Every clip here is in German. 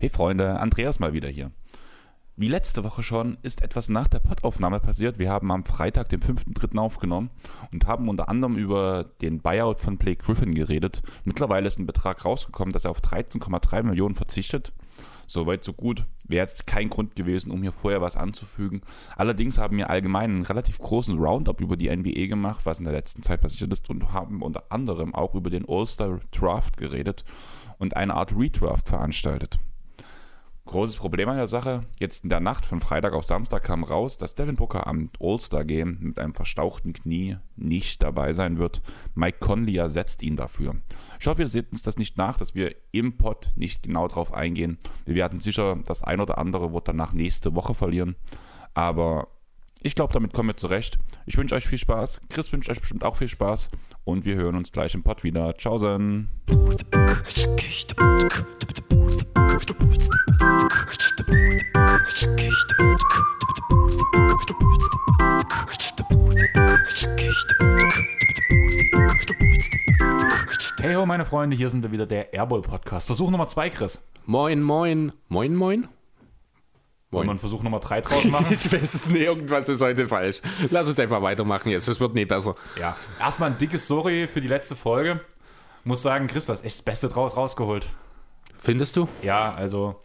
Hey Freunde, Andreas mal wieder hier. Wie letzte Woche schon ist etwas nach der Pottaufnahme passiert. Wir haben am Freitag, den 5.3. aufgenommen und haben unter anderem über den Buyout von Blake Griffin geredet. Mittlerweile ist ein Betrag rausgekommen, dass er auf 13,3 Millionen verzichtet. Soweit, so gut. Wäre jetzt kein Grund gewesen, um hier vorher was anzufügen. Allerdings haben wir allgemein einen relativ großen Roundup über die NBA gemacht, was in der letzten Zeit passiert ist und haben unter anderem auch über den All-Star Draft geredet und eine Art Redraft veranstaltet. Großes Problem an der Sache, jetzt in der Nacht von Freitag auf Samstag kam raus, dass Devin Booker am All-Star-Game mit einem verstauchten Knie nicht dabei sein wird. Mike Conley ersetzt ihn dafür. Ich hoffe, ihr seht uns das nicht nach, dass wir im Pod nicht genau darauf eingehen. Wir werden sicher das ein oder andere Wort danach nächste Woche verlieren. Aber ich glaube, damit kommen wir zurecht. Ich wünsche euch viel Spaß. Chris wünscht euch bestimmt auch viel Spaß. Und wir hören uns gleich im Pod wieder. Ciao, sen. Hey ho, meine Freunde, hier sind wir wieder, der Airball Podcast. Versuch Nummer zwei, Chris. Moin, moin, moin, moin. Wollen wir einen Versuch Nummer drei draus machen? ich weiß es nicht, irgendwas ist heute falsch. Lass uns einfach weitermachen jetzt, es wird nie besser. Ja, erstmal ein dickes Sorry für die letzte Folge. Muss sagen, Chris, du hast echt das Beste draus rausgeholt. Findest du? Ja, also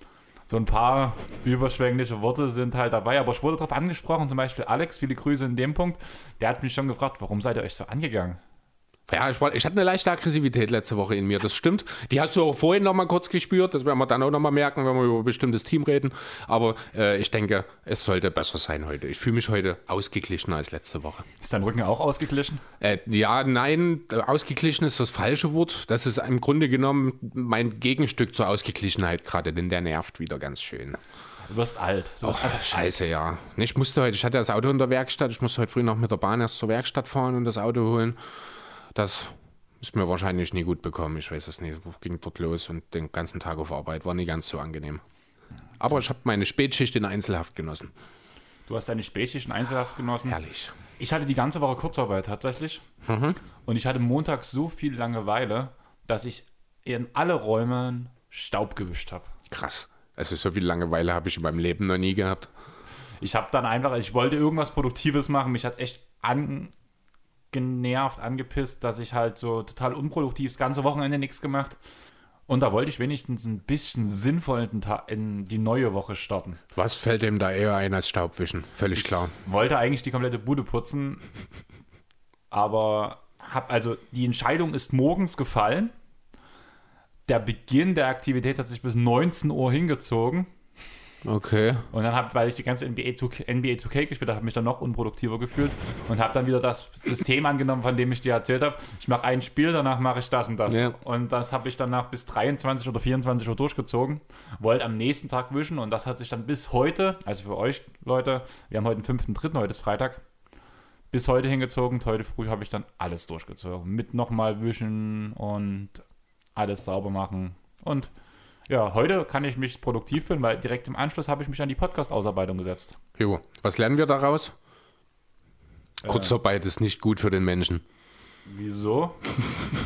so ein paar überschwängliche Worte sind halt dabei, aber ich wurde darauf angesprochen, zum Beispiel Alex, viele Grüße in dem Punkt, der hat mich schon gefragt, warum seid ihr euch so angegangen? Ja, ich, war, ich hatte eine leichte Aggressivität letzte Woche in mir, das stimmt. Die hast du auch vorhin noch mal kurz gespürt, das werden wir dann auch noch mal merken, wenn wir über ein bestimmtes Team reden. Aber äh, ich denke, es sollte besser sein heute. Ich fühle mich heute ausgeglichener als letzte Woche. Ist dein Rücken auch ausgeglichen? Äh, ja, nein, ausgeglichen ist das falsche Wort. Das ist im Grunde genommen mein Gegenstück zur Ausgeglichenheit gerade, denn der nervt wieder ganz schön. Du wirst alt. Du wirst Och, scheiße, ja. Ich musste heute, ich hatte das Auto in der Werkstatt, ich musste heute früh noch mit der Bahn erst zur Werkstatt fahren und das Auto holen. Das ist mir wahrscheinlich nie gut bekommen. Ich weiß es nicht. Ging dort los und den ganzen Tag auf Arbeit war nie ganz so angenehm. Aber ich habe meine Spätschicht in Einzelhaft genossen. Du hast deine Spätschicht in Einzelhaft genossen? Herrlich. Ich hatte die ganze Woche Kurzarbeit tatsächlich. Mhm. Und ich hatte Montag so viel Langeweile, dass ich in alle Räume Staub gewischt habe. Krass. Also so viel Langeweile habe ich in meinem Leben noch nie gehabt. Ich habe dann einfach, ich wollte irgendwas Produktives machen. Mich hat es echt angenervt, angepisst, dass ich halt so total unproduktiv das ganze Wochenende nichts gemacht. Und da wollte ich wenigstens ein bisschen sinnvoll in, in die neue Woche starten. Was fällt dem da eher ein als Staubwischen? Völlig klar. Ich wollte eigentlich die komplette Bude putzen, aber habe also die Entscheidung ist morgens gefallen. Der Beginn der Aktivität hat sich bis 19 Uhr hingezogen. Okay. Und dann habe, weil ich die ganze NBA 2K, NBA 2K gespielt habe, habe mich dann noch unproduktiver gefühlt und habe dann wieder das System angenommen, von dem ich dir erzählt habe. Ich mache ein Spiel, danach mache ich das und das. Ja. Und das habe ich danach bis 23 oder 24 Uhr durchgezogen. Wollte am nächsten Tag wischen und das hat sich dann bis heute, also für euch Leute, wir haben heute den 5.3., heute ist Freitag, bis heute hingezogen. Heute früh habe ich dann alles durchgezogen. Mit nochmal wischen und alles sauber machen und ja, heute kann ich mich produktiv fühlen, weil direkt im Anschluss habe ich mich an die Podcast-Ausarbeitung gesetzt. Jo, was lernen wir daraus? Kurzarbeit ist nicht gut für den Menschen. Wieso?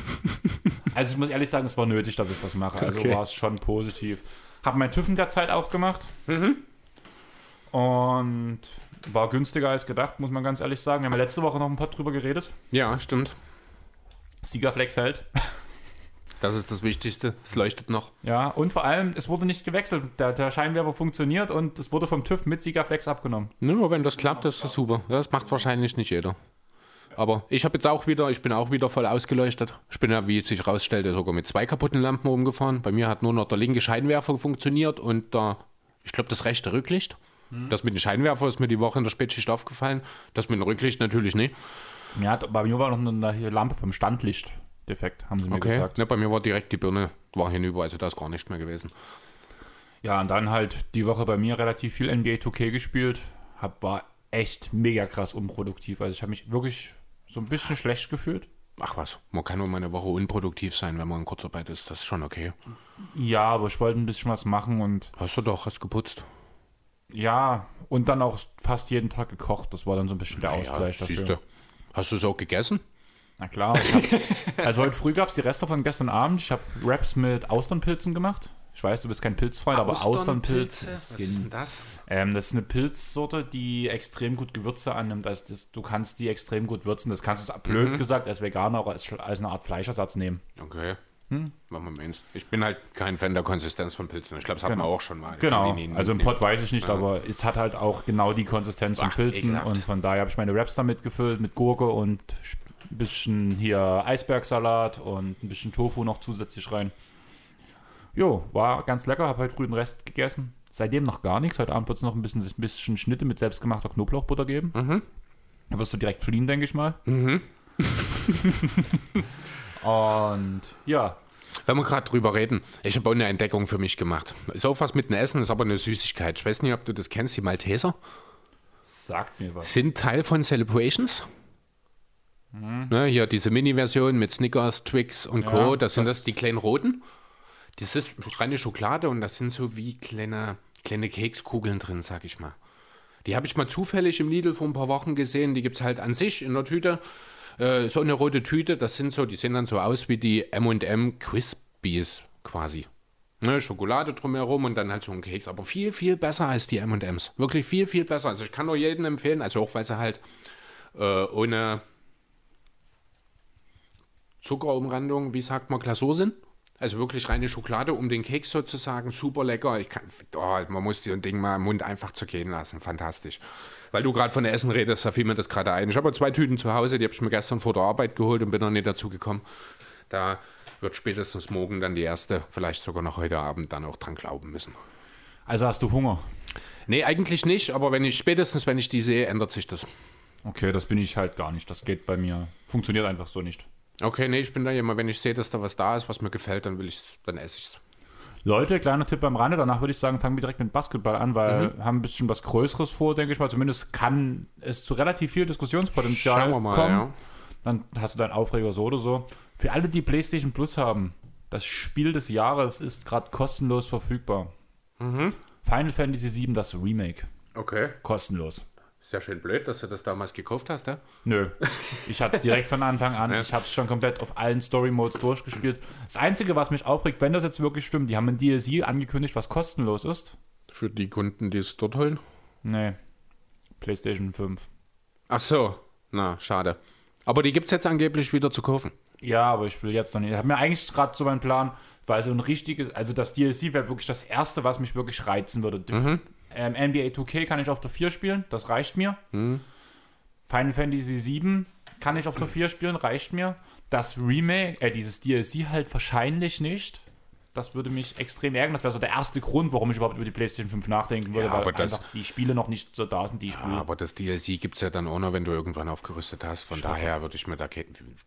also ich muss ehrlich sagen, es war nötig, dass ich das mache. Also Okay. war es schon positiv. Habe mein TÜV in der Zeit auch gemacht. Und war günstiger als gedacht, muss man ganz ehrlich sagen. Wir haben ja letzte Woche noch ein Pod drüber geredet. Ja, stimmt. Siegerflex hält. Das ist das Wichtigste. Es leuchtet noch. Ja, und vor allem, es wurde nicht gewechselt. Der, der Scheinwerfer funktioniert und es wurde vom TÜV mit Siegerflex abgenommen. Nur wenn das klappt, ist das super. Das macht wahrscheinlich nicht jeder. Aber ich habe jetzt auch wieder, ich bin auch wieder voll ausgeleuchtet. Ich bin ja, wie es sich rausstellte, sogar mit zwei kaputten Lampen rumgefahren. Bei mir hat nur noch der linke Scheinwerfer funktioniert und der, ich glaube, das rechte Rücklicht. Das mit dem Scheinwerfer ist mir die Woche in der Spätschicht aufgefallen. Das mit dem Rücklicht natürlich nicht. Ja, bei mir war noch eine Lampe vom Standlicht defekt, haben sie mir Okay. gesagt. Ne, bei mir war direkt die Birne war hinüber, also da ist gar nicht mehr gewesen. Ja, und dann halt die Woche bei mir relativ viel NBA 2K gespielt. Hab, war echt mega krass unproduktiv. Also ich habe mich wirklich so ein bisschen schlecht gefühlt. Ach was, man kann nur mal eine Woche unproduktiv sein, wenn man in Kurzarbeit ist. Das ist schon okay. Ja, aber ich wollte ein bisschen was machen und Hast du doch, hast geputzt. ja, und dann auch fast jeden Tag gekocht. Das war dann so ein bisschen der Ausgleich dafür. siehst du. Hast du es auch gegessen? Na klar. Ich hab, also heute früh gab es die Reste von gestern Abend. Ich habe Wraps mit Austernpilzen gemacht. Ich weiß, du bist kein Pilzfreund, aber Austernpilz. Was ist denn das? Ähm, das ist eine Pilzsorte, die extrem gut Gewürze annimmt. Also das, du kannst die extrem gut würzen. Das kannst du, blöd Mhm. gesagt, als Veganer auch als, als eine Art Fleischersatz nehmen. Okay. Machen wir mal eins. Ich bin halt kein Fan der Konsistenz von Pilzen. Ich glaube, das hatten wir auch schon mal. Ich Genau. die nie- Also im nie- Pot weiß ich nicht, aber es hat halt auch genau die Konsistenz von Pilzen. ekelhaft. Und von daher habe ich meine Wraps damit gefüllt mit Gurke und ein bisschen hier Eisbergsalat und ein bisschen Tofu noch zusätzlich rein. Jo, war ganz lecker. Habe heute früh den Rest gegessen. Seitdem noch gar nichts. Heute Abend wird es noch ein bisschen, ein bisschen Schnitte mit selbstgemachter Knoblauchbutter geben. Mhm. Da wirst du direkt fliehen, denke ich mal. und ja, Wenn wir gerade drüber reden, ich habe auch eine Entdeckung für mich gemacht. Ist auch was mit einem Essen, ist aber eine Süßigkeit. Ich weiß nicht, ob du das kennst, die Malteser. sagt mir was. Sind Teil von Celebrations. Ne, hier diese Mini-Version mit Snickers, Twix und Co. Ja, das sind das- das die kleinen roten. Das ist reine Schokolade und das sind so wie kleine, kleine Kekskugeln drin, sag ich mal. Die habe ich mal zufällig im Lidl vor ein paar Wochen gesehen. Die gibt es halt an sich in der Tüte. Äh, so eine rote Tüte, das sind so, die sehen dann so aus wie die M&M Crispies quasi. Ne, Schokolade drumherum und dann halt so ein Keks. Aber viel, viel besser als die M&M's. Wirklich viel, viel besser. Also ich kann nur jedem empfehlen, also auch weil sie halt äh, ohne Zuckerumrandung, wie sagt man, Glasur sind. Also wirklich reine Schokolade um den Keks sozusagen. Super lecker. Ich kann, oh, man muss dir ein Ding mal im Mund einfach zergehen lassen. Fantastisch. Weil du gerade von Essen redest, da fiel mir das gerade ein. Ich habe zwei Tüten zu Hause, die habe ich mir gestern vor der Arbeit geholt und bin noch nicht dazu gekommen. Da wird spätestens morgen dann die erste, vielleicht sogar noch heute Abend dann auch dran glauben müssen. Also hast du Hunger? Nee, eigentlich nicht, aber wenn ich spätestens, wenn ich die sehe, ändert sich das. Okay, das bin ich halt gar nicht. Das geht bei mir. Funktioniert einfach so nicht. Okay, nee, ich bin da immer, wenn ich sehe, dass da was da ist, was mir gefällt, dann will ich dann esse ich es. Leute, kleiner Tipp am Rande. Danach würde ich sagen, fangen wir direkt mit Basketball an, weil Mhm. wir haben ein bisschen was Größeres vor, denke ich mal. Zumindest kann es zu relativ viel Diskussionspotenzial Schauen wir mal, kommen. ja. Dann hast du deinen Aufreger so oder so. Für alle, die PlayStation Plus haben, das Spiel des Jahres ist gerade kostenlos verfügbar. Mhm. Final Fantasy VII, das Remake. Okay. Kostenlos. Ja schön blöd, dass du das damals gekauft hast, ja? Nö. Ich hatte es direkt von Anfang an. Ich habe es schon komplett auf allen Story-Modes durchgespielt. Das Einzige, was mich aufregt, wenn das jetzt wirklich stimmt, die haben ein DLC angekündigt, was kostenlos ist. Für die Kunden, die es dort holen. Nee. PlayStation 5. Ach so, na, schade. Aber die gibt es jetzt angeblich wieder zu kaufen. Ja, aber ich will jetzt noch nicht. Ich habe mir eigentlich gerade so meinen Plan, weil so ein richtiges, also das DLC wäre wirklich das erste, was mich wirklich reizen würde. Ähm, NBA 2K kann ich auf der 4 spielen, das reicht mir. Final Fantasy 7 kann ich auf der 4 spielen, reicht mir. Das Remake, äh, dieses DLC halt wahrscheinlich nicht. Das würde mich extrem ärgern. Das wäre so der erste Grund, warum ich überhaupt über die PlayStation 5 nachdenken würde, Ja, weil aber das- einfach die Spiele noch nicht so da sind, die ich spiele. Aber das DLC gibt es ja dann auch noch, wenn du irgendwann aufgerüstet hast. Von daher würde ich mir da.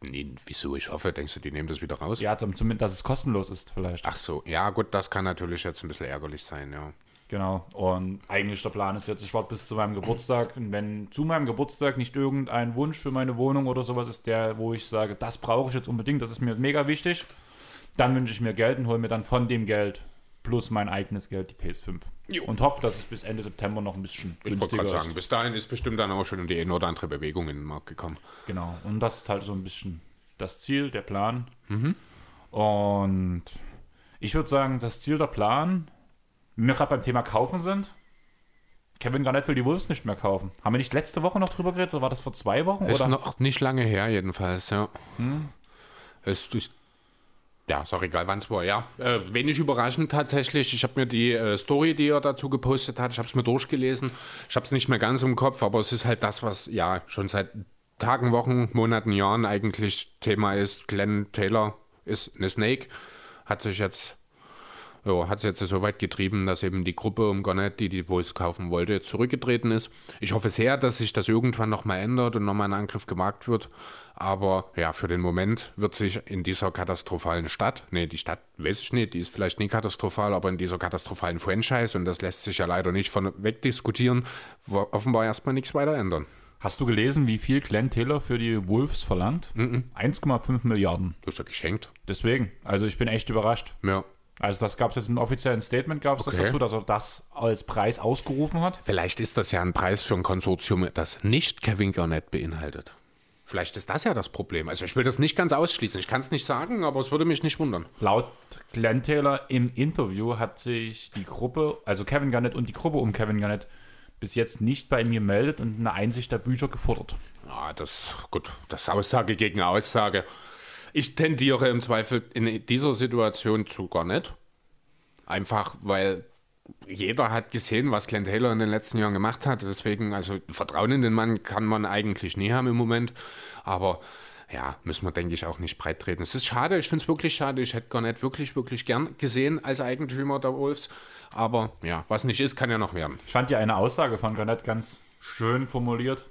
Nee, wieso? Ich hoffe, denkst du, die nehmen das wieder raus? Ja, zum- zumindest, dass es kostenlos ist, vielleicht. Ach so, ja, gut, das kann natürlich jetzt ein bisschen ärgerlich sein, ja. Genau. Und eigentlich der Plan ist jetzt, ich warte bis zu meinem Geburtstag. Und wenn zu meinem Geburtstag nicht irgendein Wunsch für meine Wohnung oder sowas ist, der, wo ich sage, das brauche ich jetzt unbedingt, das ist mir mega wichtig, dann wünsche ich mir Geld und hole mir dann von dem Geld plus mein eigenes Geld die PS5. Jo. Und hoffe, dass es bis Ende September noch ein bisschen Ich wollte günstiger gerade sagen, ist. bis dahin ist bestimmt dann auch schon die eine oder andere Bewegung in den Markt gekommen. Genau. Und das ist halt so ein bisschen das Ziel, der Plan. Mhm. Und ich würde sagen, das Ziel, der Plan, wenn wir gerade beim Thema Kaufen sind, Kevin Garnett will die Wolves nicht mehr kaufen. Haben wir nicht letzte Woche noch drüber geredet oder war das vor zwei Wochen? Ist Oder? noch nicht lange her, jedenfalls, ja. Es ist, ja, ist auch egal, wann es war, ja. Äh, wenig überraschend tatsächlich. Ich habe mir die äh, Story, die er dazu gepostet hat, ich habe es mir durchgelesen. Ich habe es nicht mehr ganz im Kopf, aber es ist halt das, was ja schon seit Tagen, Wochen, Monaten, Jahren eigentlich Thema ist. Glenn Taylor ist eine Snake, hat sich jetzt ja, hat es jetzt so weit getrieben, dass eben die Gruppe um Garnett, die die Wolves kaufen wollte, jetzt zurückgetreten ist. Ich hoffe sehr, dass sich das irgendwann nochmal ändert und nochmal ein Angriff gewagt wird. Aber ja, für den Moment wird sich in dieser katastrophalen Stadt, nee, die Stadt weiß ich nicht, die ist vielleicht nie katastrophal, aber in dieser katastrophalen Franchise, und das lässt sich ja leider nicht von wegdiskutieren, offenbar erstmal nichts weiter ändern. Hast du gelesen, wie viel Glenn Taylor für die Wolves verlangt? 1,5 Milliarden. Das ist ja geschenkt. Deswegen. Also ich bin echt überrascht. Ja. Also das gab es jetzt im offiziellen Statement, gab es Okay. das dazu, dass er das als Preis ausgerufen hat. Vielleicht ist das ja ein Preis für ein Konsortium, das nicht Kevin Garnett beinhaltet. Vielleicht ist das ja das Problem. Also ich will das nicht ganz ausschließen. Ich kann es nicht sagen, aber es würde mich nicht wundern. Laut Glenn Taylor im Interview hat sich die Gruppe, also Kevin Garnett und die Gruppe um Kevin Garnett, bis jetzt nicht bei ihm gemeldet und eine Einsicht der Bücher gefordert. Ja, das, gut, das ist Aussage gegen Aussage. Ich tendiere im Zweifel in dieser Situation zu Garnett. Einfach, weil jeder hat gesehen, was Glenn Taylor in den letzten Jahren gemacht hat. Deswegen, also Vertrauen in den Mann kann man eigentlich nie haben im Moment. Aber ja, müssen wir, denke ich, auch nicht breit treten. Es ist schade, ich finde es wirklich schade. Ich hätte gar nicht wirklich, wirklich gern gesehen als Eigentümer der Wolves. Aber ja, was nicht ist, kann ja noch werden. Ich fand ja eine Aussage von Garnett ganz schön formuliert.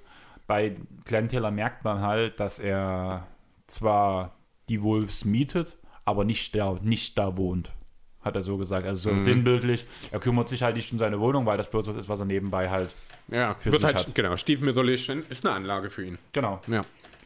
Bei Glenn Taylor merkt man halt, dass er zwar die Wolves mietet, aber nicht da, nicht da wohnt hat er so gesagt. Also so mhm. sinnbildlich. Er kümmert sich halt nicht um seine Wohnung, weil das bloß was ist, was er nebenbei halt ja, für wird sich halt, hat. Genau, stiefmütterlich ist eine Anlage für ihn. Genau. Ja,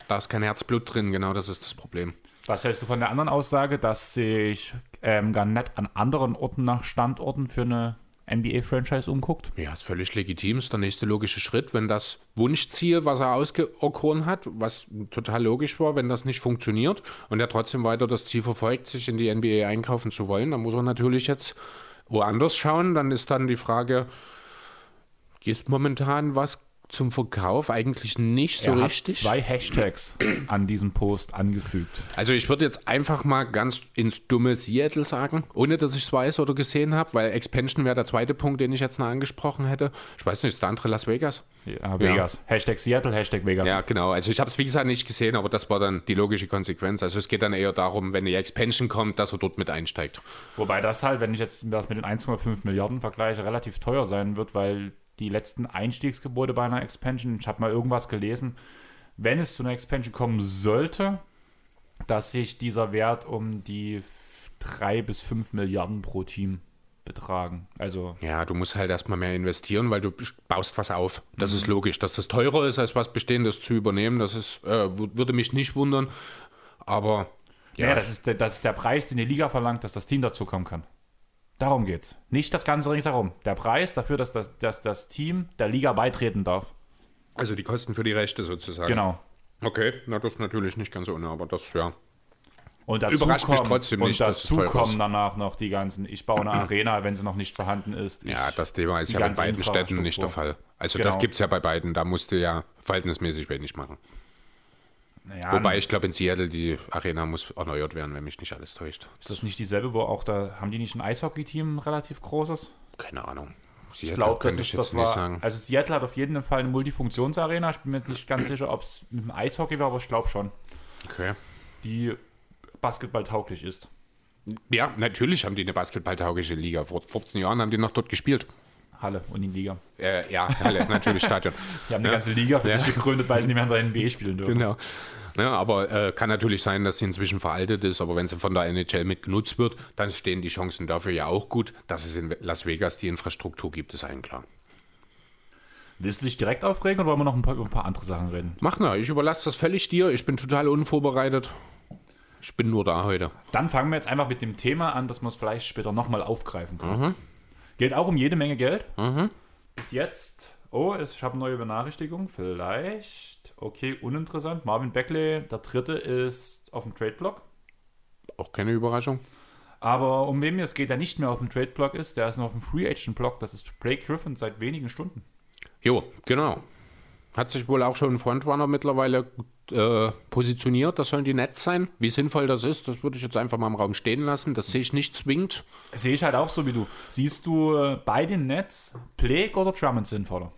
da ist kein Herzblut drin, genau das ist das Problem. Was hältst du von der anderen Aussage, dass sich ähm, Garnett an anderen Orten nach Standorten für eine NBA-Franchise umguckt. Ja, ist völlig legitim, ist der nächste logische Schritt. Wenn das Wunschziel, was er ausgeokoren hat, was total logisch war, wenn das nicht funktioniert und er trotzdem weiter das Ziel verfolgt, sich in die NBA einkaufen zu wollen, dann muss er natürlich jetzt woanders schauen. Dann ist dann die Frage, ist momentan was zum Verkauf eigentlich nicht so er richtig. Hat zwei Hashtags an diesem Post angefügt. Also ich würde jetzt einfach mal ganz ins dumme Seattle sagen, ohne dass ich es weiß oder gesehen habe, weil Expansion wäre der zweite Punkt, den ich jetzt noch angesprochen hätte. Ich weiß nicht, ist der andere Las Vegas? Ja, Vegas. Ja. Hashtag Seattle, Hashtag Vegas. Ja, genau. Also ich habe es wie gesagt nicht gesehen, aber das war dann die logische Konsequenz. Also es geht dann eher darum, wenn die Expansion kommt, dass er dort mit einsteigt. Wobei das halt, wenn ich jetzt das mit den 1,5 Milliarden vergleiche, relativ teuer sein wird, weil die letzten Einstiegsgebote bei einer Expansion. Ich habe mal irgendwas gelesen. Wenn es zu einer Expansion kommen sollte, dass sich dieser Wert um die 3 bis 5 Milliarden pro Team betragen. Also ja, du musst halt erstmal mehr investieren, weil du baust was auf. Das mhm. ist logisch. Dass das teurer ist, als was Bestehendes zu übernehmen, das ist, äh, würde mich nicht wundern. Aber ja, ja das, ist der, das ist der Preis, den die Liga verlangt, dass das Team dazu kommen kann. Darum geht's. Nicht das Ganze ringsherum. Der Preis dafür, dass das, dass das Team der Liga beitreten darf. Also die Kosten für die Rechte sozusagen. Genau. Okay, na das ist natürlich nicht ganz ohne, aber das ja. Und dazu Überrascht kommen, mich trotzdem nicht. Und dazu kommen danach noch die ganzen, ich baue eine Arena, wenn sie noch nicht vorhanden ist. ja, das Thema ist ja bei beiden Städten nicht der Fall. Also genau. das gibt es ja bei beiden, da musst du ja verhältnismäßig wenig machen. Naja, Wobei ich glaube, in Seattle die Arena muss erneuert werden, wenn mich nicht alles täuscht. Ist das nicht dieselbe, wo auch da, haben die nicht ein Eishockey-Team relativ großes? Keine Ahnung. Seattle ich glaube, das ist das war, sagen. Also Seattle hat auf jeden Fall eine Multifunktionsarena. Ich bin mir nicht ganz sicher, ob es mit dem Eishockey war, aber ich glaube schon. Okay. Die basketballtauglich ist. Ja, natürlich haben die eine basketballtaugliche Liga. Vor 15 Jahren haben die noch dort gespielt. Halle und in Liga. Äh, ja, Halle, natürlich Stadion. Die haben eine ja. ganze Liga für ja. sich gegründet, weil sie nicht mehr in der NBA spielen dürfen. Genau. Ja, aber äh, kann natürlich sein, dass sie inzwischen veraltet ist, aber wenn sie von der NHL mit genutzt wird, dann stehen die Chancen dafür ja auch gut. Dass es in Las Vegas die Infrastruktur gibt, ist allen klar. Willst du dich direkt aufregen oder wollen wir noch ein paar, über ein paar andere Sachen reden? Mach na, ich überlasse das völlig dir. Ich bin total unvorbereitet. Ich bin nur da heute. Dann fangen wir jetzt einfach mit dem Thema an, dass wir es vielleicht später nochmal aufgreifen können. Mhm. Geht auch um jede Menge Geld. Mhm. Bis jetzt. Oh, ich habe neue Benachrichtigung. Vielleicht. Okay, uninteressant. Marvin Beckley, der dritte, ist auf dem Trade-Block. Auch keine Überraschung. Aber um wem es geht, der nicht mehr auf dem Trade-Block ist, der ist noch auf dem Free Agent-Block. Das ist Blake Griffin seit wenigen Stunden. Jo, genau. Hat sich wohl auch schon ein Frontrunner mittlerweile äh, positioniert. Das sollen die Nets sein. Wie sinnvoll das ist, das würde ich jetzt einfach mal im Raum stehen lassen. Das sehe ich nicht zwingend. Sehe ich halt auch so wie du. Siehst du äh, bei den Nets Blake oder Drummond sinnvoller?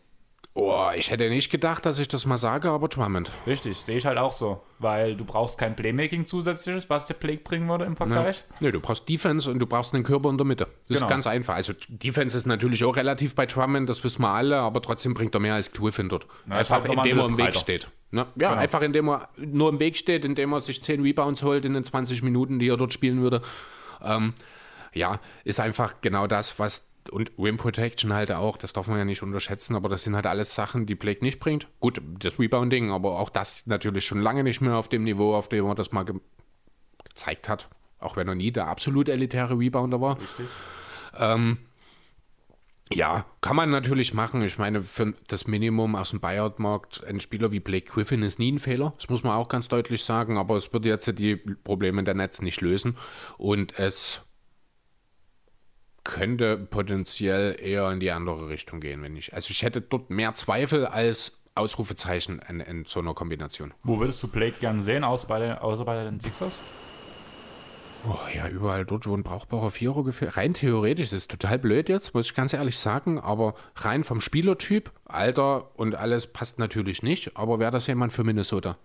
Oh, ich hätte nicht gedacht, dass ich das mal sage, aber Drummond. Richtig, sehe ich halt auch so. Weil du brauchst kein Playmaking zusätzliches, was der Blake bringen würde im Vergleich. Nee, nee du brauchst Defense und du brauchst einen Körper in der Mitte. Das genau. ist ganz einfach. Also Defense ist natürlich auch relativ bei Drummond, das wissen wir alle, aber trotzdem bringt er mehr als Griffin dort. Na, einfach halt indem er im Weg steht. Ne? Ja, genau. einfach indem er nur im Weg steht, indem er sich 10 Rebounds holt in den 20 Minuten, die er dort spielen würde. Ähm, ja, ist einfach genau das, was und Rim Protection halt auch, das darf man ja nicht unterschätzen, aber das sind halt alles Sachen, die Blake nicht bringt. Gut, das Rebounding, aber auch das natürlich schon lange nicht mehr auf dem Niveau, auf dem er das mal ge gezeigt hat, auch wenn er nie der absolut elitäre Rebounder war. Richtig. Ähm, Ja, kann man natürlich machen. Ich meine, für das Minimum aus dem Buyout-Markt, ein Spieler wie Blake Griffin ist nie ein Fehler. Das muss man auch ganz deutlich sagen. Aber es würde jetzt die Probleme der Netz nicht lösen. Und es könnte potenziell eher in die andere Richtung gehen, wenn ich. Also ich hätte dort mehr Zweifel als Ausrufezeichen in, in so einer Kombination. Wo würdest du Blake gern sehen, außer bei den, außer bei den Sixers? Oh, ja, überall dort, wo ein brauchbarer Vierer gefällt. Rein theoretisch, das ist total blöd jetzt, muss ich ganz ehrlich sagen, aber rein vom Spielertyp, Alter und alles passt natürlich nicht. Aber wäre das jemand für Minnesota?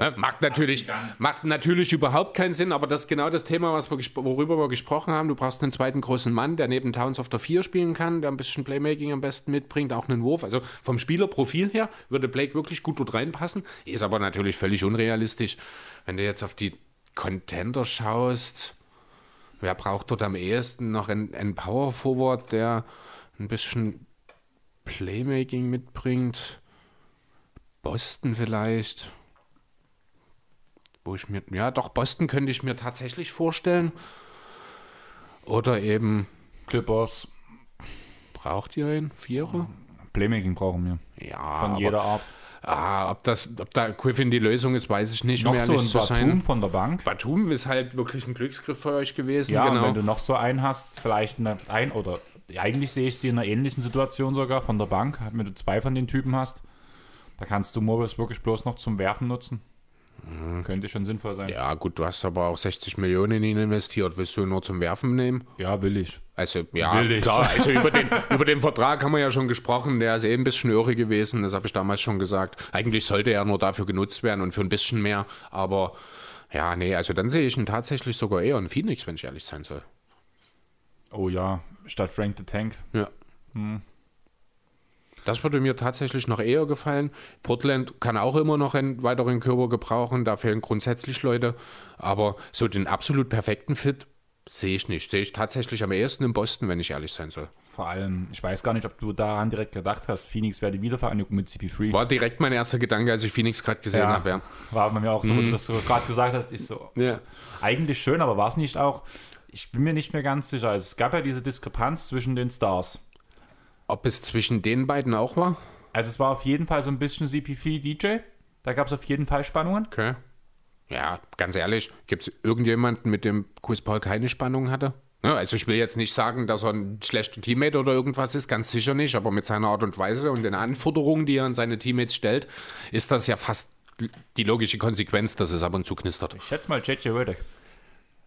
Ja, macht, natürlich, macht natürlich überhaupt keinen Sinn, aber das ist genau das Thema, was wir, worüber wir gesprochen haben. Du brauchst einen zweiten großen Mann, der neben Towns auf der 4 spielen kann, der ein bisschen Playmaking am besten mitbringt, auch einen Wurf. Also vom Spielerprofil her würde Blake wirklich gut dort reinpassen. Ist aber natürlich völlig unrealistisch. Wenn du jetzt auf die Contender schaust, wer braucht dort am ehesten noch einen, einen Power Forward, der ein bisschen Playmaking mitbringt? Boston vielleicht. Wo ich mir, ja, doch, Boston könnte ich mir tatsächlich vorstellen. Oder eben. Clippers. Braucht ihr einen Vierer? Playmaking brauchen wir. Ja. Von jeder Art. Ah, ob, das, ob da Griffin die Lösung ist, weiß ich nicht. Noch um so ein Batum sein. von der Bank. Batum ist halt wirklich ein Glücksgriff für euch gewesen. Ja, genau. wenn du noch so einen hast, vielleicht ein oder eigentlich sehe ich sie in einer ähnlichen Situation sogar von der Bank, wenn du zwei von den Typen hast, da kannst du Morris wirklich bloß noch zum Werfen nutzen. Könnte schon sinnvoll sein. Mhm. ja, gut, du hast aber auch 60 Millionen in ihn investiert. Willst du ihn nur zum Werfen nehmen? Ja, will ich. Also, ja, Will ich. klar. Also, über den, über den Vertrag haben wir ja schon gesprochen. Der ist eben ein bisschen irre gewesen. Das habe ich damals schon gesagt. Eigentlich sollte er nur dafür genutzt werden und für ein bisschen mehr. Aber, ja, nee, also dann sehe ich ihn tatsächlich sogar eher in Phoenix, wenn ich ehrlich sein soll. Oh ja, statt Frank the Tank. Ja. Das würde mir tatsächlich noch eher gefallen. Portland kann auch immer noch einen weiteren Körper gebrauchen, da fehlen grundsätzlich Leute. Aber so den absolut perfekten Fit sehe ich nicht. Sehe ich tatsächlich am ehesten in Boston, wenn ich ehrlich sein soll. Vor allem, ich weiß gar nicht, ob du daran direkt gedacht hast, Phoenix wäre die Wiedervereinigung mit CP3. War direkt mein erster Gedanke, als ich Phoenix gerade gesehen habe. Ja. War bei mir auch so, wo du das so gerade gesagt hast, ich so, Ja. eigentlich schön, aber war es nicht auch, ich bin mir nicht mehr ganz sicher. Also es gab ja diese Diskrepanz zwischen den Stars. Ob es zwischen den beiden auch war? Also es war auf jeden Fall so ein bisschen CP3-DJ. Da gab es auf jeden Fall Spannungen. Okay. Ja, ganz ehrlich, gibt es irgendjemanden, mit dem Chris Paul keine Spannung hatte? Ja, also ich will jetzt nicht sagen, dass er ein schlechter Teammate oder irgendwas ist, ganz sicher nicht, aber mit seiner Art und Weise und den Anforderungen, die er an seine Teammates stellt, ist das ja fast die logische Konsequenz, dass es ab und zu knistert. Ich schätze mal JJ Redick.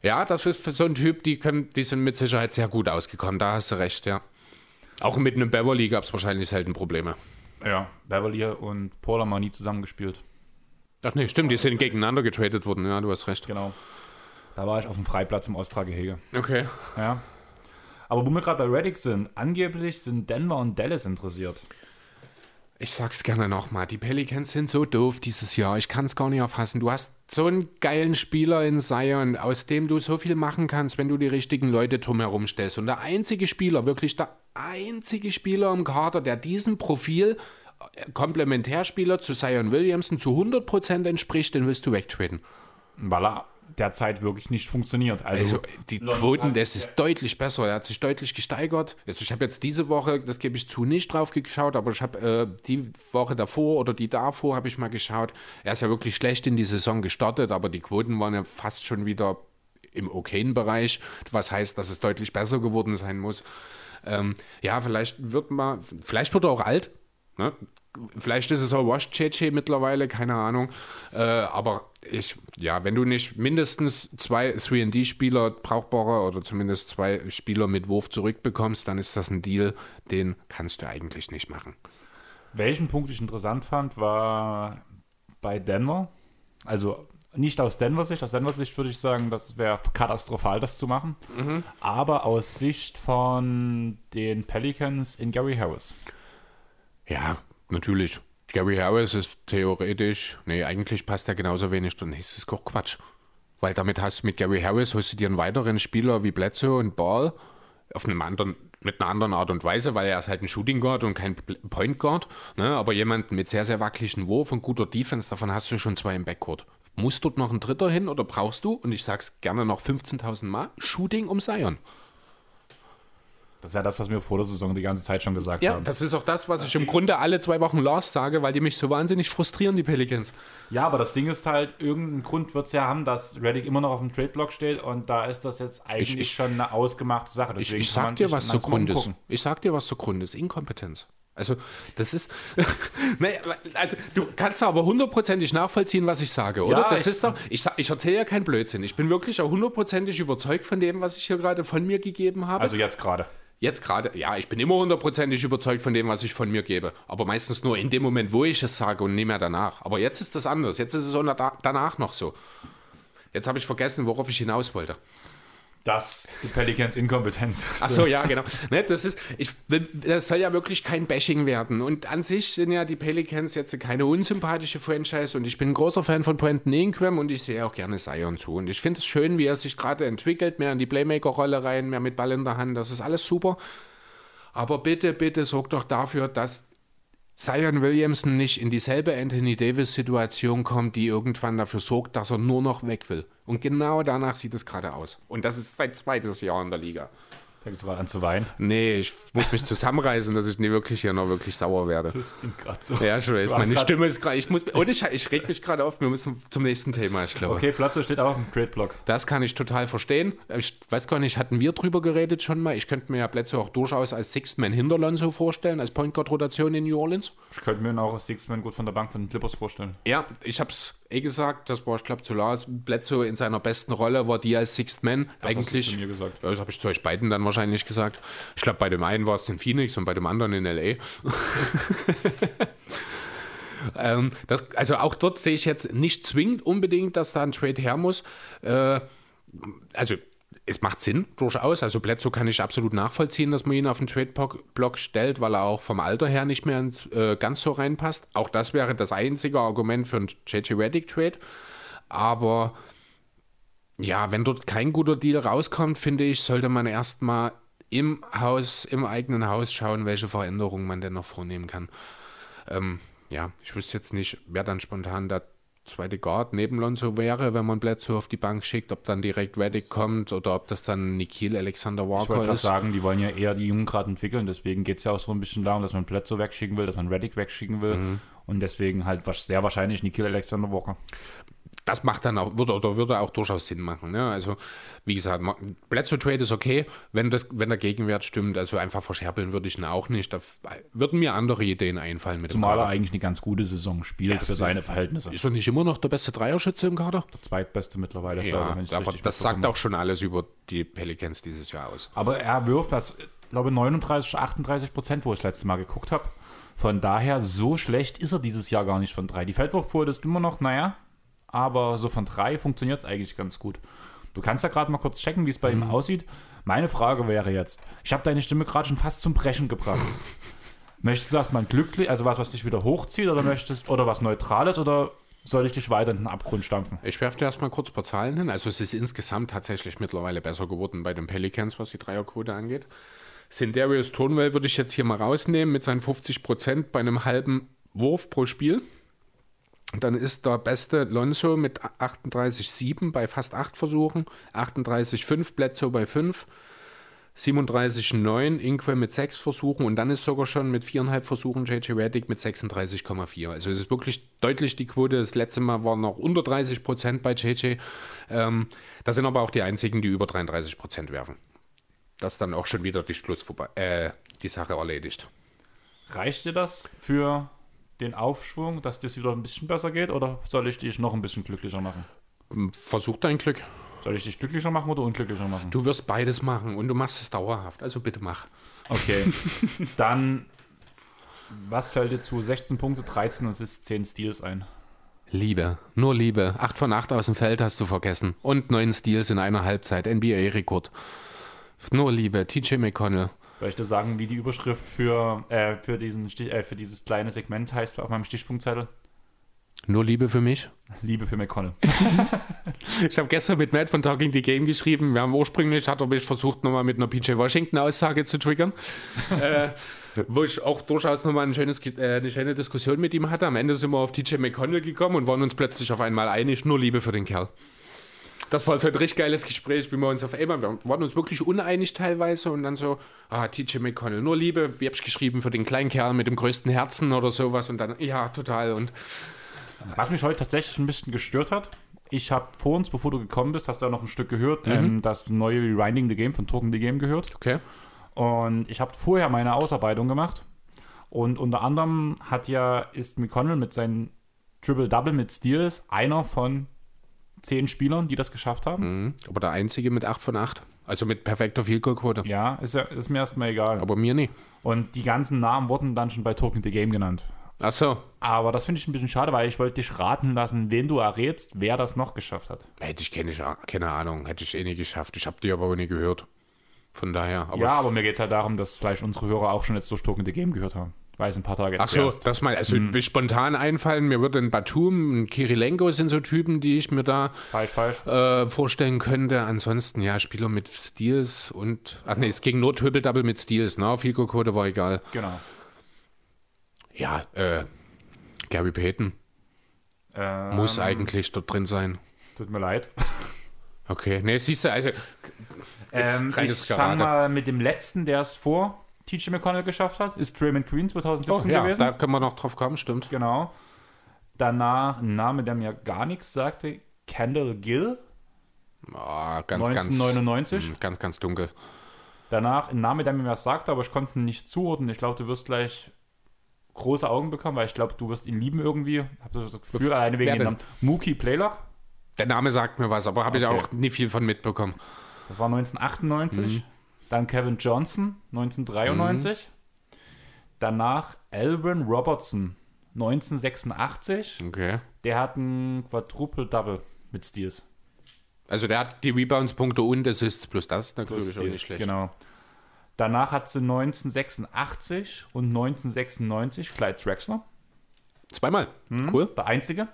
Ja, das ist für so einen Typ, die, können, die sind mit Sicherheit sehr gut ausgekommen, da hast du recht, ja. Auch mit einem Beverly gab es wahrscheinlich selten Probleme. Ja, Beverly und Paul haben mal nie zusammengespielt. Ach nee, stimmt, die sind gegeneinander getradet worden, ja, du hast recht. Genau. Da war ich auf dem Freiplatz im Ostra-Gehege. Okay. Ja. Aber wo wir gerade bei Reddick sind, angeblich sind Denver und Dallas interessiert. Ich sag's gerne nochmal, die Pelicans sind so doof dieses Jahr. Ich kann's gar nicht erfassen. Du hast so einen geilen Spieler in Zion, aus dem du so viel machen kannst, wenn du die richtigen Leute drumherum stellst. Und der einzige Spieler, wirklich der einzige Spieler im Kader, der diesem Profil äh, Komplementärspieler zu Zion Williamson zu 100% entspricht, den willst du wegtraden. Er derzeit wirklich nicht funktioniert. Also, Also die Quoten, das ist deutlich besser. Er hat sich deutlich gesteigert. Also ich habe jetzt diese Woche, das gebe ich zu, nicht drauf geschaut, aber ich habe äh, die Woche davor oder die davor habe ich mal geschaut. Er ist ja wirklich schlecht in die Saison gestartet, aber die Quoten waren ja fast schon wieder im okayen Bereich, was heißt, dass es deutlich besser geworden sein muss. Ähm, ja, vielleicht wird man, vielleicht wird er auch alt. Ne? Vielleicht ist es auch Wash Cheche mittlerweile, keine Ahnung. Äh, aber ich, ja, wenn du nicht mindestens zwei 3D-Spieler brauchbare oder zumindest zwei Spieler mit Wurf zurückbekommst, dann ist das ein Deal, den kannst du eigentlich nicht machen. welchen Punkt ich interessant fand, war bei Denver. Also nicht aus Denver Sicht. Aus Denver Sicht würde ich sagen, das wäre katastrophal, das zu machen. Aber aus Sicht von den Pelicans in Gary Harris. Ja, natürlich. Gary Harris ist theoretisch, nee, eigentlich passt er genauso wenig, dann ist es doch Quatsch. Weil damit hast du mit Gary Harris hast du dir einen weiteren Spieler wie Bledsoe und Ball auf einem anderen, mit einer anderen Art und Weise, weil er ist halt ein Shooting Guard und kein Point Guard, ne? aber jemanden mit sehr, sehr wackeligen Wurf und guter Defense, davon hast du schon zwei im Backcourt. Muss dort noch ein Dritter hin oder brauchst du, und ich sag's gerne noch 15.000 Mal, Shooting um Zion. Das ist ja das, was wir vor der Saison die ganze Zeit schon gesagt Ja, haben. das ist auch das, was ich im Grunde alle zwei Wochen Lars sage, weil die mich so wahnsinnig frustrieren, die Pelicans. Ja, aber das Ding ist halt, irgendeinen Grund wird es ja haben, dass Reddick immer noch auf dem Trade-Block steht und da ist das jetzt eigentlich ich- schon eine ausgemachte Sache. Ich, Deswegen ich man sag dir, was Grund ist. Ich sag dir, was der Grund ist. Inkompetenz. Also, das ist. naja, also, du kannst aber hundertprozentig nachvollziehen, was ich sage, oder? Ja, das ich- ist doch. Ich, ich erzähle ja keinen Blödsinn. Ich bin wirklich auch hundertprozentig überzeugt von dem, was ich hier gerade von mir gegeben habe. Also jetzt gerade. Jetzt gerade, ja, ich bin immer hundertprozentig überzeugt von dem, was ich von mir gebe. Aber meistens nur in dem Moment, wo ich es sage und nicht mehr danach. Aber jetzt ist das anders. Jetzt ist es auch da- danach noch so. Jetzt habe ich vergessen, worauf ich hinaus wollte. Dass die Pelicans inkompetent sind. Ach so, ja, genau. Ne, das, ist, ich, das soll ja wirklich kein Bashing werden. Und an sich sind ja die Pelicans jetzt keine unsympathische Franchise. Und ich bin ein großer Fan von Brandon Ingram und ich sehe auch gerne Zion zu. Und ich finde es schön, wie er sich gerade entwickelt, mehr in die Playmaker-Rolle rein, mehr mit Ball in der Hand. Das ist alles super. Aber bitte, bitte sorg doch dafür, dass Zion Williamson nicht in dieselbe Anthony Davis-Situation kommt, die irgendwann dafür sorgt, dass er nur noch weg will. Und genau danach sieht es gerade aus. Und das ist sein zweites Jahr in der Liga. Fängst du gerade an zu weinen? Nee, ich muss mich zusammenreißen, dass ich nie wirklich hier noch wirklich sauer werde. Das klingt gerade so. Ja, ich weiß, meine Stimme ist gerade. Ich muss, und ich, ich reg mich gerade auf, wir müssen zum nächsten Thema, ich glaube. Okay, Platzo steht auch auf dem Trade-Block. Das kann ich total verstehen. Ich weiß gar nicht, hatten wir drüber geredet schon mal? Ich könnte mir ja Plätze auch durchaus als Sixth Man hinter Lonzo vorstellen, als Point Guard Rotation in New Orleans. Ich könnte mir ihn auch als Sixman gut von der Bank von den Clippers vorstellen. Ja, ich habe es eh gesagt, das war, ich glaube, zu Lars. Bledsoe in seiner besten Rolle war die als Sixth Man. hast du Eigentlich. zu mir gesagt. Das habe ich zu euch beiden dann wahrscheinlich gesagt. Ich glaube, bei dem einen war es in Phoenix und bei dem anderen in L.A. ähm, das, also auch dort sehe ich jetzt nicht zwingend unbedingt, dass da ein Trade her muss. Äh, also es macht Sinn, durchaus. Also Bledsoe kann ich absolut nachvollziehen, dass man ihn auf den Trade-Block stellt, weil er auch vom Alter her nicht mehr ins, äh, ganz so reinpasst. Auch das wäre das einzige Argument für einen J.J. Reddick-Trade. Aber ja, wenn dort kein guter Deal rauskommt, finde ich, sollte man erstmal im Haus, im eigenen Haus schauen, welche Veränderungen man denn noch vornehmen kann. Ähm, ja, ich wüsste jetzt nicht, wer dann spontan der zweite Guard neben Lonzo wäre, wenn man Bledsoe auf die Bank schickt, ob dann direkt Reddick kommt oder ob das dann Nikhil Alexander Ich wollte Walker gerade ist. sagen, die wollen ja eher die Jungen gerade entwickeln. Deswegen geht es ja auch so ein bisschen darum, dass man Plätze wegschicken will, dass man Reddick wegschicken will. Mhm. Und deswegen halt sehr wahrscheinlich Nikhil Alexander Walker. Das macht dann auch, würde, oder würde auch durchaus Sinn machen. Ne? Also, wie gesagt, Bledsoe Trade ist okay, wenn, das, wenn der Gegenwert stimmt. Also einfach verscherbeln würde ich ihn auch nicht. Da würden mir andere Ideen einfallen mit Zumal dem er eigentlich eine ganz gute Saison spielt für das seine Verhältnisse. Ist er nicht immer noch der beste Dreierschütze im Kader? Der zweitbeste mittlerweile, glaube Ja, ich, ich's aber das sagt auch schon alles über die Pelicans dieses Jahr aus. Aber er wirft das, ich glaube 39, 38 Prozent, wo ich das letzte Mal geguckt habe. Von daher, so schlecht ist er dieses Jahr gar nicht von drei. Die Feldwurfquote ist immer noch, naja, aber so von drei funktioniert es eigentlich ganz gut. Du kannst ja gerade mal kurz checken, wie es bei ihm aussieht. Meine Frage wäre jetzt, ich habe deine Stimme gerade schon fast zum Brechen gebracht. möchtest du erstmal glücklich, also was, was dich wieder hochzieht, oder möchtest, oder was Neutrales, oder soll ich dich weiter in den Abgrund stampfen? Ich werfe dir erstmal kurz ein paar Zahlen hin. Also es ist insgesamt tatsächlich mittlerweile besser geworden bei den Pelicans, was die Dreierquote angeht. Sindarius Tonwell würde ich jetzt hier mal rausnehmen mit seinen 50 Prozent bei einem halben Wurf pro Spiel. Dann ist der beste Lonzo mit 38,7 bei fast 8 Versuchen, 38,5 Bledsoe bei 5, 37,9 Inque mit 6 Versuchen und dann ist sogar schon mit 4,5 Versuchen JJ Reddick mit 36,4. Also es ist wirklich deutlich die Quote. Das letzte Mal waren noch unter 30 Prozent bei JJ. Ähm, das sind aber auch die einzigen, die über 33 Prozent werfen. Das ist dann auch schon wieder die Schluss vorbei, äh, die Sache erledigt. Reicht dir das für den Aufschwung, dass das wieder ein bisschen besser geht, oder soll ich dich noch ein bisschen glücklicher machen? Versuch dein Glück. Soll ich dich glücklicher machen oder unglücklicher machen? Du wirst beides machen und du machst es dauerhaft. Also bitte mach. Okay. Dann, was fällt dir zu? 16 Punkte, 13 Assists, 10 Steals ein. Liebe, nur Liebe. 8 von 8 aus dem Feld hast du vergessen. Und 9 Steals in einer Halbzeit. NBA-Rekord. Nur Liebe. TJ McConnell. Soll ich dir sagen, wie die Überschrift für, äh, für, diesen, äh, für dieses kleine Segment heißt auf meinem Stichpunktzettel? Nur Liebe für mich. Liebe für McConnell. Ich habe gestern mit Matt von Talking the Game geschrieben. Wir haben ursprünglich, hat er mich versucht, nochmal mit einer PJ Washington-Aussage zu triggern. äh, wo ich auch durchaus nochmal ein schönes, äh, eine schöne Diskussion mit ihm hatte. Am Ende sind wir auf TJ McConnell gekommen und waren uns plötzlich auf einmal einig, nur Liebe für den Kerl. Das war so ein richtig geiles Gespräch, wie wir uns auf einmal, wir waren uns wirklich uneinig teilweise und dann so, ah, TJ McConnell, nur Liebe, wie hab ich geschrieben, für den kleinen Kerl mit dem größten Herzen oder sowas und dann, ja, total und Was mich heute tatsächlich ein bisschen gestört hat, ich habe vor uns, bevor du gekommen bist, hast du ja noch ein Stück gehört, ähm, das neue Rewinding the Game von Token the Game gehört. okay. Und ich habe vorher meine Ausarbeitung gemacht. Und unter anderem hat ja, ist McConnell mit seinen Triple-Double mit Steals einer von zehn Spielern, die das geschafft haben. Mhm. Aber der Einzige mit 8 von 8. Also mit perfekter Field Quote. Ja, ist, ja, ist mir erstmal egal. Aber mir nicht. Und die ganzen Namen wurden dann schon bei Token the Game genannt. Ach so. Aber das finde ich ein bisschen schade, weil ich wollte dich raten lassen, wen du errätst, wer das noch geschafft hat. Hätte ich keine, keine Ahnung, hätte ich eh nicht geschafft. Ich habe die aber auch nie gehört. Von daher. Aber ja, aber mir geht es halt darum, dass vielleicht unsere Hörer auch schon jetzt durch Token the Game gehört haben. Weil es ein paar Tage Ach so, das mal, also mir spontan einfallen, mir würde ein Batum, ein Kirilenko sind so Typen, die ich mir da Falsch, falsch. äh, vorstellen könnte. Ansonsten, ja, Spieler mit Steals und, ach nee, es ging nur Triple-Double mit Steals, ne? Fico Code war egal. Genau. Ja, äh, Gary Payton Ähm, muss eigentlich dort drin sein. Tut mir leid. Okay, nee, siehst du, also, ist Ähm, ich fange mal mit dem letzten, der es vor TJ McConnell geschafft hat. Ist Draymond Green oh, 2017 ja, gewesen. da können wir noch drauf kommen, stimmt. Genau. Danach ein Name, der mir gar nichts sagte. Kendall Gill, Ah, ganz, 1999. ganz, mh, ganz, ganz dunkel. Danach ein Name, der mir was sagte, aber ich konnte ihn nicht zuordnen. Ich glaube, du wirst gleich große Augen bekommen, weil ich glaube, du wirst ihn lieben irgendwie. Hab das Gefühl, Wer alleine wegen dem? Namen. Mookie Playlock. Der Name sagt mir was, aber habe ich Okay. auch nie viel von mitbekommen. Das war 1998. Mhm. Dann Kevin Johnson, 1993. Danach Alvin Robertson, 1986. Okay. Der hat ein Quadruple-Double mit Steals. Also der hat die Rebounds-Punkte und Assists plus das natürlich auch Steals, nicht schlecht. Genau. Danach hat sie 1986 und 1996 Clyde Drexler. Zweimal. Mhm. Cool. Der einzige.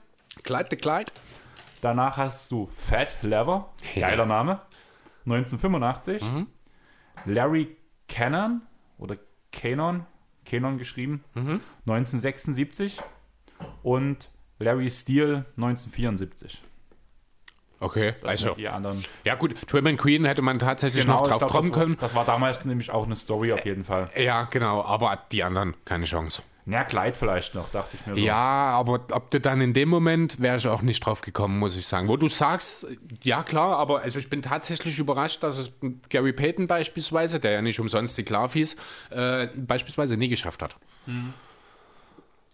Clyde the Clyde. Danach hast du Fat Lever, geiler Name, 1985. Mhm. Larry Cannon oder Canon, Canon geschrieben, Mhm. 1976. Und Larry Steele 1974. Okay. Das also, die anderen. ja gut, Draymond Queen hätte man tatsächlich noch ich drauf glaub, kommen das können. Das war damals nämlich auch eine Story auf jeden Fall. Ja, genau, aber die anderen keine Chance. Na, Kleid vielleicht noch, dachte ich mir so. Ja, aber ob du dann in dem Moment wäre ich auch nicht drauf gekommen, muss ich sagen. Wo du sagst, ja klar, aber also ich bin tatsächlich überrascht, dass es Gary Payton beispielsweise, der ja nicht umsonst die Klarfies, äh, beispielsweise nie geschafft hat.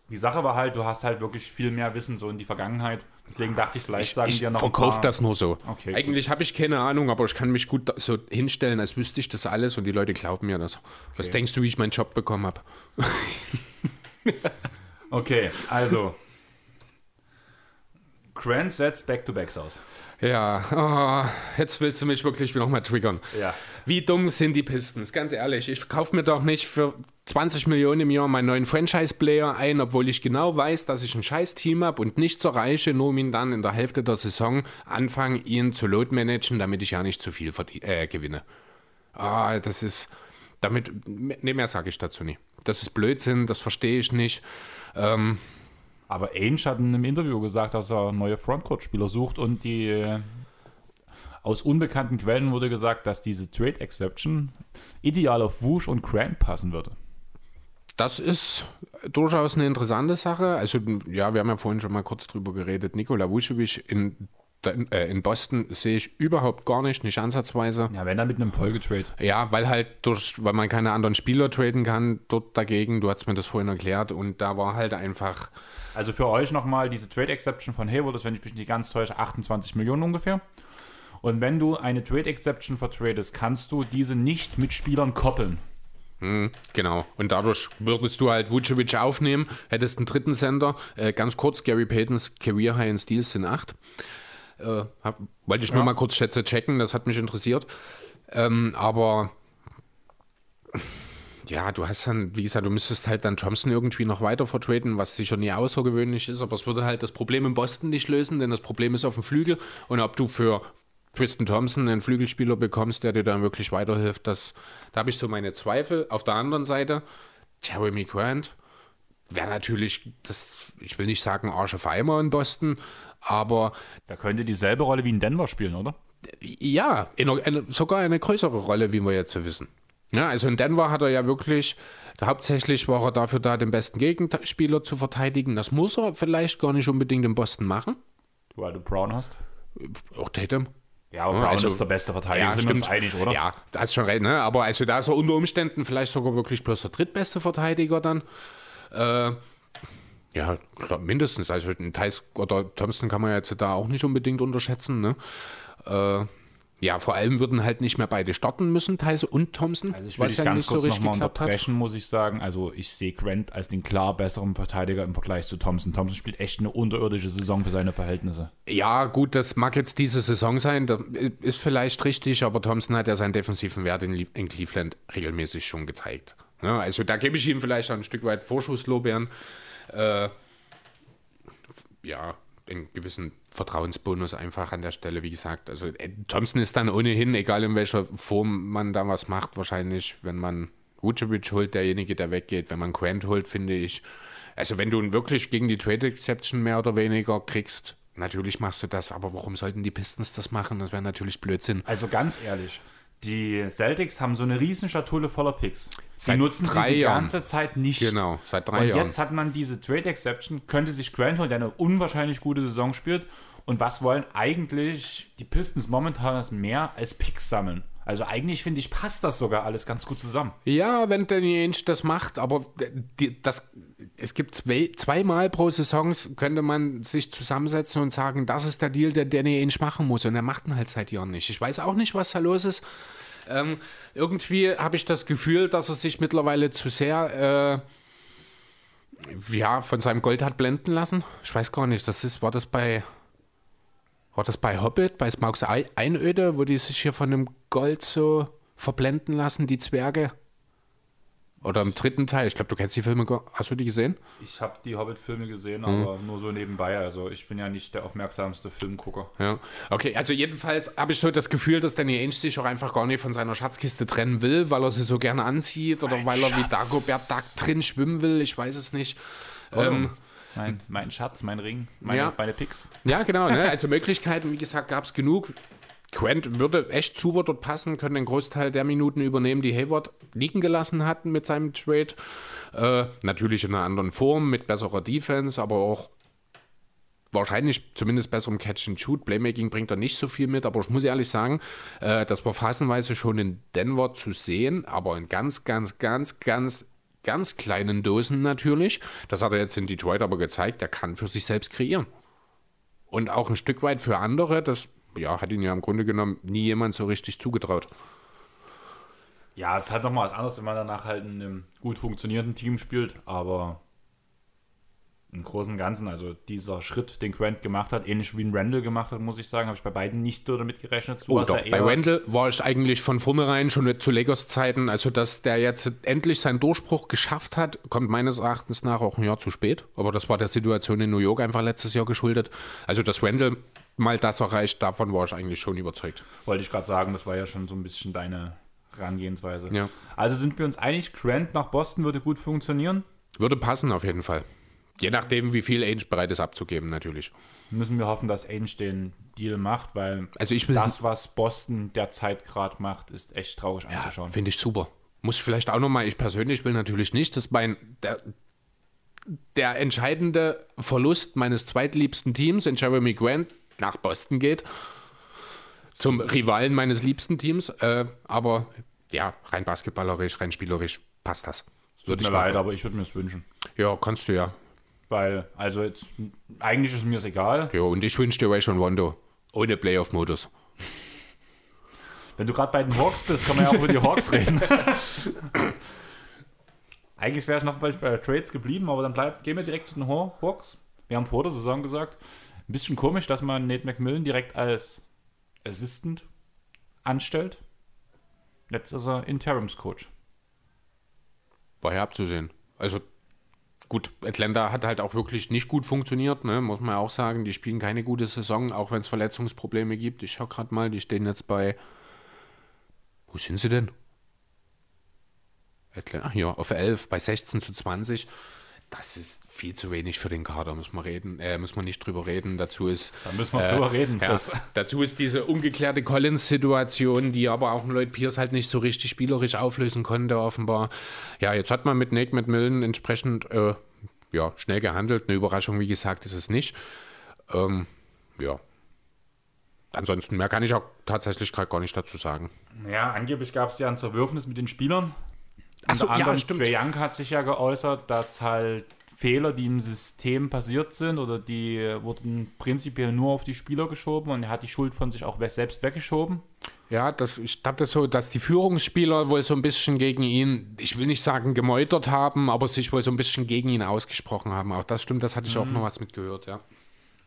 Die Sache war halt, du hast halt wirklich viel mehr Wissen so in die Vergangenheit. Deswegen dachte ich, vielleicht sagen ich dir noch ein verkaufe paar. das nur so. Okay. Eigentlich habe ich keine Ahnung, aber ich kann mich gut so hinstellen, als wüsste ich das alles und die Leute glauben mir das. Was denkst du, wie ich meinen Job bekommen habe? Okay, also. Grant setzt Back-to-Backs aus. Ja, oh, jetzt willst du mich wirklich nochmal triggern. Ja. Wie dumm sind die Pistons? Ganz ehrlich, ich kaufe mir doch nicht für 20 Millionen im Jahr meinen neuen Franchise-Player ein, obwohl ich genau weiß, dass ich ein scheiß Team habe und nichts erreiche, nur um ihn dann in der Hälfte der Saison anfangen, ihn zu load-managen, damit ich ja nicht zu viel äh, gewinne. Ah, das ist, damit, ne, mehr sage ich dazu nie. Das ist Blödsinn, das verstehe ich nicht. Ähm, Aber Ainge hat in einem Interview gesagt, dass er neue Frontcourt-Spieler sucht und die äh, aus unbekannten Quellen wurde gesagt, dass diese Trade Exception ideal auf Wush und Grant passen würde. Das ist durchaus eine interessante Sache. Also, ja, wir haben ja vorhin schon mal kurz drüber geredet. Nikola Vucevic in, in Boston sehe ich überhaupt gar nicht, nicht ansatzweise. Ja, wenn dann mit einem Folgetrade. Ja, weil halt durch, weil man keine anderen Spieler traden kann, dort dagegen, du hast mir das vorhin erklärt, und da war halt einfach, Also für euch nochmal diese Trade Exception von Hayward ist, wenn ich mich nicht ganz täusche, 28 Millionen ungefähr. Und wenn du eine Trade Exception vertradest, kannst du diese nicht mit Spielern koppeln. genau. Und dadurch würdest du halt Vucevic aufnehmen, hättest einen dritten Sender. Äh, ganz kurz, Gary Paytons Career High in Steals sind acht. Äh, hab, wollte ich nur mal kurz Schätze checken, das hat mich interessiert. Ähm, aber ja, du hast dann, wie gesagt, du müsstest halt dann Thompson irgendwie noch weiter vertraden, was sicher nie außergewöhnlich ist, aber es würde halt das Problem in Boston nicht lösen, denn das Problem ist auf dem Flügel. Und ob du für Tristan Thompson einen Flügelspieler bekommst, der dir dann wirklich weiterhilft, das, da habe ich so meine Zweifel. Auf der anderen Seite, Jeremy Grant wäre natürlich, das, ich will nicht sagen Arsch auf Eimer in Boston, Aber Da könnte dieselbe Rolle wie in Denver spielen, oder? ja, eine, sogar eine größere Rolle, wie wir jetzt so wissen. Ja, also in Denver hat er ja wirklich, hauptsächlich war er dafür da, den besten Gegenspieler zu verteidigen. Das muss er vielleicht gar nicht unbedingt in Boston machen. Weil du Brown hast. Auch Tatum. Ja, aber Ja, Brown also- ist der beste Verteidiger, sind wir uns einig, oder? Ja, da hast schon recht, ne? Aber also da ist er unter Umständen vielleicht sogar wirklich bloß der drittbeste Verteidiger dann. Äh, ja, klar, mindestens. Also den Thais oder Thompson kann man ja jetzt da auch nicht unbedingt unterschätzen, ne? Äh, ja, vor allem würden halt nicht mehr beide starten müssen, Thais und Thompson, Also ich will was ja ganz nicht so kurz richtig nochmal geklappt hat. unterbrechen, muss ich sagen. Also ich sehe Grant als den klar besseren Verteidiger im Vergleich zu Thompson. Thompson spielt echt eine unterirdische Saison für seine Verhältnisse. Ja, gut, das mag jetzt diese Saison sein, ist vielleicht richtig, aber Thompson hat ja seinen defensiven Wert in, in Cleveland regelmäßig schon gezeigt. Ja, also da gebe ich ihm vielleicht ein Stück weit Vorschusslorbeeren. Äh, ja, einen gewissen Vertrauensbonus einfach an der Stelle, wie gesagt. Also äh, Thompson ist dann ohnehin, egal in welcher Form man da was macht, wahrscheinlich, wenn man Vucevic holt, derjenige, der weggeht, wenn man Grant holt, finde ich. Also wenn du ihn wirklich gegen die Trade Exception mehr oder weniger kriegst, natürlich machst du das, aber warum sollten die Pistons das machen? Das wäre natürlich Blödsinn. Also ganz ehrlich, die Celtics haben so eine riesen Schatulle voller Picks. Sie Seit nutzen sie die Jahren. ganze Zeit nicht. Genau, seit drei Und Jahren. jetzt hat man diese Trade Exception, könnte sich Grant holen, der eine unwahrscheinlich gute Saison spielt. Und was wollen eigentlich die Pistons momentan mehr als Picks sammeln? Also eigentlich finde ich, passt das sogar alles ganz gut zusammen. Ja, wenn Danny Ainge das macht, aber die, das, es gibt zwei, zweimal pro Saison, könnte man sich zusammensetzen und sagen, das ist der Deal, der Danny Ainge machen muss. Und er macht ihn halt seit Jahren nicht. Ich weiß auch nicht, was da los ist. Ähm, irgendwie habe ich das Gefühl, dass er sich mittlerweile zu sehr äh, ja, von seinem Gold hat blenden lassen. Ich weiß gar nicht, das ist, war das bei war das bei Hobbit, bei Smaugs Ei- Einöde, wo die sich hier von dem Gold so verblenden lassen, die Zwerge? Oder im dritten Teil. Ich glaube, du kennst die Filme. Hast du die gesehen? Ich habe die Hobbit-Filme gesehen, Mhm. aber nur so nebenbei. Also ich bin ja nicht der aufmerksamste Filmgucker. Ja. Okay, also jedenfalls habe ich so das Gefühl, dass Danny Ainge sich auch einfach gar nicht von seiner Schatzkiste trennen will, weil er sie so gerne ansieht oder weil er wie Dagobert Duck drin schwimmen will. Ich weiß es nicht. Ähm, Mein, mein Schatz, mein Ring, meine, Ja. meine Picks. Ja, genau. Ne? Also Möglichkeiten, wie gesagt, gab es genug. Quent würde echt super dort passen, können den Großteil der Minuten übernehmen, die Hayward liegen gelassen hatten mit seinem Trade. Äh, natürlich in einer anderen Form, mit besserer Defense, aber auch wahrscheinlich zumindest besserem Catch and Shoot. Playmaking bringt er nicht so viel mit, aber ich muss ehrlich sagen, äh, das war phasenweise schon in Denver zu sehen, aber in ganz, ganz, ganz, ganz, ganz kleinen Dosen natürlich. Das hat er jetzt in Detroit aber gezeigt, er kann für sich selbst kreieren. Und auch ein Stück weit für andere, das ja, hat ihn ja im Grunde genommen nie jemand so richtig zugetraut. Ja, es ist halt nochmal was anderes, wenn man danach halt in einem gut funktionierenden Team spielt, aber im Großen und Ganzen, also dieser Schritt, den Grant gemacht hat, ähnlich wie ein Randall gemacht hat, muss ich sagen, habe ich bei beiden nicht so damit gerechnet. Du Oh, doch, bei Wendell war ich eigentlich von vornherein schon zu Lakers Zeiten, also dass der jetzt endlich seinen Durchbruch geschafft hat, kommt meines Erachtens nach auch ein Jahr zu spät. Aber das war der Situation in New York einfach letztes Jahr geschuldet. Also dass Wendell mal das erreicht, davon war ich eigentlich schon überzeugt. Wollte ich gerade sagen, das war ja schon so ein bisschen deine Herangehensweise. Ja. Also sind wir uns einig, Grant nach Boston würde gut funktionieren. Würde passen auf jeden Fall. Je nachdem, wie viel Ainge bereit ist abzugeben, natürlich. Müssen wir hoffen, dass Ainge den Deal macht, weil Also ich das, was Boston derzeit gerade macht, ist echt traurig anzuschauen. Finde ich super. Muss ich vielleicht auch nochmal, ich persönlich will natürlich nicht, dass mein, der, der entscheidende Verlust meines zweitliebsten Teams in Jeremy Grant nach Boston geht. Zum Rivalen meines liebsten Teams. Äh, aber ja, rein basketballerisch, rein spielerisch passt das. Tut mir leid, machen. aber ich würde mir es wünschen. Ja, kannst du ja. Weil, also jetzt, eigentlich ist mir es egal. Ja, und ich wünsche dir Ray schon Wondo. Ohne Playoff-Modus. Wenn du gerade bei den Hawks bist, kann man ja auch über die Hawks reden. Eigentlich wäre ich noch bei, bei Trades geblieben, aber dann bleib, gehen wir direkt zu den Haw- Hawks. Wir haben vor der Saison gesagt, ein bisschen komisch, dass man Nate McMillan direkt als Assistant anstellt. Jetzt ist er Interimscoach. War ja abzusehen. Also gut, Atlanta hat halt auch wirklich nicht gut funktioniert, ne? muss man ja auch sagen. Die spielen keine gute Saison, auch wenn es Verletzungsprobleme gibt. Ich schau gerade mal, die stehen jetzt bei. Wo sind sie denn? Atlanta, hier, auf 11, bei 16 zu 20. Das ist viel zu wenig für den Kader, muss man reden, äh, muss man nicht drüber reden. Dazu ist. Da müssen wir drüber reden. Ja, dazu ist diese ungeklärte Collins-Situation, die aber auch ein Lloyd Pierce halt nicht so richtig spielerisch auflösen konnte, offenbar. Ja, jetzt hat man mit Nate McMillan entsprechend äh, ja, schnell gehandelt. Eine Überraschung, wie gesagt, ist es nicht. Ähm, ja. Ansonsten mehr kann ich auch tatsächlich gerade gar nicht dazu sagen. ja, angeblich gab es ja ein Zerwürfnis mit den Spielern. Ach so, Unter ja, stimmt. Trae Young hat sich ja geäußert, dass halt Fehler, die im System passiert sind oder die wurden prinzipiell nur auf die Spieler geschoben und er hat die Schuld von sich auch selbst weggeschoben. Ja, das, ich glaube das so, dass die Führungsspieler wohl so ein bisschen gegen ihn, ich will nicht sagen gemeutert haben, aber sich wohl so ein bisschen gegen ihn ausgesprochen haben. Auch das stimmt, das hatte ich auch noch was mitgehört, ja.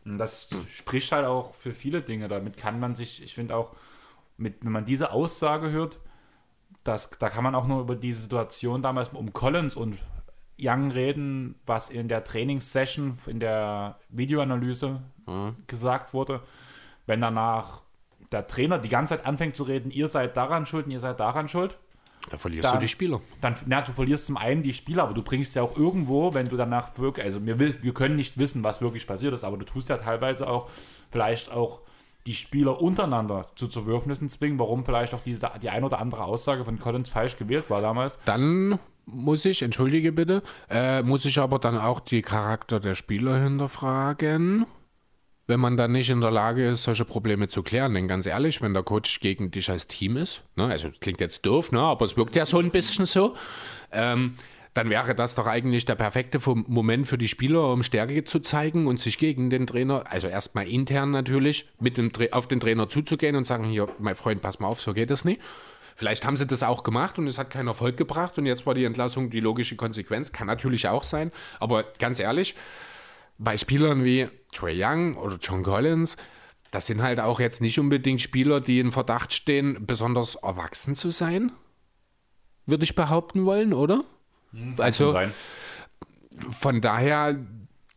Das spricht halt auch für viele Dinge. Damit kann man sich, ich finde auch, mit, wenn man diese Aussage hört, das, da kann man auch nur über die Situation damals um Collins und Young reden, was in der Trainingssession, in der Videoanalyse gesagt wurde. Wenn danach der Trainer die ganze Zeit anfängt zu reden, ihr seid daran schuld und ihr seid daran schuld, Da verlierst Da- du die Spieler. dann, na, du verlierst zum einen die Spieler, aber du bringst ja auch irgendwo, wenn du danach wirklich, also wir, will, wir können nicht wissen, was wirklich passiert ist, aber du tust ja teilweise auch vielleicht auch die Spieler untereinander zu Zerwürfnissen zwingen, warum vielleicht auch diese, die ein oder andere Aussage von Collins falsch gewählt war damals. Dann muss ich, entschuldige bitte, äh, muss ich aber dann auch die Charakter der Spieler hinterfragen, wenn man dann nicht in der Lage ist, solche Probleme zu klären. Denn ganz ehrlich, wenn der Coach gegen dich als Team ist, ne, also klingt jetzt doof, ne, aber es wirkt ja so ein bisschen so, ähm, dann wäre das doch eigentlich der perfekte Moment für die Spieler, um Stärke zu zeigen und sich gegen den Trainer, also erstmal intern natürlich, mit dem, auf den Trainer zuzugehen und sagen, hier, mein Freund, pass mal auf, so geht das nicht. Vielleicht haben sie das auch gemacht und es hat keinen Erfolg gebracht und jetzt war die Entlassung die logische Konsequenz. Kann natürlich auch sein, aber ganz ehrlich, bei Spielern wie Trey Young oder John Collins, das sind halt auch jetzt nicht unbedingt Spieler, die in Verdacht stehen, besonders erwachsen zu sein, würde ich behaupten wollen, oder? Also sein. von daher,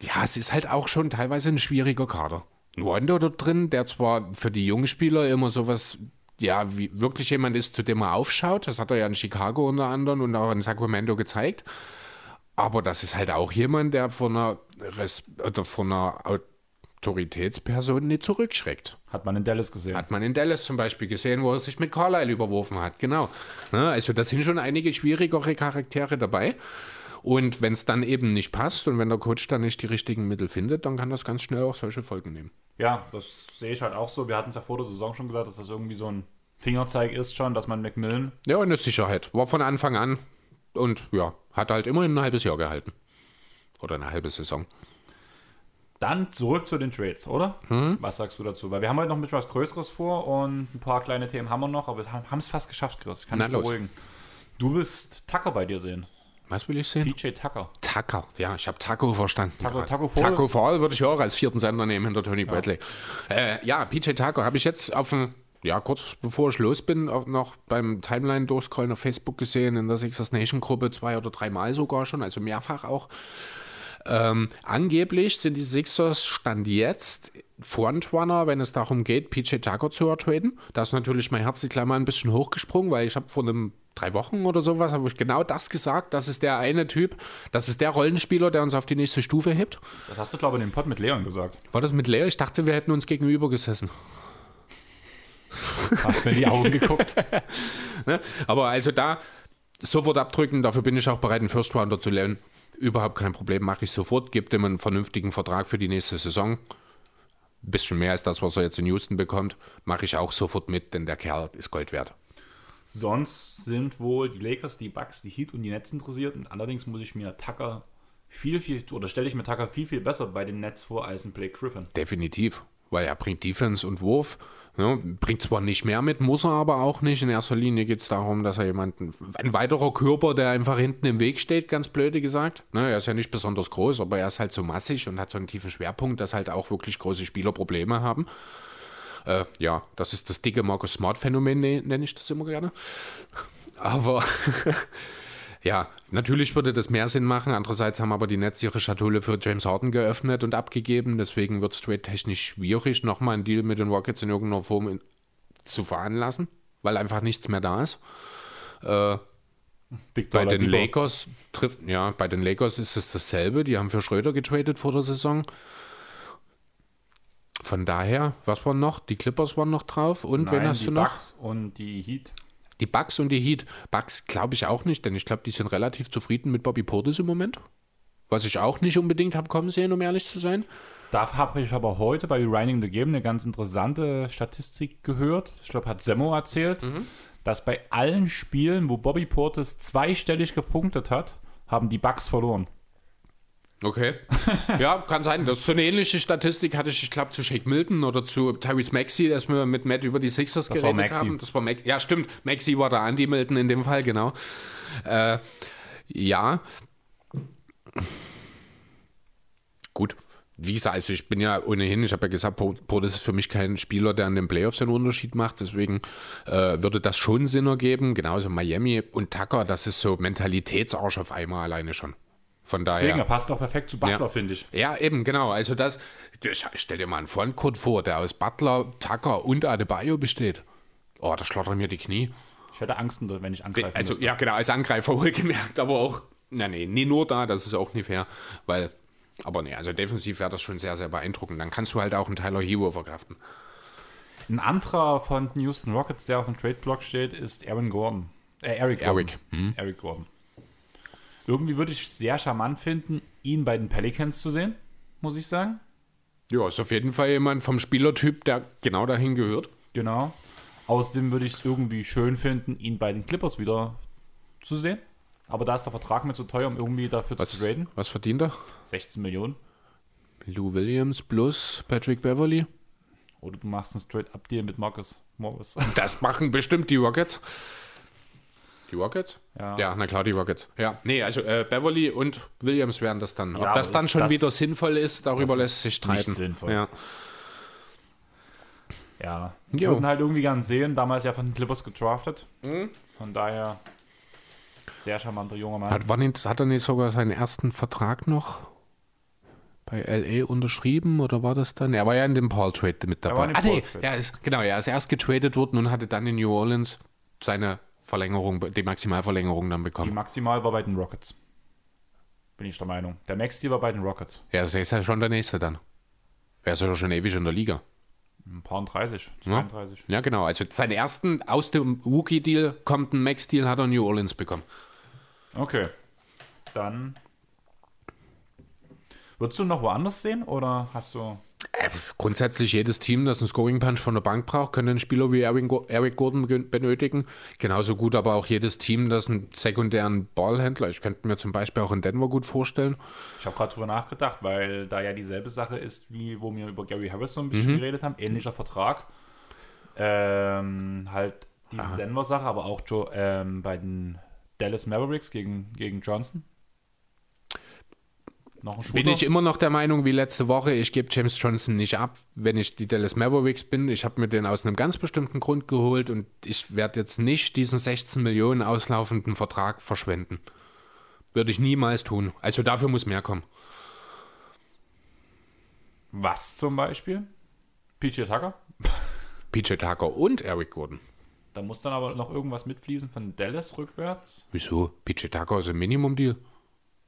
ja, es ist halt auch schon teilweise ein schwieriger Kader. Ein Rondo dort drin, der zwar für die jungen Spieler immer sowas, ja, wie wirklich jemand ist, zu dem man aufschaut. Das hat er ja in Chicago unter anderem und auch in Sacramento gezeigt. Aber das ist halt auch jemand, der von einer, Res oder von einer Autoritätsperson nicht zurückschreckt. Hat man in Dallas gesehen. Hat man in Dallas zum Beispiel gesehen, wo er sich mit Carlisle überworfen hat. Genau. Ne, Also das sind schon einige schwierigere Charaktere dabei. Und wenn es dann eben nicht passt und wenn der Coach dann nicht die richtigen Mittel findet, dann kann das ganz schnell auch solche Folgen nehmen. Ja, das sehe ich halt auch so. Wir hatten es ja vor der Saison schon gesagt, dass das irgendwie so ein Fingerzeig ist schon, dass man McMillan Ja, und eine Sicherheit. War von Anfang an. Und ja, hat halt immerhin ein halbes Jahr gehalten. Oder eine halbe Saison. Dann zurück zu den Trades, oder? Hm? Was sagst du dazu? Weil wir haben heute noch ein bisschen was Größeres vor und ein paar kleine Themen haben wir noch, aber wir haben es fast geschafft, Chris. Ich kann Na dich los. beruhigen. Du willst Tucker bei dir sehen. Was will ich sehen? PJ Tucker. Taco. Ja, ich habe Taco verstanden. Taco-. Taco Fall? Taco Fall würde ich auch als vierten Sender nehmen hinter Tony Bradley. Äh, ja, PJ Taco habe ich jetzt auf dem, ja, kurz bevor ich los bin, auf, noch beim Timeline durchscrollen auf Facebook gesehen, in der Sixers Nation Gruppe zwei oder dreimal sogar schon, also mehrfach auch. Ähm, angeblich sind die Sixers Stand jetzt Frontrunner, wenn es darum geht, PJ Tucker zu ertraden. Da ist natürlich mein Herz gleich mal ein bisschen hochgesprungen, weil ich habe vor einem drei Wochen oder sowas, habe ich genau das gesagt. Das ist der eine Typ, das ist der Rollenspieler, der uns auf die nächste Stufe hebt. Das hast du, glaube ich, in dem Pod mit Leon gesagt. War das mit Leo? Ich dachte, wir hätten uns gegenüber gesessen. Hast mir in die Augen geguckt. Ne? Aber also da sofort abdrücken, dafür bin ich auch bereit, einen First Rounder zu lernen. Überhaupt kein Problem, mache ich sofort. Gebe dem einen vernünftigen Vertrag für die nächste Saison. Ein bisschen mehr als das, was er jetzt in Houston bekommt, mache ich auch sofort mit, denn der Kerl ist Gold wert. Sonst sind wohl die Lakers, die Bucks, die Heat und die Nets interessiert. Und allerdings muss ich mir Tucker viel, viel, oder stelle ich mir Tucker viel, viel besser bei den Nets vor als ein Blake Griffin. Definitiv, weil er bringt Defense und Wurf. Ja, bringt zwar nicht mehr mit, muss er aber auch nicht. In erster Linie geht es darum, dass er jemanden, ein weiterer Körper, der einfach hinten im Weg steht, ganz blöde gesagt. Ne, er ist ja nicht besonders groß, aber er ist halt so massig und hat so einen tiefen Schwerpunkt, dass halt auch wirklich große Spieler Probleme haben. Äh, ja, das ist das dicke Marcus Smart-Phänomen, ne- nenne ich das immer gerne. Aber ja, natürlich würde das mehr Sinn machen. Andererseits haben aber die Nets ihre Schatulle für James Harden geöffnet und abgegeben. Deswegen wird es trade-technisch schwierig, nochmal einen Deal mit den Rockets in irgendeiner Form in, zu veranlassen, weil einfach nichts mehr da ist. Äh, Bei den Oladipo. Lakers trifft, ja, bei den Lakers ist es dasselbe. Die haben für Schröder getradet vor der Saison. Von daher, was waren noch? Die Clippers waren noch drauf. Und wen Nein, hast die du noch? Bucks und die Heat. Die Bucks und die Heat. Bucks glaube ich auch nicht, denn ich glaube, die sind relativ zufrieden mit Bobby Portis im Moment. Was ich auch nicht unbedingt habe kommen sehen, um ehrlich zu sein. Da habe ich aber heute bei Rewinding the Game eine ganz interessante Statistik gehört. Ich glaube, hat Semmo erzählt, Mhm. dass bei allen Spielen, wo Bobby Portis zweistellig gepunktet hat, haben die Bucks verloren. Okay. ja, kann sein. Das ist so eine ähnliche Statistik hatte ich, ich glaube, zu Shake Milton oder zu Tyrese Maxey, dass wir mit Matt über die Sixers Das geredet haben. Das war Maxey. Ja, stimmt. Maxey war der Andy Milton in dem Fall, genau. Äh, ja. Gut. Wie gesagt, also ich bin ja ohnehin, ich habe ja gesagt, Portis ist für mich kein Spieler, der an den Playoffs einen Unterschied macht. Deswegen äh, würde das schon Sinn ergeben. Genauso Miami und Tucker, das ist so Mentalitätsarsch auf einmal alleine schon. Von daher. Deswegen, er passt auch perfekt zu Butler, Ja. finde ich. Ja, eben, genau. Also das, stell dir mal einen Frontcourt vor, der aus Butler, Tucker und Adebayo besteht. Oh, da schlottern mir die Knie. Ich hätte Angst, wenn ich angreifen Also müsste. ja, genau, als Angreifer wohlgemerkt, aber auch, na nee, nie nur da, das ist auch nicht fair, weil, aber nee, also defensiv wäre das schon sehr, sehr beeindruckend. Dann kannst du halt auch einen Tyler Hero verkraften. Ein anderer von den Houston Rockets, der auf dem Trade-Block steht, ist Aaron Gordon. Äh, Eric Gordon. Eric. Mhm. Eric Gordon. Irgendwie würde ich es sehr charmant finden, ihn bei den Pelicans zu sehen, muss ich sagen. Ja, ist auf jeden Fall jemand vom Spielertyp, der genau dahin gehört. Genau. Außerdem würde ich es irgendwie schön finden, ihn bei den Clippers wieder zu sehen. Aber da ist der Vertrag mir zu teuer, um irgendwie dafür Was, zu traden. was verdient er? 16 Millionen. Lou Williams plus Patrick Beverly. Oder du machst einen Straight-Up-Deal mit Marcus Morris. Das machen bestimmt die Rockets. Die Rockets? Ja. Ja, na klar, die Rockets. Ja, nee, also äh, Beverly und Williams wären das dann. Ob Ja, das dann schon das- wieder sinnvoll ist, darüber lässt ist sich streiten. sinnvoll. Ja. Ja. Wir Jo. würden halt irgendwie gern sehen, damals ja von den Clippers gedraftet. Mhm. Von daher sehr charmanter junger Mann. Hat, nicht, hat er nicht sogar seinen ersten Vertrag noch bei LA unterschrieben oder war das dann? Er war ja in dem Paul Trade mit dabei. Ah, nee, er ist, genau, er ist erst getradet worden und hatte dann in New Orleans seine Verlängerung, die Maximalverlängerung dann Die bekommen. Maximal war bei den Rockets. Bin ich der Meinung. Der Max-Deal war bei den Rockets. Ja, das ist ja schon der nächste dann. Er ist ja schon ewig in der Liga. Ein paar und 30, Ja. 32. Ja, genau. Also seinen ersten aus dem Rookie-Deal kommt ein Max-Deal, hat er New Orleans bekommen. Okay. Dann. Würdest du noch woanders sehen oder hast du. Äh, grundsätzlich jedes Team, das einen Scoring-Punch von der Bank braucht, könnte einen Spieler wie Eric Go- Eric Gordon be- benötigen. Genauso gut aber auch jedes Team, das einen sekundären Ballhändler, ich könnte mir zum Beispiel auch in Denver gut vorstellen. Ich habe gerade drüber nachgedacht, weil da ja dieselbe Sache ist, wie wo wir über Gary Harris so ein Mhm. bisschen geredet haben. Ähnlicher Vertrag. Ähm, halt diese Denver-Sache, aber auch Joe, ähm, bei den Dallas Mavericks gegen, gegen Johnson. Noch ein Shooter. Bin ich immer noch der Meinung wie letzte Woche, ich gebe James Johnson nicht ab, wenn ich die Dallas Mavericks bin. Ich habe mir den aus einem ganz bestimmten Grund geholt und ich werde jetzt nicht diesen 16 Millionen auslaufenden Vertrag verschwenden. Würde ich niemals tun. Also dafür muss mehr kommen. Was zum Beispiel? PJ Tucker? PJ Tucker und Eric Gordon. Da muss dann aber noch irgendwas mitfließen von Dallas rückwärts. Wieso? PJ Tucker ist ein Minimum-Deal.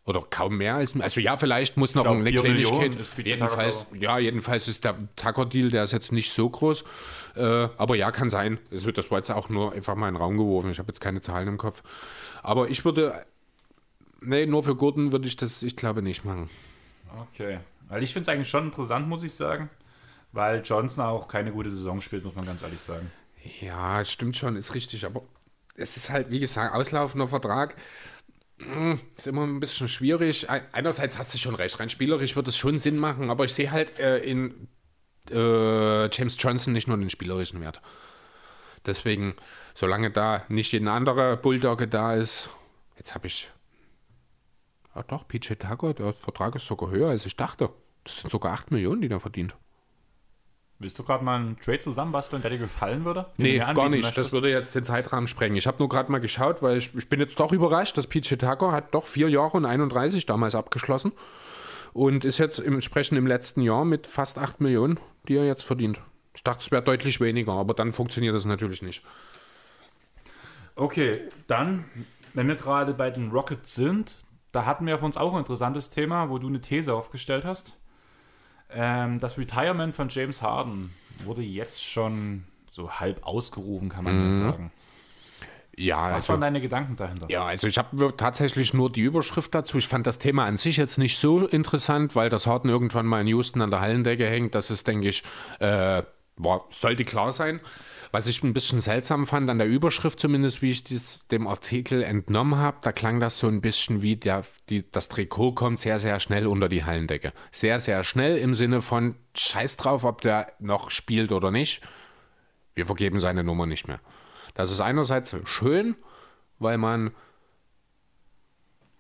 Oder kaum mehr als. Also ja, vielleicht muss noch glaub, eine Kleinigkeit. Jedenfalls, ja, jedenfalls ist der Tucker-Deal, der ist jetzt nicht so groß. Äh, aber ja, kann sein. Also, das war jetzt auch nur einfach mal in den Raum geworfen. Ich habe jetzt keine Zahlen im Kopf. Aber ich würde. Nee, nur für Gordon würde ich das, ich glaube, nicht machen. Okay. Weil ich finde es eigentlich schon interessant, muss ich sagen. Weil Johnson auch keine gute Saison spielt, muss man ganz ehrlich sagen. Ja, es stimmt schon, ist richtig. Aber es ist halt, wie gesagt, auslaufender Vertrag. Hm, Ist immer ein bisschen schwierig. Ein- Einerseits hast du schon recht, rein spielerisch wird es schon Sinn machen, aber ich sehe halt äh, in äh, James Johnson nicht nur den spielerischen Wert. Deswegen, solange da nicht ein anderer Bulldogge da ist, jetzt habe ich. Ja, doch, PJ Tucker, der Vertrag ist sogar höher, als ich dachte. Das sind sogar 8 Millionen, die der verdient. Willst du gerade mal einen Trade zusammenbasteln, der dir gefallen würde? Nee, gar nicht. möchtest? Das würde jetzt den Zeitrahmen sprengen. Ich habe nur gerade mal geschaut, weil ich, ich bin jetzt doch überrascht, dass PJ Tucker hat doch vier Jahre und 31 damals abgeschlossen und ist jetzt entsprechend im letzten Jahr mit fast 8 Millionen, die er jetzt verdient. Ich dachte, es wäre deutlich weniger, aber dann funktioniert das natürlich nicht. Okay, dann Wenn wir gerade bei den Rockets sind, da hatten wir für uns auch ein interessantes Thema, wo du eine These aufgestellt hast. Ähm, das Retirement von James Harden wurde jetzt schon so halb ausgerufen, kann man ja sagen. Ja, Was also, waren deine Gedanken dahinter? ja, also ich habe tatsächlich nur die Überschrift dazu. Ich fand das Thema an sich jetzt nicht so interessant, weil das Harden irgendwann mal in Houston an der Hallendecke hängt. Das ist, denke ich, äh, boah, sollte klar sein. Was ich ein bisschen seltsam fand an der Überschrift zumindest, wie ich dies, dem Artikel entnommen habe, da klang das so ein bisschen wie der, die, das Trikot kommt sehr, sehr schnell unter die Hallendecke. Sehr, sehr schnell im Sinne von Scheiß drauf, ob der noch spielt oder nicht. Wir vergeben seine Nummer nicht mehr. Das ist einerseits schön, weil man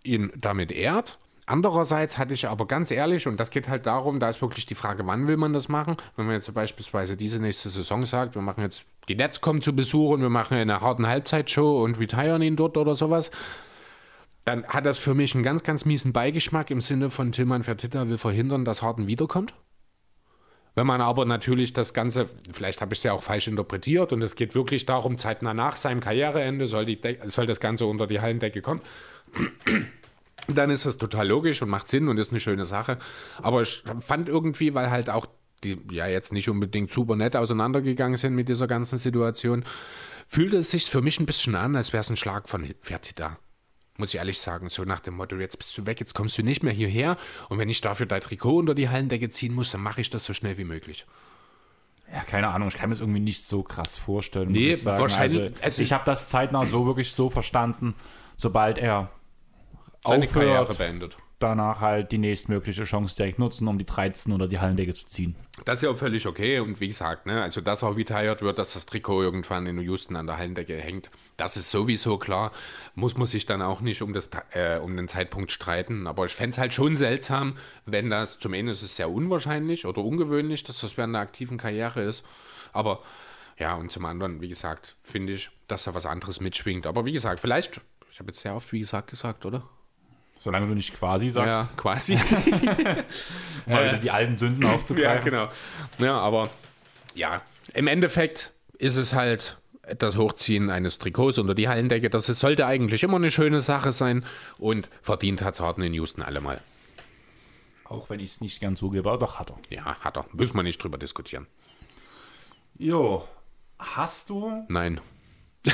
ihn damit ehrt. Andererseits hatte ich aber ganz ehrlich, und das geht halt darum, da ist wirklich die Frage, wann will man das machen? Wenn man jetzt beispielsweise diese nächste Saison sagt, wir machen jetzt, die Nets kommen zu Besuch und wir machen eine harten Halbzeitshow und retiren ihn dort oder sowas, dann hat das für mich einen ganz, ganz miesen Beigeschmack im Sinne von Tilman Fertitta will verhindern, dass Harden wiederkommt. Wenn man aber natürlich das Ganze, vielleicht habe ich es ja auch falsch interpretiert und es geht wirklich darum, zeitnah nach seinem Karriereende soll, die soll das Ganze unter die Hallendecke kommen, dann ist das total logisch und macht Sinn und ist eine schöne Sache. Aber ich fand irgendwie, weil halt auch die ja jetzt nicht unbedingt super nett auseinandergegangen sind mit dieser ganzen Situation, fühlte es sich für mich ein bisschen an, als wäre es ein Schlag von Fertitta. Muss ich ehrlich sagen, so nach dem Motto, jetzt bist du weg, jetzt kommst du nicht mehr hierher und wenn ich dafür dein Trikot unter die Hallendecke ziehen muss, dann mache ich das so schnell wie möglich. Ja, keine Ahnung, ich kann mir das irgendwie nicht so krass vorstellen. Nee, ich wahrscheinlich- Also, also- ich habe das zeitnah so wirklich so verstanden, sobald er Seine Karriere aufhört, beendet. danach halt die nächstmögliche Chance direkt nutzen, um die 13 oder die Hallendecke zu ziehen. Das ist ja auch völlig okay und wie gesagt, ne, also dass auch retired wird, dass das Trikot irgendwann in Houston an der Hallendecke hängt, das ist sowieso klar. Muss man sich dann auch nicht um, das, äh, um den Zeitpunkt streiten. Aber ich fände es halt schon seltsam, wenn das, zum einen ist es sehr unwahrscheinlich oder ungewöhnlich, dass das während einer aktiven Karriere ist. Aber ja, und zum anderen, wie gesagt, finde ich, dass da was anderes mitschwingt. Aber wie gesagt, vielleicht, ich habe jetzt sehr oft wie gesagt gesagt, oder? Solange du nicht quasi sagst, Ja, quasi. mal die alten Sünden Ja, aufzugreifen. genau. Ja, aber ja, im Endeffekt ist es halt das Hochziehen eines Trikots unter die Hallendecke. Das ist, sollte eigentlich immer eine schöne Sache sein und verdient hat Harden in Houston allemal. Auch wenn ich es nicht ganz zugebe, aber doch hat er. Ja, hat er. Müssen wir nicht drüber diskutieren. Jo, hast du, Nein.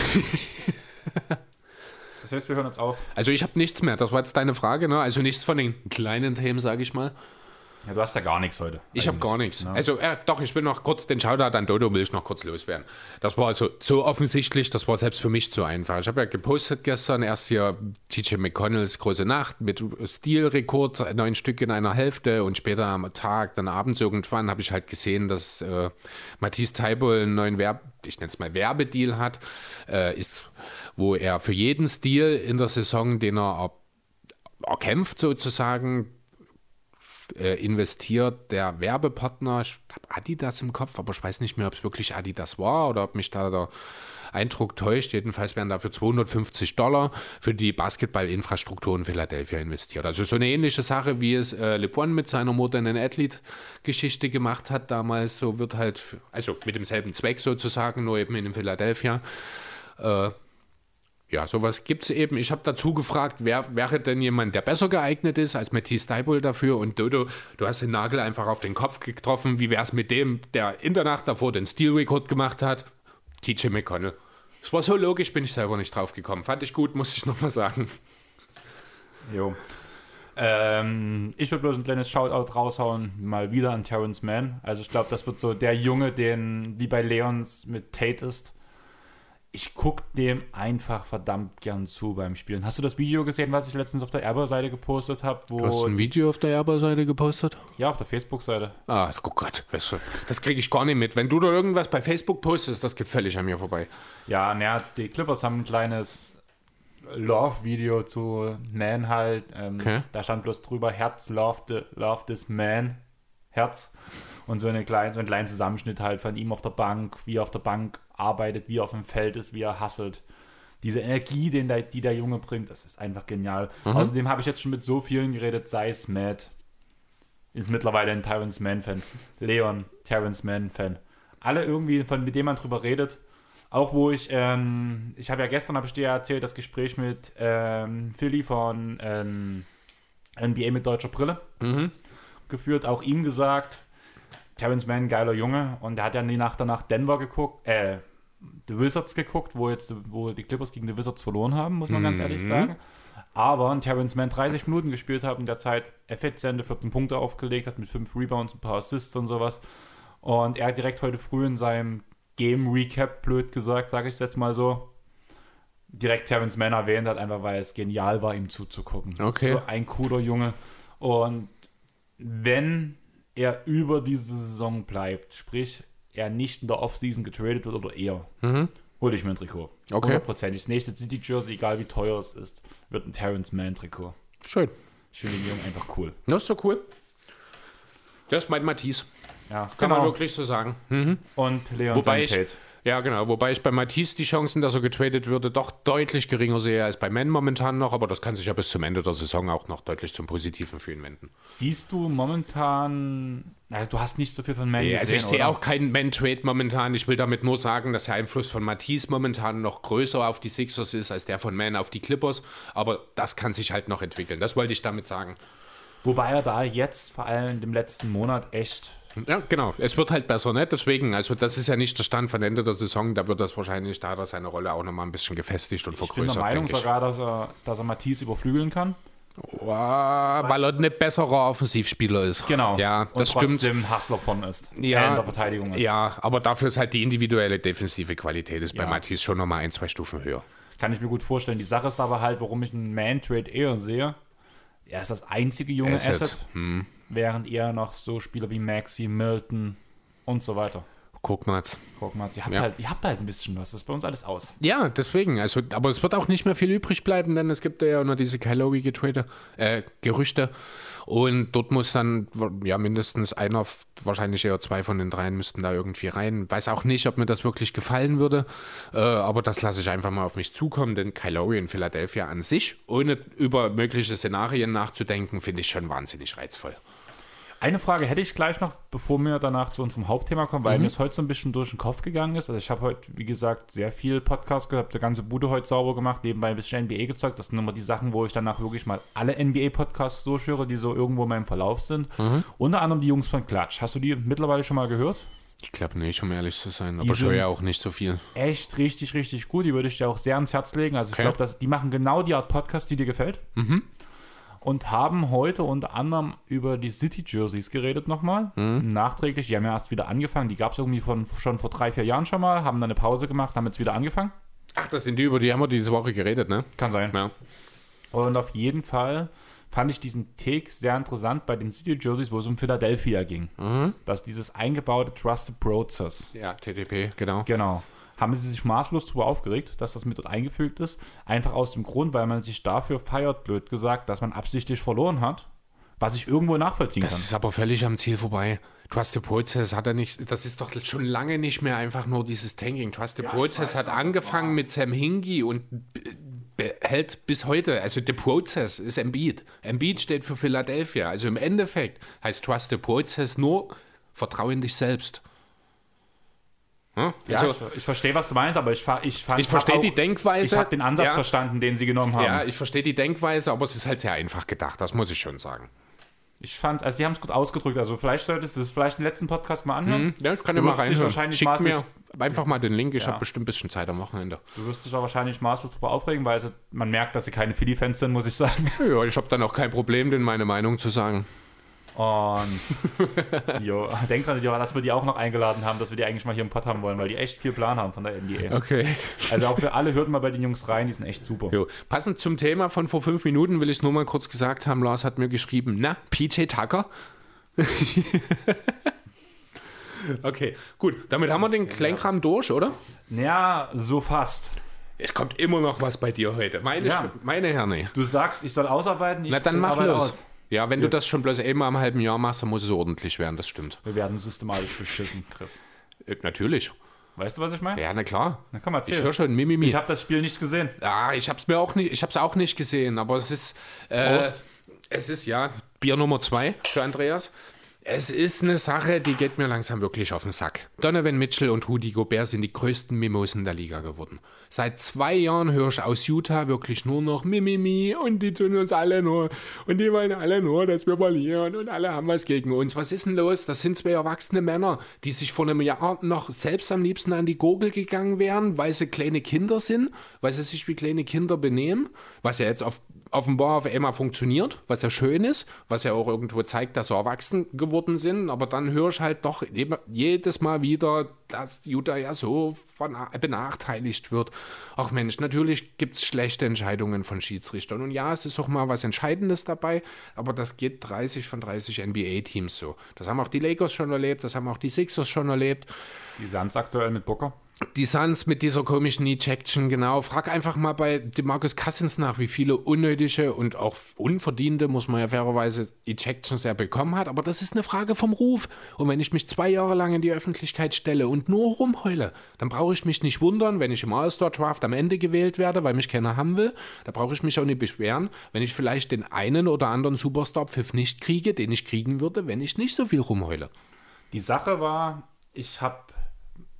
das heißt, wir hören uns auf. Also ich habe nichts mehr. Das war jetzt deine Frage, ne? Also nichts von den kleinen Themen, sage ich mal. Ja, du hast ja gar nichts heute. Ich habe gar nichts. ne? Also, äh, doch, ich will noch kurz den Shoutout an Dodo will ich noch kurz loswerden. Das war also so offensichtlich, das war selbst für mich zu einfach. Ich habe ja gepostet gestern erst hier TJ McConnells große Nacht mit Stilrekord, neun Stück in einer Hälfte und später am Tag, dann abends irgendwann, habe ich halt gesehen, dass äh, Matthias Teibol einen neuen Werb ich nenne es mal Werbedeal hat, äh, ist, wo er für jeden Stil in der Saison, den er erkämpft sozusagen, investiert der Werbepartner, ich habe Adidas im Kopf, aber ich weiß nicht mehr, ob es wirklich Adidas war oder ob mich da der Eindruck täuscht. Jedenfalls werden dafür 250 Dollar für die Basketballinfrastruktur in Philadelphia investiert. Also so eine ähnliche Sache, wie es äh, LeBron mit seiner modernen Athlete-Geschichte gemacht hat damals. So wird halt, also mit demselben Zweck sozusagen, nur eben in Philadelphia. Äh, ja, sowas gibt es eben. Ich habe dazu gefragt, wer wäre denn jemand, der besser geeignet ist als Matisse Steibel dafür? Und Dodo, du hast den Nagel einfach auf den Kopf getroffen. Wie wäre es mit dem, der in der Nacht davor den Steel-Record gemacht hat? TJ McConnell. Es war so logisch, bin ich selber nicht drauf gekommen. Fand ich gut, muss ich nochmal sagen. Jo. Ähm, ich würde bloß ein kleines Shoutout raushauen, mal wieder an Terrence Mann. Also ich glaube, das wird so der Junge, den wie bei Leons mit Tate ist. Ich gucke dem einfach verdammt gern zu beim Spielen. Hast du das Video gesehen, was ich letztens auf der Erber-Seite gepostet habe? Du hast ein Video auf der Erber-Seite gepostet? Ja, auf der Facebook-Seite. Ah, oh Gott, weißt du, das kriege ich gar nicht mit. Wenn du da irgendwas bei Facebook postest, das geht völlig an mir vorbei. Ja, naja, die Clippers haben ein kleines Love-Video zu Man halt. Ähm, Okay. Da stand bloß drüber Herz, Love, the, love this Man. Herz. Und so, eine kleine, so einen kleinen Zusammenschnitt halt von ihm auf der Bank, wie er auf der Bank arbeitet, wie er auf dem Feld ist, wie er hasselt. Diese Energie, den der, die der Junge bringt, das ist einfach genial. Außerdem habe ich jetzt schon mit so vielen geredet, sei es Matt, ist mittlerweile ein Terrence Mann-Fan, Leon, Terrence Mann-Fan. Alle irgendwie, von mit dem man drüber redet, Auch wo ich, ähm, ich habe ja gestern, habe ich dir erzählt, das Gespräch mit ähm, Philly von ähm, NBA mit deutscher Brille geführt. Auch ihm gesagt, Terrence Mann, geiler Junge. Und er hat ja die Nacht danach Denver geguckt, äh, die Wizards geguckt, wo jetzt wo die Clippers gegen die Wizards verloren haben, muss man ganz ehrlich sagen. Aber ein Terrence Mann 30 Minuten gespielt hat, in der Zeit effiziente 14 Punkte aufgelegt hat mit 5 Rebounds, ein paar Assists und sowas. Und er hat direkt heute früh in seinem Game Recap, blöd gesagt, sage ich jetzt mal so, direkt Terrence Mann erwähnt hat, einfach weil es genial war, ihm zuzugucken. Okay. So ein cooler Junge. Und wenn er über diese Saison bleibt, sprich, er nicht in der Offseason getradet wird oder eher, hole ich mir ein Trikot. Mhm. Okay. 100%. Das nächste City-Jersey, egal wie teuer es ist, wird ein Terrence Mann-Trikot. Schön. Ich finde den Jungen einfach cool. Das ist doch cool. Das ist mein Matisse. Ja, Kann man wirklich so sagen. Und Leon Wobei ich, Tate. Ja genau, wobei ich bei Matisse die Chancen, dass er getradet würde, doch deutlich geringer sehe als bei Man momentan noch, aber das kann sich ja bis zum Ende der Saison auch noch deutlich zum Positiven für ihn wenden. Siehst du momentan, na, du hast nicht so viel von Man Ja, gesehen, also ich sehe oder? auch keinen Man-Trade momentan. Ich will damit nur sagen, dass der Einfluss von Matisse momentan noch größer auf die Sixers ist als der von Man auf die Clippers. Aber das kann sich halt noch entwickeln. Das wollte ich damit sagen. Wobei er da jetzt, vor allem im letzten Monat, echt Ja, genau. Es wird halt besser, ne? Deswegen, also das ist ja nicht der Stand von Ende der Saison. Da wird das wahrscheinlich, da hat er seine Rolle auch nochmal ein bisschen gefestigt und Ich bin der vergrößert, Meinung sogar, dass er, dass er Matisse überflügeln kann. Wow, weil er ein besserer Offensivspieler ist. Genau. Ja, das und stimmt. trotzdem Hustler von ist. Ja, in der Verteidigung ist. Ja, aber dafür ist halt die individuelle defensive Qualität ist bei Ja. Matisse schon nochmal ein, zwei Stufen höher. Kann ich mir gut vorstellen. Die Sache ist aber halt, warum ich einen Man-Trade eher sehe. Er ist das einzige junge Asset. Asset, während er noch so Spieler wie Maxi, Milton und so weiter. Guck mal jetzt. Guck mal, ihr habt, Ja. halt, ihr habt halt ein bisschen was. Das ist bei uns alles aus. Ja, deswegen. Also, aber es wird auch nicht mehr viel übrig bleiben, denn es gibt ja noch diese Kylowi getrade, äh, Gerüchte. Und dort muss dann ja mindestens einer, wahrscheinlich eher zwei von den dreien müssten da irgendwie rein. Weiß auch nicht, ob mir das wirklich gefallen würde. Äh, aber das lasse ich einfach mal auf mich zukommen, denn Kylowi in Philadelphia an sich, ohne über mögliche Szenarien nachzudenken, finde ich schon wahnsinnig reizvoll. Eine Frage hätte ich gleich noch, bevor wir danach zu unserem Hauptthema kommen, weil mir es heute so ein bisschen durch den Kopf gegangen ist. Also ich habe heute, wie gesagt, sehr viel Podcast gehört, habe die ganze Bude heute sauber gemacht, nebenbei ein bisschen NBA gezeugt. Das sind immer die Sachen, wo ich danach wirklich mal alle NBA-Podcasts durchhöre, die so irgendwo in meinem Verlauf sind. Unter anderem die Jungs von Klatsch. Hast du die mittlerweile schon mal gehört? Ich glaube nicht, um ehrlich zu sein. Aber ich höre ja auch nicht so viel. Echt richtig, richtig gut. Die würde ich dir auch sehr ans Herz legen. Also ich Okay. glaube, dass die machen genau die Art Podcast, die dir gefällt. Und haben heute unter anderem über die City Jerseys geredet nochmal. Nachträglich. Die haben ja erst wieder angefangen. Die gab es irgendwie von, schon vor drei, vier Jahren schon mal. Haben dann eine Pause gemacht, haben jetzt wieder angefangen. Ach, das sind die, über die haben wir diese Woche geredet, ne? Kann sein. Ja. Und auf jeden Fall fand ich diesen Take sehr interessant bei den City Jerseys, wo es um Philadelphia ging. Dass dieses eingebaute Trusted Process Ja, TTP, genau. Genau. Haben sie sich maßlos darüber aufgeregt, dass das mit dort eingefügt ist. Einfach aus dem Grund, weil man sich dafür feiert, blöd gesagt, dass man absichtlich verloren hat. Was ich irgendwo nachvollziehen Das kann. ist aber völlig am Ziel vorbei. Trust the Process hat er nicht, das ist doch schon lange nicht mehr einfach nur dieses Tanking. Trust the Process hat angefangen mit Sam Hingie und behält bis heute, also the Process ist Embiid. Embiid steht für Philadelphia. Also im Endeffekt heißt Trust the Process nur Vertrau in dich selbst. Ja, Also, ich, ich verstehe, was du meinst, aber ich, ich fand. Ich verstehe die Denkweise. Ich habe den Ansatz Ja. verstanden, den sie genommen haben. ja, ich verstehe die Denkweise, aber es ist halt sehr einfach gedacht, das muss ich schon sagen. Ich fand, also die haben es gut ausgedrückt. Also vielleicht solltest du es vielleicht den letzten Podcast mal anhören. Ja, ich kann ja Du mal reinhören. wahrscheinlich Schick maßlos- mir einfach mal den Link, ich Ja. habe bestimmt ein bisschen Zeit am Wochenende. Du wirst dich auch wahrscheinlich maßlos darüber aufregen, weil sie, man merkt, dass sie keine Philly-Fans sind, muss ich sagen. Ja, ich habe dann auch kein Problem, denn meine Meinung zu sagen. Und jo, denk dran, dass wir die auch noch eingeladen haben, dass wir die eigentlich mal hier im Pod haben wollen, weil die echt viel Plan haben von der NBA. Okay. Also auch für alle hört mal bei den Jungs rein, die sind echt super. Jo. Passend zum Thema von vor fünf Minuten will ich nur mal kurz gesagt haben, Lars hat mir geschrieben, na, PJ Tucker? okay, gut. Damit haben wir den Kleinkram durch, oder? Ja, so fast. Es kommt immer noch was bei dir heute. Meine, Ja. Meine Herne. Du sagst, ich soll ausarbeiten, ich Na, dann mach los. aus. Ja, wenn du das schon bloß einmal im halben Jahr machst, dann muss es ordentlich werden, das stimmt. Wir werden systematisch beschissen, Chris. Äh, natürlich. Weißt du, was ich meine? Ja, na klar. Na komm, erzähl. Ich höre schon Mimimi. Ich habe das Spiel nicht gesehen. Ja, ich hab's mir auch nicht, ich hab's auch nicht gesehen, aber es ist, äh, es ist ja Bier Nummer zwei für Andreas. Es ist eine Sache, die geht mir langsam wirklich auf den Sack. Donovan Mitchell und Rudy Gobert sind die größten Mimosen der Liga geworden. Seit zwei Jahren höre ich aus Utah wirklich nur noch Mimimi und die tun uns alle nur und die wollen alle nur, dass wir verlieren und alle haben was gegen uns. Was ist denn los? Das sind zwei erwachsene Männer, die sich vor einem Jahr noch selbst am liebsten an die Gurgel gegangen wären, weil sie kleine Kinder sind, weil sie sich wie kleine Kinder benehmen, was ja jetzt auf offenbar auf einmal funktioniert, was ja schön ist, was ja auch irgendwo zeigt, dass sie erwachsen geworden sind. Aber dann höre ich halt doch jedes Mal wieder, dass Jutta ja so von, benachteiligt wird. Ach Mensch, natürlich gibt es schlechte Entscheidungen von Schiedsrichtern. Und ja, es ist auch mal was Entscheidendes dabei, aber das geht 30 von 30 NBA-Teams so. Das haben auch die Lakers schon erlebt, das haben auch die Sixers schon erlebt. Die Suns aktuell mit Booker? Die Suns mit dieser komischen Ejection, genau. Frag einfach mal bei Demarcus Cousins nach, wie viele unnötige und auch unverdiente, muss man ja fairerweise, Ejections er bekommen hat. Aber das ist eine Frage vom Ruf. Und wenn ich mich zwei Jahre lang in die Öffentlichkeit stelle und nur rumheule, dann brauche ich mich nicht wundern, wenn ich im All-Star-Draft am Ende gewählt werde, weil mich keiner haben will. Da brauche ich mich auch nicht beschweren, wenn ich vielleicht den einen oder anderen Superstar-Pfiff nicht kriege, den ich kriegen würde, wenn ich nicht so viel rumheule. Die Sache war, ich habe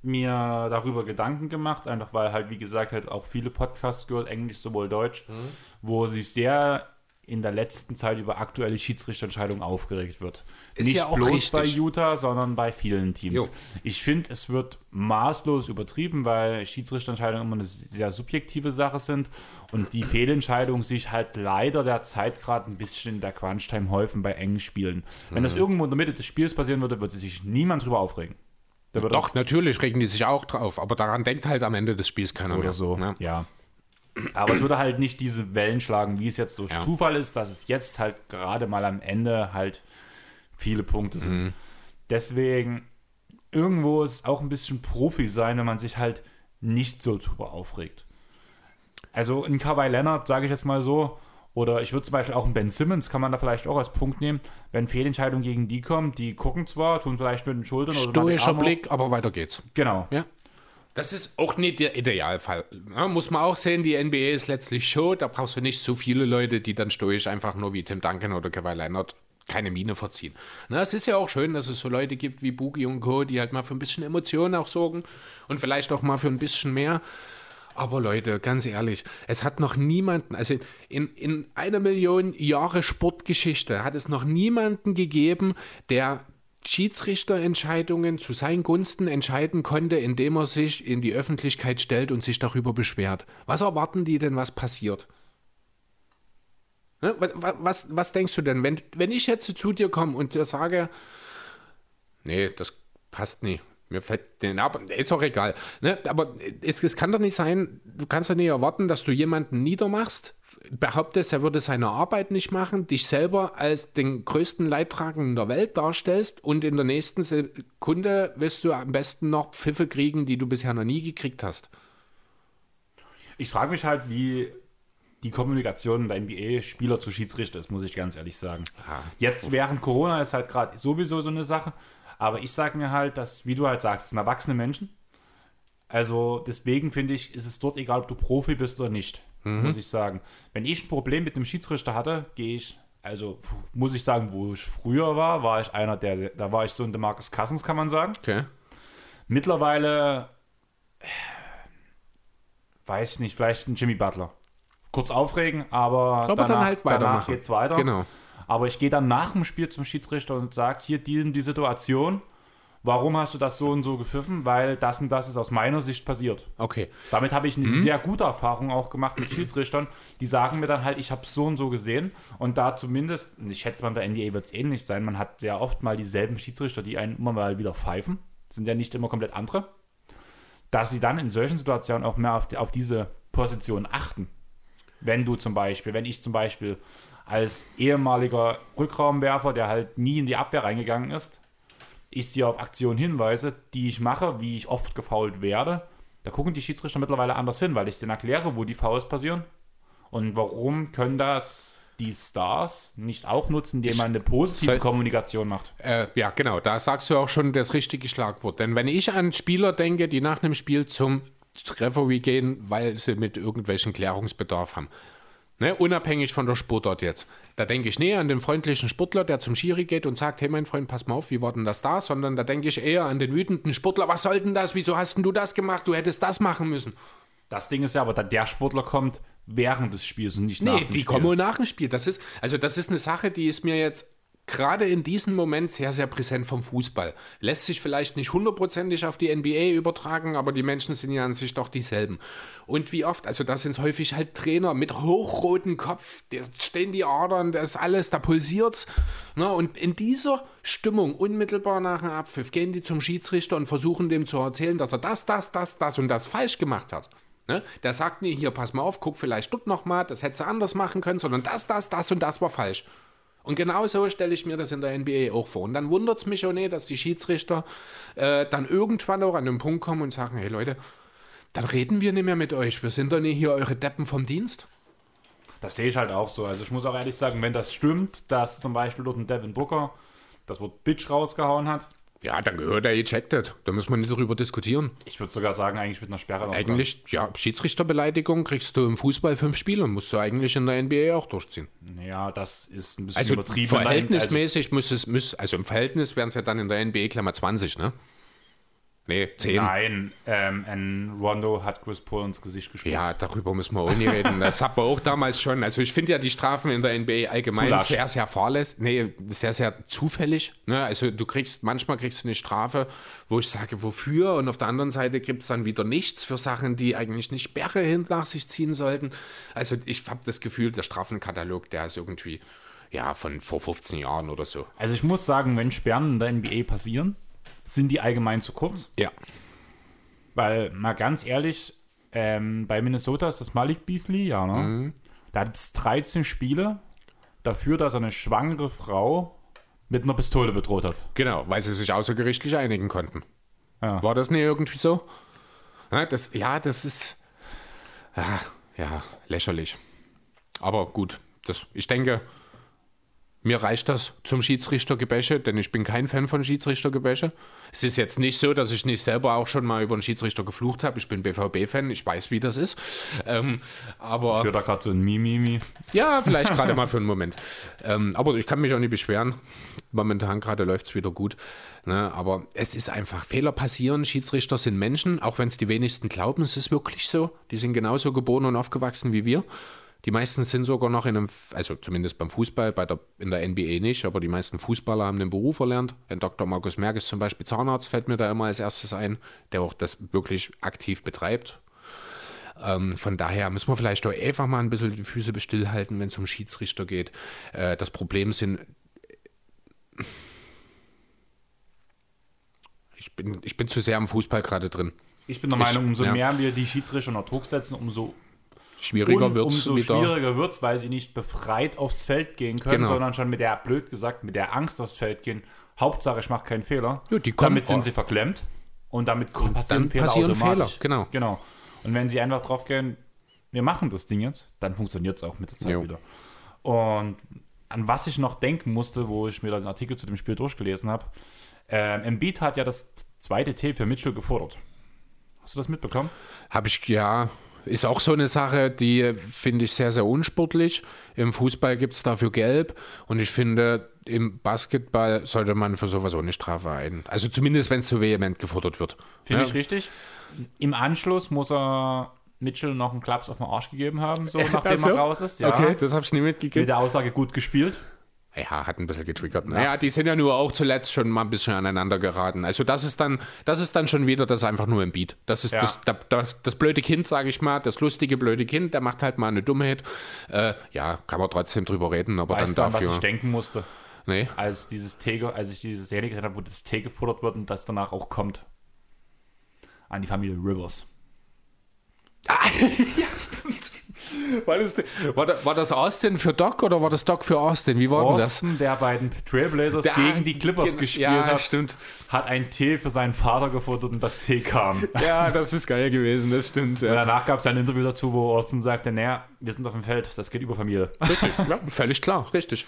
mir darüber Gedanken gemacht, einfach weil halt, wie gesagt, halt auch viele Podcasts gehört, Englisch sowohl Deutsch, mhm. wo sich sehr in der letzten Zeit über aktuelle Schiedsrichterentscheidungen aufgeregt wird. Ist Nicht ja bloß richtig. bei Utah, sondern bei vielen Teams. Jo. Ich finde, es wird maßlos übertrieben, weil Schiedsrichterentscheidungen immer eine sehr subjektive Sache sind und die Fehlentscheidungen sich halt leider derzeit gerade ein bisschen in der Crunch-Time häufen bei engen Spielen. Wenn mhm. das irgendwo in der Mitte des Spiels passieren würde, würde sich niemand drüber aufregen. Doch, natürlich regen die sich auch drauf, aber daran denkt halt am Ende des Spiels keiner Oder mehr. so, ne? ja. Aber es würde halt nicht diese Wellen schlagen, wie es jetzt durch ja. Zufall ist, dass es jetzt halt gerade mal am Ende halt viele Punkte sind. Mhm. Deswegen, irgendwo ist es auch ein bisschen Profi sein, wenn man sich halt nicht so drüber aufregt. Also in Kawhi Leonard, sage ich jetzt mal so, oder ich würde zum Beispiel auch einen Ben Simmons, kann man da vielleicht auch als Punkt nehmen, wenn Fehlentscheidungen gegen die kommen, die gucken zwar, tun vielleicht mit den Schultern oder Stoischer Blick, aber weiter geht's. Genau. Ja. Das ist auch nicht der Idealfall. Ja, muss man auch sehen, die NBA ist letztlich Show, da brauchst du nicht so viele Leute, die dann stoisch einfach nur wie Tim Duncan oder Kawhi Leonard keine Miene verziehen. Na, es ist ja auch schön, dass es so Leute gibt wie Boogie und Co., die halt mal für ein bisschen Emotionen auch sorgen und vielleicht auch mal für ein bisschen mehr. Aber Leute, ganz ehrlich, es hat noch niemanden, also in, in einer Million Jahre Sportgeschichte hat es noch niemanden gegeben, der Schiedsrichterentscheidungen zu seinen Gunsten entscheiden konnte, indem er sich in die Öffentlichkeit stellt und sich darüber beschwert. Was erwarten die denn, was passiert? Ne? Was, was, was, denkst du denn, wenn, wenn ich jetzt zu dir komme und dir sage, nee, das passt nicht, mir fällt den ab, ist auch egal. Ne? Aber es, es, kann doch nicht sein, du kannst doch nicht erwarten, dass du jemanden niedermachst, behauptest, er würde seine Arbeit nicht machen, dich selber als den größten Leidtragenden der Welt darstellst und in der nächsten Sekunde wirst du am besten noch Pfiffe kriegen, die du bisher noch nie gekriegt hast. Ich frage mich halt, wie die Kommunikation der NBA Spieler zu Schiedsrichter ist, muss ich ganz ehrlich sagen. Ja. Jetzt während Corona ist halt gerade sowieso so eine Sache. Aber ich sage mir halt, dass, wie du halt sagst, es sind erwachsene Menschen. Also deswegen finde ich, ist es dort egal, ob du Profi bist oder nicht, mhm. muss ich sagen. Wenn ich ein Problem mit einem Schiedsrichter hatte, gehe ich, also muss ich sagen, wo ich früher war, war ich einer der, da war ich so ein Demarcus Cousins, kann man sagen. Okay. Mittlerweile, weiß nicht, vielleicht ein Jimmy Butler. Kurz aufregen, aber, aber danach, dann halt danach geht's weiter. Genau. Aber ich gehe dann nach dem Spiel zum Schiedsrichter und sage, hier die, die Situation, warum hast du das so und so gepfiffen? Weil das und das ist aus meiner Sicht passiert. Okay. Damit habe ich eine mhm. sehr gute Erfahrung auch gemacht mit Schiedsrichtern. Die sagen mir dann halt, ich habe es so und so gesehen. Und da zumindest, ich schätze mal, der NBA wird es ähnlich sein, man hat sehr oft mal dieselben Schiedsrichter, die einen immer mal wieder pfeifen. Das sind ja nicht immer komplett andere. Dass sie dann in solchen Situationen auch mehr auf, die, auf diese Position achten. Wenn du zum Beispiel, wenn ich zum Beispiel als ehemaliger Rückraumwerfer, der halt nie in die Abwehr reingegangen ist, ich sie auf Aktionen hinweise, die ich mache, wie ich oft gefault werde, da gucken die Schiedsrichter mittlerweile anders hin, weil ich denen erkläre, wo die Fouls passieren und warum können das die Stars nicht auch nutzen, indem man eine positive Kommunikation macht. Äh, ja, genau, da sagst du auch schon das richtige Schlagwort. Denn wenn ich an Spieler denke, die nach einem Spiel zum Referee gehen, weil sie mit irgendwelchen Klärungsbedarf haben, Ne? Unabhängig von der Sportart jetzt. Da denke ich näher an den freundlichen Sportler, der zum Schiri geht und sagt, hey mein Freund, pass mal auf, wie war denn das da? Sondern da denke ich eher an den wütenden Sportler, was soll denn das? Wieso hast denn du das gemacht? Du hättest das machen müssen. Das Ding ist ja aber, da der Sportler kommt während des Spiels und nicht nach Nee, dem die Spiel. kommen nach dem Spiel. Das ist, also das ist eine Sache, die ist mir jetzt gerade in diesem Moment sehr, sehr präsent vom Fußball. Lässt sich vielleicht nicht hundertprozentig auf die NBA übertragen, aber die Menschen sind ja an sich doch dieselben. Und wie oft, also da sind es häufig halt Trainer mit hochrotem Kopf, da stehen die Adern, das ist alles, da pulsiert's. Ne? Und in dieser Stimmung, unmittelbar nach dem Abpfiff, gehen die zum Schiedsrichter und versuchen dem zu erzählen, dass er das, das, das, das und das falsch gemacht hat. Ne? Der sagt nie, hier, pass mal auf, guck vielleicht dort nochmal, das hättest du anders machen können, sondern das, das, das und das war falsch. Und genau so stelle ich mir das in der NBA auch vor. Und dann wundert es mich auch nicht, dass die Schiedsrichter äh, dann irgendwann auch an den Punkt kommen und sagen, hey Leute, dann reden wir nicht mehr mit euch. Wir sind doch nicht hier eure Deppen vom Dienst. Das sehe ich halt auch so. Also ich muss auch ehrlich sagen, wenn das stimmt, dass zum Beispiel dort ein Devin Booker das Wort Bitch rausgehauen hat, Ja, dann gehört er ejected. Da müssen wir nicht darüber diskutieren. ich würde sogar sagen, eigentlich mit einer Sperre. noch Eigentlich, ja, Schiedsrichterbeleidigung kriegst du im Fußball fünf Spiele und musst du eigentlich in der NBA auch durchziehen. dran. Ja, das ist ein bisschen Also übertrieben. verhältnismäßig muss es, muss, also im Verhältnis wären es ja dann in der NBA Klammer 20, ne? Nee, 10. Also, nein, ähm, ein Rondo hat Chris Paul ins Gesicht gespuckt. Ja, darüber müssen wir auch nicht reden. Das hat man auch damals schon. Also ich finde ja die Strafen in der NBA allgemein sehr, sehr fahrlässig. Nee, sehr, sehr zufällig. Ne? Also du kriegst, manchmal kriegst du eine Strafe, wo ich sage, wofür? Und auf der anderen Seite gibt es dann wieder nichts für Sachen, die eigentlich nicht Sperre hin nach sich ziehen sollten. Also ich habe das Gefühl, der Strafenkatalog, der ist irgendwie, ja, von vor 15 Jahren oder so. Also ich muss sagen, wenn Sperren in der NBA passieren, sind die allgemein zu kurz. Ja. Weil, mal ganz ehrlich, ähm, bei Minnesota ist das Malik Beasley, ja, ne? Mhm. Da hat es 13 Spiele dafür, dass er eine schwangere Frau mit einer Pistole bedroht hat. Genau, weil sie sich außergerichtlich einigen konnten. Ja. War das nicht irgendwie so? Ja, das, ja, das ist ja, ja, lächerlich. Aber gut, das, ich denke, mir reicht das zum Schiedsrichtergebäsche, denn ich bin kein Fan von Schiedsrichtergebäsche. Es ist jetzt nicht so, dass ich nicht selber auch schon mal über einen Schiedsrichter geflucht habe. Ich bin BVB-Fan, ich weiß, wie das ist. Ähm, aber Ich höre da gerade so ein Mimimi. ja, vielleicht gerade mal für einen Moment. Ähm, aber ich kann mich auch nicht beschweren. Momentan gerade läuft es wieder gut. Ne? Aber es ist einfach, Fehler passieren. Schiedsrichter sind Menschen, auch wenn es die wenigsten glauben, es ist wirklich so. Die sind genauso geboren und aufgewachsen wie wir. Die meisten sind sogar noch in einem, also zumindest beim Fußball, bei der, in der NBA nicht, aber die meisten Fußballer haben den Beruf erlernt. Ein Dr. Markus Merck ist zum Beispiel Zahnarzt, fällt mir da immer als erstes ein, der auch das wirklich aktiv betreibt. Ähm, von daher müssen wir vielleicht doch einfach mal ein bisschen die Füße stillhalten, wenn es um Schiedsrichter geht. Äh, das Problem sind. Ich bin, ich bin zu sehr am Fußball gerade drin. Ich bin der Meinung, umso ja. mehr wir die Schiedsrichter unter Druck setzen, umso, Schwieriger wird es umso wieder. schwieriger wird es, weil sie nicht befreit aufs Feld gehen können, Genau. sondern schon mit der, blöd gesagt, mit der Angst aufs Feld gehen. Hauptsache, ich mache keinen Fehler. Ja, damit sind sie verklemmt und damit passieren dann Fehler passieren automatisch. Fehler, genau. genau. Und wenn sie einfach drauf gehen, wir machen das Ding jetzt, dann funktioniert es auch mit der Zeit Jo. wieder. Und an was ich noch denken musste, wo ich mir den Artikel zu dem Spiel durchgelesen habe, ähm, Embiid hat ja das zweite T für Mitchell gefordert. Hast du das mitbekommen? Habe ich, ja, ist auch so eine Sache, die finde ich sehr, sehr unsportlich. Im Fußball gibt es dafür Gelb und ich finde, im Basketball sollte man für sowas ohne Strafe ein. Also zumindest, wenn es zu vehement gefordert wird. Finde Ja. ich richtig. Im Anschluss muss er Mitchell noch einen Klaps auf den Arsch gegeben haben, so nachdem Ach so? er raus ist. Ja. Okay, das habe ich nie Mit mitgekriegt. der Aussage gut gespielt. Ja, hat ein bisschen getriggert. Naja, die sind ja nur auch zuletzt schon mal ein bisschen aneinander geraten. Also das ist dann, das ist dann schon wieder das einfach nur ein Beat. Das ist Ja. das, das, das, das blöde Kind, sage ich mal, das lustige blöde Kind, der macht halt mal eine Dummheit. Äh, ja, kann man trotzdem drüber reden, aber Weißt du, dann an was dafür. ich denken musste, nee. als dieses T, als ich diese Serie gesehen habe, wo das T gefordert wird und das danach auch kommt? An die Familie Rivers. ja, stimmt. War das, war, da- war das Austin für Doc oder war das Doc für Austin? Wie war denn das? Austin, der bei den Trailblazers Der- gegen die Clippers Gen- gespielt ja, hat, stimmt. hat ein T für seinen Vater gefordert und das T kam. Ja, das ist geil gewesen, das stimmt. Und Ja. danach gab es ein Interview dazu, wo Austin sagte, naja, wir sind auf dem Feld, das geht über Familie. Richtig, ja, völlig klar, richtig.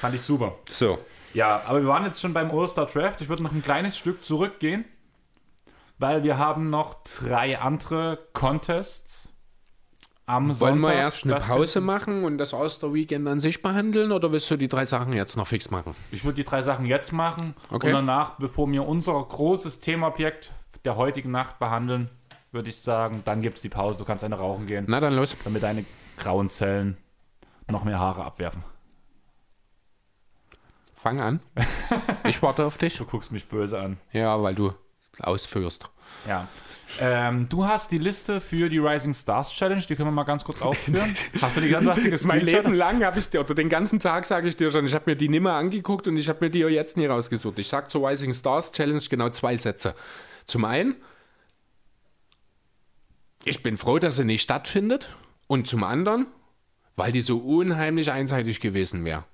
Fand ich super. So. Ja, aber wir waren jetzt schon beim All-Star Draft. Ich würde noch ein kleines Stück zurückgehen, weil wir haben noch drei andere Contests am Wollen Sonntag wir erst eine. Pause machen und das Oster-Weekend an sich behandeln oder willst du die drei Sachen jetzt noch fix machen? Ich würde die drei Sachen jetzt machen Okay. und danach, bevor wir unser großes Themaobjekt der heutigen Nacht behandeln, würde ich sagen, dann gibt es die Pause. Du kannst eine rauchen gehen, Na dann los. damit deine grauen Zellen noch mehr Haare abwerfen. Fang an. Ich warte auf dich. Du guckst mich böse an. Ja, weil du ausführst. Ja. Ähm, du hast die Liste für die Rising Stars Challenge, die können wir mal ganz kurz aufführen. hast du die ganz lustige Mein? Leben lang habe ich dir, oder den ganzen Tag sage ich dir schon, ich habe mir die nimmer angeguckt und ich habe mir die jetzt nie rausgesucht. Ich sage zur Rising Stars Challenge genau zwei Sätze. Zum einen, ich bin froh, dass sie nicht stattfindet. Und zum anderen, weil die so unheimlich einseitig gewesen wäre.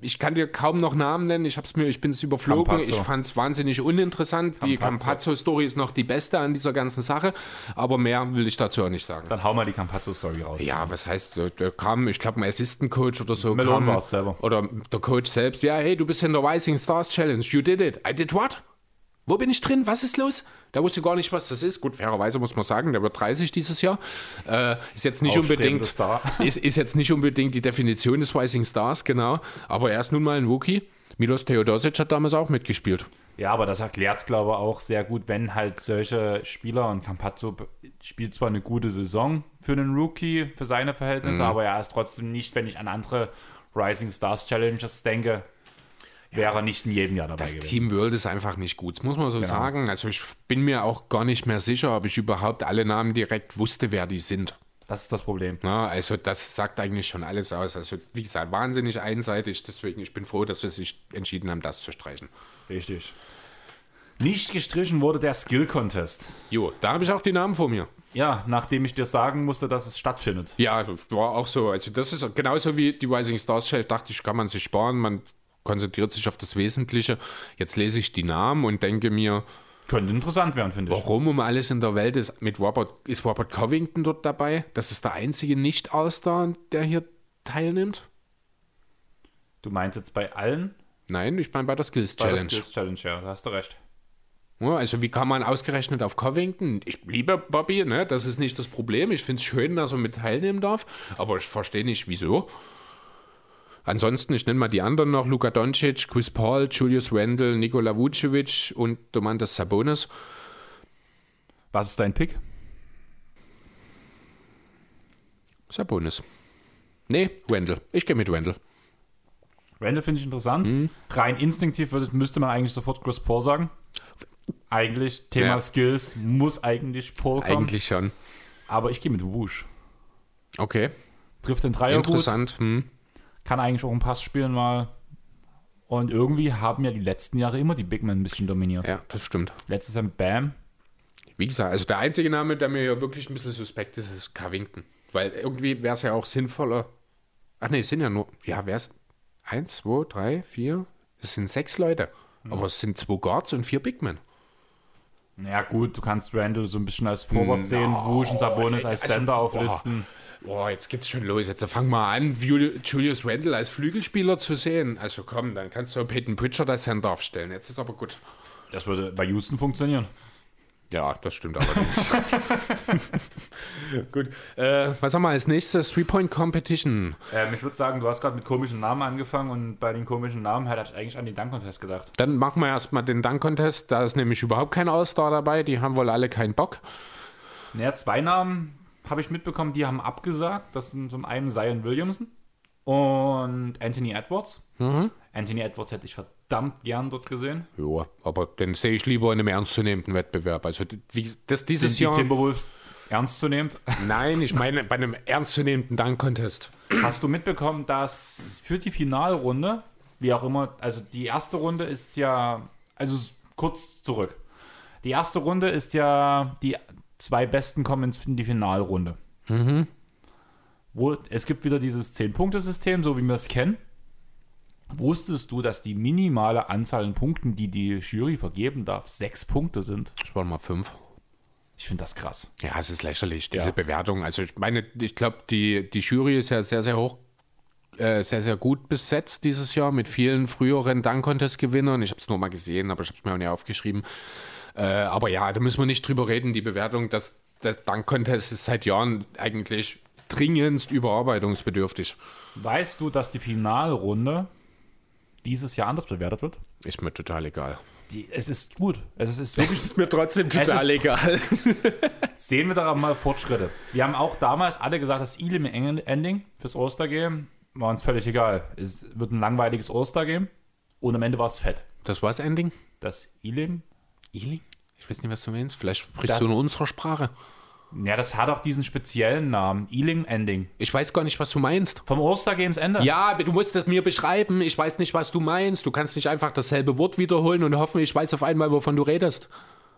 Ich kann dir kaum noch Namen nennen, ich, hab's mir, ich bin es überflogen, Campazzo. ich fand es wahnsinnig uninteressant. Die Campazzo. Campazzo-Story ist noch die beste an dieser ganzen Sache, aber mehr will ich dazu auch nicht sagen. Dann hau mal die Campazzo-Story raus. Ja, was heißt, da- kam, ich glaube, ein Assistant Coach oder so. Melon kam, war's selber. Oder der Coach selbst. Ja, hey, du bist in der Rising Stars Challenge. You did it. I did what? Wo bin ich drin? Was ist los? Da wusste gar nicht, was das ist. Gut, fairerweise muss man sagen, der wird 30 dieses Jahr. Äh, ist jetzt nicht unbedingt Star. ist, ist jetzt nicht unbedingt die Definition des Rising Stars, genau. Aber er ist nun mal ein Rookie. Milos Teodosic hat damals auch mitgespielt. Ja, aber das erklärt es, glaube ich, auch sehr gut, wenn halt solche Spieler und Campazzo spielt zwar eine gute Saison für einen Rookie, für seine Verhältnisse, aber er ist trotzdem nicht, wenn ich an andere Rising Stars Challenges denke, wäre er nicht in jedem Jahr dabei Das gewesen. Team World ist einfach nicht gut, das muss man so sagen. Also ich bin mir auch gar nicht mehr sicher, ob ich überhaupt alle Namen direkt wusste, wer die sind. Das ist das Problem. Na, also das sagt eigentlich schon alles aus. Also wie gesagt, wahnsinnig einseitig. Deswegen, ich bin froh, dass sie sich entschieden haben, das zu streichen. Richtig. Nicht gestrichen wurde der Skill Contest. Jo, da habe ich auch die Namen vor mir. Ja, nachdem ich dir sagen musste, dass es stattfindet. Ja, war auch so. Also das ist genauso wie die Rising Stars Shell. Dachte ich, kann man sich sparen. Man konzentriert sich auf das Wesentliche. Jetzt lese ich die Namen und denke mir, Könnte interessant werden, finde ich. warum um alles in der Welt ist mit Robert, ist Robert Covington dort dabei? Das ist der einzige Nicht-Ausdauer, der hier teilnimmt? Du meinst jetzt bei allen? Nein, ich meine bei der Skills Bei der Challenge. Skills Challenge, ja, da hast du recht. Ja, also wie kann man ausgerechnet auf Covington? Ich liebe Bobby, ne? das ist nicht das Problem. Ich finde es schön, dass er mit teilnehmen darf, aber ich verstehe nicht, wieso. Ansonsten, ich nenne mal die anderen noch, Luka Doncic, Chris Paul, Julius Randle, Nikola Vucevic und Domantas Sabonis. Was ist dein Pick? Sabonis. Nee, Randle. Ich gehe mit Randle. Randall finde ich interessant. Mhm. Rein instinktiv würde, müsste man eigentlich sofort Chris Paul sagen. Eigentlich, Thema Ja. Skills muss eigentlich Paul kommen. Eigentlich schon. Aber ich gehe mit Wusch. Okay, Trifft den Dreier gut, interessant. Hm. Kann eigentlich auch einen Pass spielen mal. Und irgendwie haben ja die letzten Jahre immer die Big Men ein bisschen dominiert. Ja, das stimmt. Letztes Jahr mit Bam. Wie gesagt, also der einzige Name, der mir ja wirklich ein bisschen suspekt ist, ist Covington. Weil irgendwie wäre es ja auch sinnvoller. Ach nee, es sind ja nur. Ja, wäre es. Eins, zwei, drei, vier. Es sind sechs Leute. Aber es sind zwei Guards und vier Big Men. Ja gut, du kannst Randall so ein bisschen als Forward sehen, Wusch und Sabonis als also, Center boah. auflisten. Boah, jetzt geht's schon los. Jetzt fang mal an, Jul- Julius Randle als Flügelspieler zu sehen. Also komm, dann kannst du Peyton Pritchard als Center aufstellen. Jetzt ist aber gut. Das würde bei Houston funktionieren. Ja, das stimmt allerdings. gut. Äh, was haben wir als nächstes? Three-Point-Competition. Ähm, ich würde sagen, du hast gerade mit komischen Namen angefangen und bei den komischen Namen hätte ich eigentlich an den Dunk-Contest gedacht. Dann machen wir erstmal den Dunk-Contest. Da ist nämlich überhaupt kein All-Star dabei. Die haben wohl alle keinen Bock. Naja, zwei Namen habe ich mitbekommen, die haben abgesagt. Das sind zum einen Zion Williamson und Anthony Edwards. Anthony Edwards hätte ich verdammt gern dort gesehen. Ja, aber den sehe ich lieber in einem ernstzunehmenden Wettbewerb. Also wie, das dieses Sind die Jahr. Timberwolves ernstzunehmend? Nein, ich meine bei einem ernstzunehmenden Dunk-Contest. Hast du mitbekommen, dass für die Finalrunde, wie auch immer, also die erste Runde ist ja, also kurz zurück. Die erste Runde ist ja, die zwei Besten kommen ins- in die Finalrunde. Wo, es gibt wieder dieses 10-Punkte-System, so wie wir es kennen. Wusstest du, dass die minimale Anzahl an Punkten, die die Jury vergeben darf, sechs Punkte sind? Das waren mal fünf. Ich finde das krass. Ja, es ist lächerlich, diese Ja. Bewertung. Also ich meine, ich glaube, die, die Jury ist ja sehr, sehr hoch, äh, sehr, sehr gut besetzt dieses Jahr mit vielen früheren Dunk-Contest-Gewinnern. Ich habe es nur mal gesehen, aber ich habe es mir auch nicht aufgeschrieben. Äh, aber ja, da müssen wir nicht drüber reden. Die Bewertung, das, das Dunk-Contest ist seit Jahren eigentlich dringendst überarbeitungsbedürftig. Weißt du, dass die Finalrunde dieses Jahr anders bewertet wird? Ist mir total egal. Die, es ist gut. Es ist Es wirklich, ist mir trotzdem total egal. sehen wir da mal Fortschritte. Wir haben auch damals alle gesagt, das Elim-Ending fürs Ostergame war uns völlig egal. Es wird ein langweiliges Ostergame und am Ende war es fett. Das war's Ending? Das Elim, Ealing? Ich weiß nicht, was du meinst. Vielleicht sprichst Das- du in unserer Sprache. ja, das hat auch diesen speziellen Namen. Elim-Ending. Ich weiß gar nicht, was du meinst. Vom Ostergames Ende. Ja, du musst es mir beschreiben. Ich weiß nicht, was du meinst. Du kannst nicht einfach dasselbe Wort wiederholen und hoffen, ich weiß auf einmal, wovon du redest.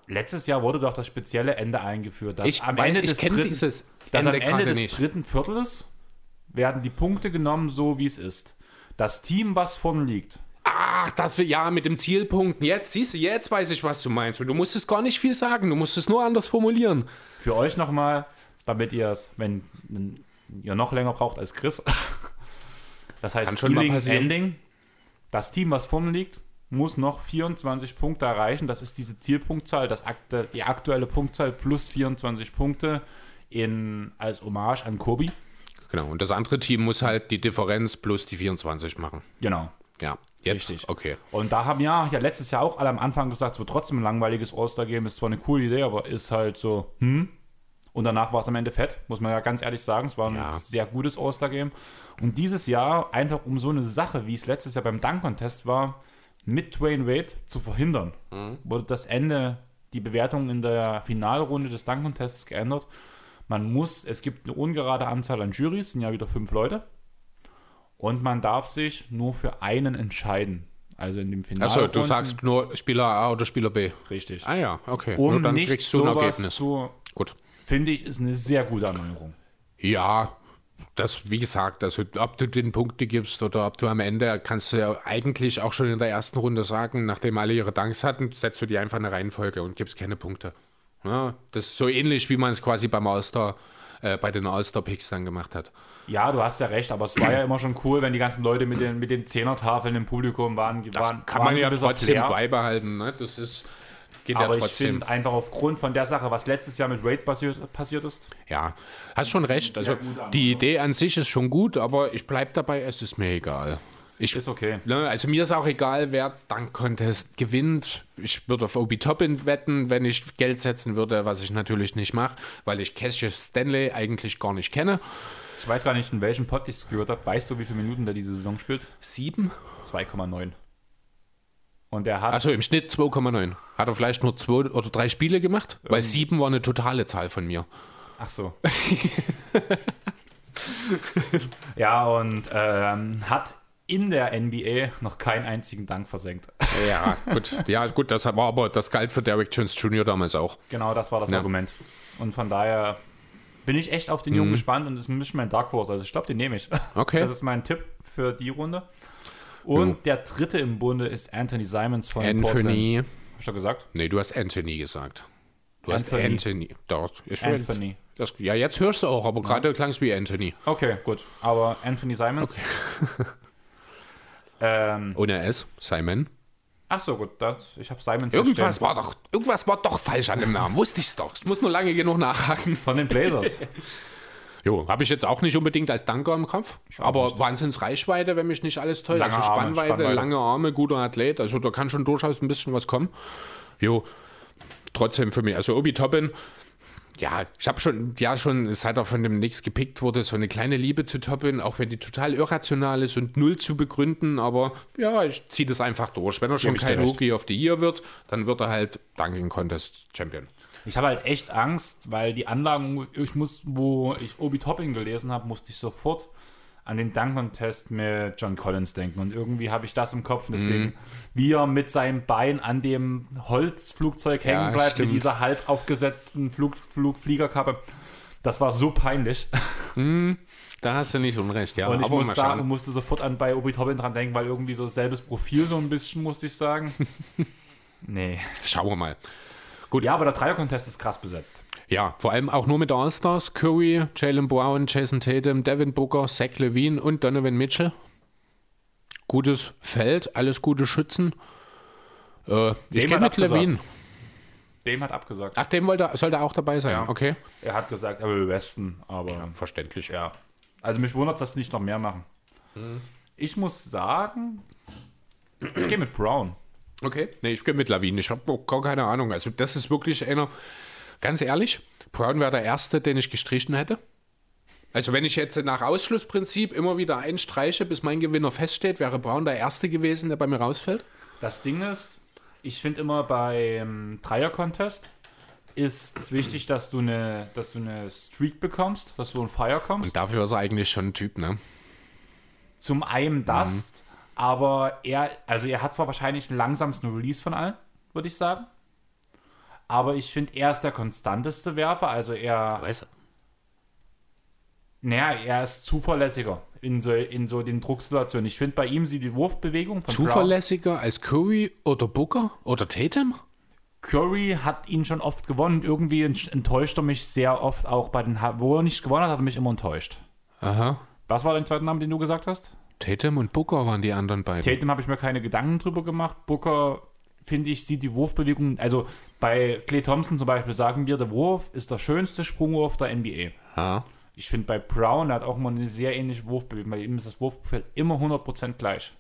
Letztes Jahr wurde doch das spezielle Ende eingeführt. Dass Ich am weiß, Ende ich des kenne dritten- dieses dass Ende am Ende des nicht. dritten Viertels werden die Punkte genommen, so wie es ist. Das Team, was vorne liegt, Ach, das wir ja mit dem Zielpunkt. Jetzt siehst du, jetzt weiß ich, was du meinst. Und du musst es gar nicht viel sagen. Du musst es nur anders formulieren. für euch nochmal, damit ihr es, wenn ihr noch länger braucht als Chris. Das heißt, Kann schon mal Ealing passieren. Ending, das Team, was vorne liegt, muss noch 24 Punkte erreichen. Das ist diese Zielpunktzahl, das akte, die aktuelle Punktzahl plus 24 Punkte in, als Hommage an Kobi. Genau. Und das andere Team muss halt die Differenz plus die 24 machen. Genau. Ja. Jetzt. Richtig. Okay. Und da haben ja, ja letztes Jahr auch alle am Anfang gesagt, es wird trotzdem ein langweiliges All-Star-Game, ist zwar eine coole Idee, aber ist halt so, hm. Und danach war es am Ende fett, muss man ja ganz ehrlich sagen. Es war ein Ja. sehr gutes All-Star-Game. Und dieses Jahr, einfach um so eine Sache, wie es letztes Jahr beim Dunk-Contest war, mit Dwayne Wade zu verhindern, wurde das Ende, die Bewertung in der Finalrunde des Dunk-Contests geändert. Man muss, es gibt eine ungerade Anzahl an Jurys, sind ja wieder fünf Leute. Und man darf sich nur für einen entscheiden. Also in dem Finale. Achso, du sagst nur Spieler A oder Spieler B. richtig. Ah ja, okay. Um nur dann nicht kriegst du ein Ergebnis. zu, Gut. finde ich, ist eine sehr gute Erneuerung. Ja, das, wie gesagt, also ob du den Punkte gibst oder ob du am Ende, kannst du ja eigentlich auch schon in der ersten Runde sagen, nachdem alle ihre Danks hatten, setzt du dir einfach eine Reihenfolge und gibst keine Punkte. Ja, das ist so ähnlich, wie man es quasi beim All-Star, äh, bei den All-Star-Picks dann gemacht hat. Ja, du hast ja recht, aber es war ja immer schon cool, wenn die ganzen Leute mit den, mit den Zehnertafeln im Publikum waren. Das waren kann man ja trotzdem Flair. beibehalten. Ne? Das ist, geht Aber ja ich trotzdem. finde einfach aufgrund von der Sache, was letztes Jahr mit Wade passiert, passiert ist, Ja, hast schon recht. Also die Idee an sich ist schon gut, aber ich bleibe dabei, es ist mir egal. Ich, ist okay. ne, also mir ist auch egal, wer Dunk Contest gewinnt. Ich würde auf Obi Toppin wetten, wenn ich Geld setzen würde, was ich natürlich nicht mache, weil ich Cassius Stanley eigentlich gar nicht kenne. Ich weiß gar nicht, in welchem Pod ich es gehört habe. Weißt du, wie viele Minuten der diese Saison spielt? Sieben? 2,9. Und er hat Also im Schnitt 2,9. Hat er vielleicht nur zwei oder drei Spiele gemacht? Weil sieben war eine totale Zahl von mir. Ach so. ja, und ähm, hat in der NBA noch keinen einzigen Dank versenkt. Ja, gut. Ja, gut, das war aber, das galt für Derrick Jones Jr. damals auch. Genau, das war das Ja. Argument. Und von daher bin ich echt auf den Mhm. Jungen gespannt und das ist ein bisschen mein Dark Horse. Also ich glaube, den nehme ich. Okay. Das ist mein Tipp für die Runde. Und Jo. der dritte im Bunde ist Anthony Simons von Portland. Anthony. Hast du gesagt? Nee, du hast Anthony gesagt. Du hast Anthony. Anthony. Dort. Ich Anthony. Das, ja, jetzt hörst du auch, aber gerade klang es wie Anthony. Okay, gut. Aber Anthony Simons. ähm, Ohne S. Simon. ach so, gut. Das, ich habe Simons Irgendwas war doch, irgendwas war doch falsch an dem Namen. Wusste ich's doch. Ich muss nur lange genug nachhaken. Von den Blazers. Jo, habe ich jetzt auch nicht unbedingt als Danker im Kopf. Aber Wahnsinns Reichweite, wenn mich nicht alles täuscht. Also Spannweite, Spannweite. lange Arme, guter Athlet. Also da kann schon durchaus ein bisschen was kommen. Jo, trotzdem für mich. Also Obi Toppin, ja, ich habe schon, ja schon, seit er von dem Knicks gepickt wurde, so eine kleine Liebe zu Toppin, auch wenn die total irrational ist und null zu begründen. Aber ja, ich ziehe das einfach durch. Wenn er schon kein. Rookie of the Year wird, dann wird er halt Dunking Contest Champion. Ich habe halt echt Angst, weil die Anlagen, ich muss, wo ich Obi Topping gelesen habe, musste ich sofort an den Dunk-Contest mit John Collins denken. Und irgendwie habe ich das im Kopf. Und deswegen, wie er mit seinem Bein an dem Holzflugzeug hängen Ja, bleibt, stimmt. mit dieser halb aufgesetzten Flug, Flug, Fliegerkappe. Das war so peinlich. Da hast du nicht unrecht, ja. Und ich aber muss da, musste sofort an bei Obi Toppin dran denken, weil irgendwie so selbes Profil so ein bisschen, musste ich sagen. nee. Schauen wir mal. Ja, aber der Dreier-Contest ist krass besetzt. Ja, vor allem auch nur mit All-Stars. Curry, Jalen Brown, Jason Tatum, Devin Booker, Zach Levine und Donovan Mitchell. Gutes Feld, alles gute Schützen. Äh, ich gehe mit. Levine. Dame hat abgesagt. Ach, dem wollte, sollte er auch dabei sein. Ja. Okay. Er hat gesagt, er will Westen, aber ja. Verständlich. Also mich wundert, dass nicht noch mehr machen. Ich muss sagen, ich gehe mit Brown. Okay. Nee, ich gehe mit Lawine. Ich habe gar keine Ahnung. Also, das ist wirklich einer, ganz ehrlich, Brown wäre der Erste, den ich gestrichen hätte. Also, wenn ich jetzt nach Ausschlussprinzip immer wieder einstreiche, bis mein Gewinner feststeht, wäre Brown der Erste gewesen, der bei mir rausfällt. Das Ding ist, ich finde immer beim Dreier-Contest ist es wichtig, dass du eine, dass du eine Streak bekommst, dass du ein Fire kommst. Und dafür ist er eigentlich schon ein Typ, ne? Zum einen das, aber er, also er hat zwar wahrscheinlich den langsamsten Release von allen, würde ich sagen. Aber ich finde, er ist der konstanteste Werfer. Also er, Weiß er. naja, er ist zuverlässiger in so, in so den Drucksituationen. Ich finde, bei ihm sieht die Wurfbewegung von Brown, Zuverlässiger als Curry oder Booker oder Tatum? Curry hat ihn schon oft gewonnen. Irgendwie ent- enttäuscht er mich sehr oft auch bei den, wo er nicht gewonnen hat, hat er mich immer enttäuscht. Aha. Was war dein zweiter Name, den du gesagt hast? Tatum und Booker waren die anderen beiden. Tatum habe ich mir keine Gedanken drüber gemacht. Booker, finde ich, sieht die Wurfbewegung, also bei Clay Thompson zum Beispiel sagen wir, der Wurf ist der schönste Sprungwurf der NBA. ja. Ich finde bei Brown, hat auch immer eine sehr ähnliche Wurfbewegung. Bei ihm ist das Wurfprofil immer 100% gleich.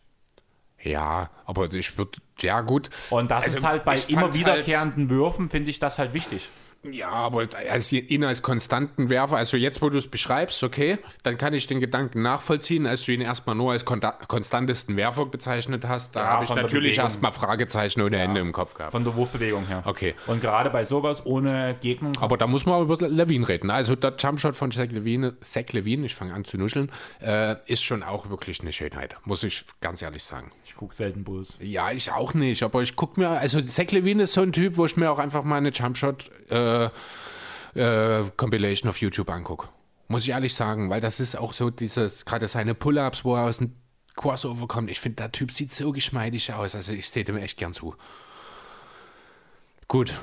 ja, aber ich würde, ja gut. Und das Also, ist halt bei immer fand wiederkehrenden Würfen, finde ich das halt wichtig. Ja, aber als ihn als konstanten Werfer, also jetzt, wo du es beschreibst, okay, dann kann ich den Gedanken nachvollziehen, als du ihn erstmal nur als konstantesten Werfer bezeichnet hast. Da Ja, habe ich natürlich erstmal Fragezeichen ohne Ende im Kopf gehabt. Von der Wurfbewegung her. Okay. Und gerade bei sowas ohne Gegner. Aber da muss man auch über Levine reden. Also der Jumpshot von Zach Levine, Zach Levine ich fange an zu nuscheln, äh, ist schon auch wirklich eine Schönheit, muss ich ganz ehrlich sagen. Ich gucke selten Bulls. Ja, ich auch nicht, aber ich gucke mir, also Zach Levine ist so ein Typ, wo ich mir auch einfach mal eine Jumpshot äh, äh, Compilation auf YouTube angucke. Muss ich ehrlich sagen, weil das ist auch so dieses, gerade seine Pull-Ups, wo er aus dem Crossover kommt. Ich finde, der Typ sieht so geschmeidig aus, also ich sehe dem echt gern zu. Gut.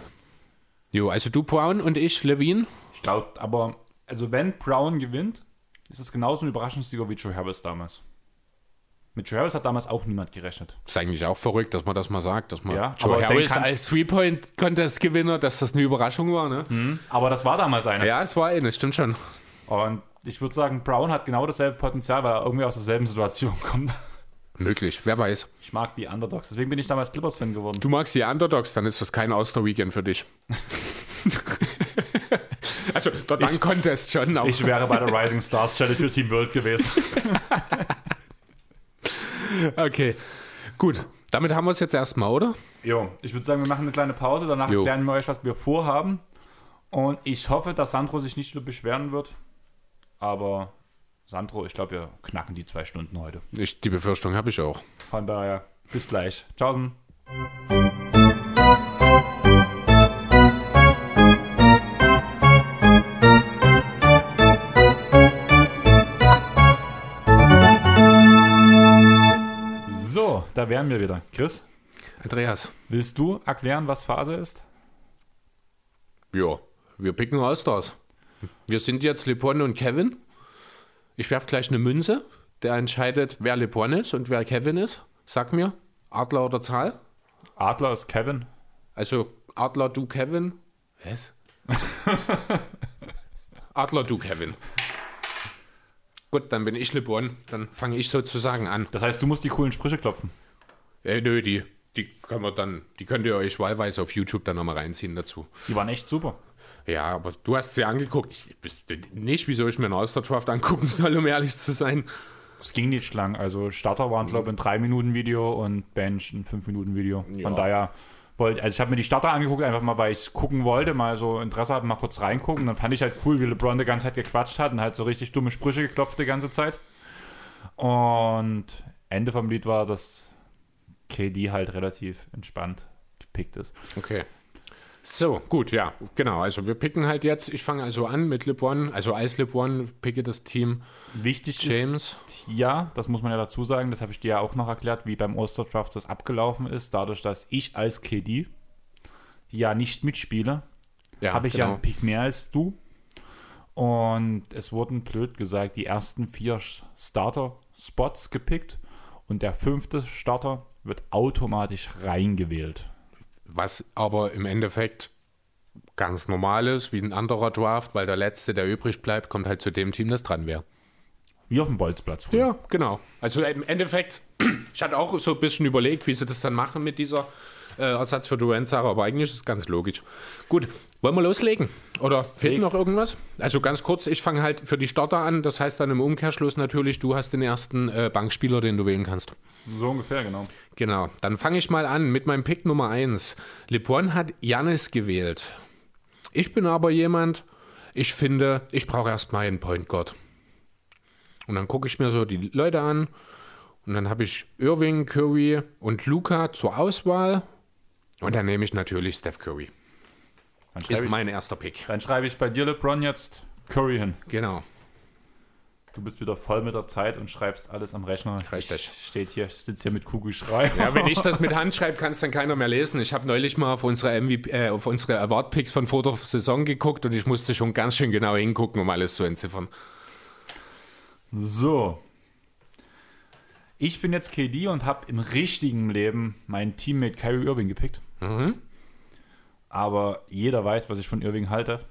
Jo, also du Brown und ich Levine. Ich glaube, aber, also wenn Brown gewinnt, ist es genauso ein Überraschungssieger wie Joe Harris damals. Mit Joe Harris hat damals auch niemand gerechnet. Ist eigentlich auch verrückt, dass man das mal sagt, dass man Ja, Joe Harris als Three-Point-Contest-Gewinner, dass das eine Überraschung war, ne? Aber das war damals eine. Ja, es war eine, stimmt schon. Und ich würde sagen, Brown hat genau dasselbe Potenzial, weil er irgendwie aus derselben Situation kommt. Möglich, wer weiß. Ich mag die Underdogs, deswegen bin ich damals Clippers-Fan geworden. Du magst die Underdogs, dann ist das kein All-Star-Weekend für dich. also, der Dank-Contest schon. Auch. Ich wäre bei der Rising Stars Challenge für Team World gewesen. okay, gut. Damit haben wir es jetzt erstmal, oder? Jo, ich würde sagen, wir machen eine kleine Pause, danach Jo. erklären wir euch, was wir vorhaben. Und ich hoffe, dass Sandro sich nicht wieder beschweren wird. Aber Sandro, ich glaube, wir knacken die zwei Stunden heute. Ich, die Befürchtung habe ich auch. Von daher, bis gleich. Tschaußen. Da wären wir wieder. Chris, Andreas. willst du erklären, was Phase ist? Ja, wir picken All-Stars. Wir sind jetzt LeBron und Kevin. Ich werfe gleich eine Münze. Der entscheidet, wer LeBron ist und wer Kevin ist. Sag mir, Adler oder Zahl? Adler ist Kevin. Also Adler, du Kevin. Was? Adler, du Kevin. Gut, dann bin ich LeBron. Dann fange ich sozusagen an. Das heißt, du musst die coolen Sprüche klopfen. Äh, nö, die, die können wir dann, die könnt ihr euch wahlweise auf YouTube dann nochmal reinziehen dazu. Die waren echt super. Ja, aber du hast sie angeguckt. Ich wüsste nicht, wieso ich mir einen All-Star-Draft angucken soll, um ehrlich zu sein. Es ging nicht lang. Also Starter waren, glaube ich, ein 3-Minuten-Video und Bench ein 5-Minuten-Video. Ja. Von daher wollte, also ich habe mir die Starter angeguckt, einfach mal, weil ich es gucken wollte, mal so Interesse hatte, mal kurz reingucken. Dann fand ich halt cool, wie LeBron die ganze Zeit gequatscht hat und halt so richtig dumme Sprüche geklopft die ganze Zeit. Und Ende vom Lied war, dass KD halt relativ entspannt gepickt ist. Okay. So, gut, ja, genau. Also wir picken halt jetzt, ich fange also an mit LeBron, also als LeBron, picke das Team Wichtig James. ist ja, das muss man ja dazu sagen, das habe ich dir ja auch noch erklärt, wie beim All-Star Draft das abgelaufen ist, dadurch, dass ich als KD ja nicht mitspiele, Ja, habe ich ja genau. einen Pick mehr als du. Und es wurden, blöd gesagt, die ersten vier Starter-Spots gepickt und der fünfte Starter wird automatisch reingewählt. Was aber im Endeffekt ganz normal ist, wie ein anderer Draft, weil der Letzte, der übrig bleibt, kommt halt zu dem Team, das dran wäre. Wie auf dem Bolzplatz. früher. Ja, genau. Also im Endeffekt, ich hatte auch so ein bisschen überlegt, wie sie das dann machen mit dieser äh, Ersatz für Durant-Sache, aber eigentlich ist es ganz logisch. Gut, wollen wir loslegen? Oder fehlt Leg. noch irgendwas? Also ganz kurz, ich fange halt für die Starter an. Das heißt dann im Umkehrschluss natürlich, du hast den ersten äh, Bankspieler, den du wählen kannst. So ungefähr, genau. Genau, dann fange ich mal an mit meinem Pick Nummer 1. LeBron hat Janis gewählt. Ich bin aber jemand, ich finde, ich brauche erstmal einen Point Guard. Und dann gucke ich mir so die Leute an und dann habe ich Irving, Curry und Luca zur Auswahl. Und dann nehme ich natürlich Steph Curry. Ist ich, mein erster Pick. dann schreibe ich bei dir, LeBron, jetzt Curry hin. Genau. Du bist wieder voll mit der Zeit und schreibst alles am Rechner. Richtig. Ich steht hier, ich sitze hier mit Kugelschreiber. Ja, wenn ich das mit Hand schreibe, kann es dann keiner mehr lesen. Ich habe neulich mal auf unsere, MVP, äh, auf unsere Award-Picks von vor der Saison geguckt und ich musste schon ganz schön genau hingucken, um alles zu entziffern. So. Ich bin jetzt KD und habe im richtigen Leben meinen Teammate Kyrie Irving gepickt. Mhm. Aber jeder weiß, was ich von Irving halte.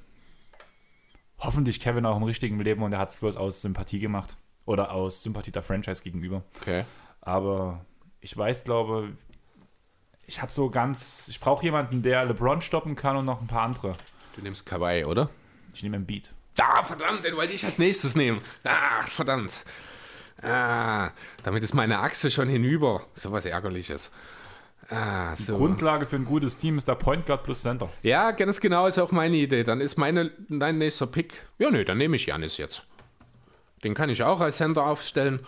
Hoffentlich Kevin auch im richtigen Leben und er hat es bloß aus Sympathie gemacht. Oder aus Sympathie der Franchise gegenüber. Okay. Aber ich weiß, glaube, ich habe so ganz. Ich brauche jemanden, der LeBron stoppen kann und noch ein paar andere. Du nimmst Kawhi, oder? Ich nehme einen Beat. Ah, verdammt, den wollte ich als nächstes nehmen. Ah, verdammt. Ah, damit ist meine Achse schon hinüber. So was Ärgerliches. Ah, so. Grundlage für ein gutes Team ist der Point Guard plus Center. Ja, ganz genau ist auch meine Idee. Dann ist meine, dein nächster Pick. Ja, nö, dann nehme ich Janis jetzt. Den kann ich auch als Center aufstellen.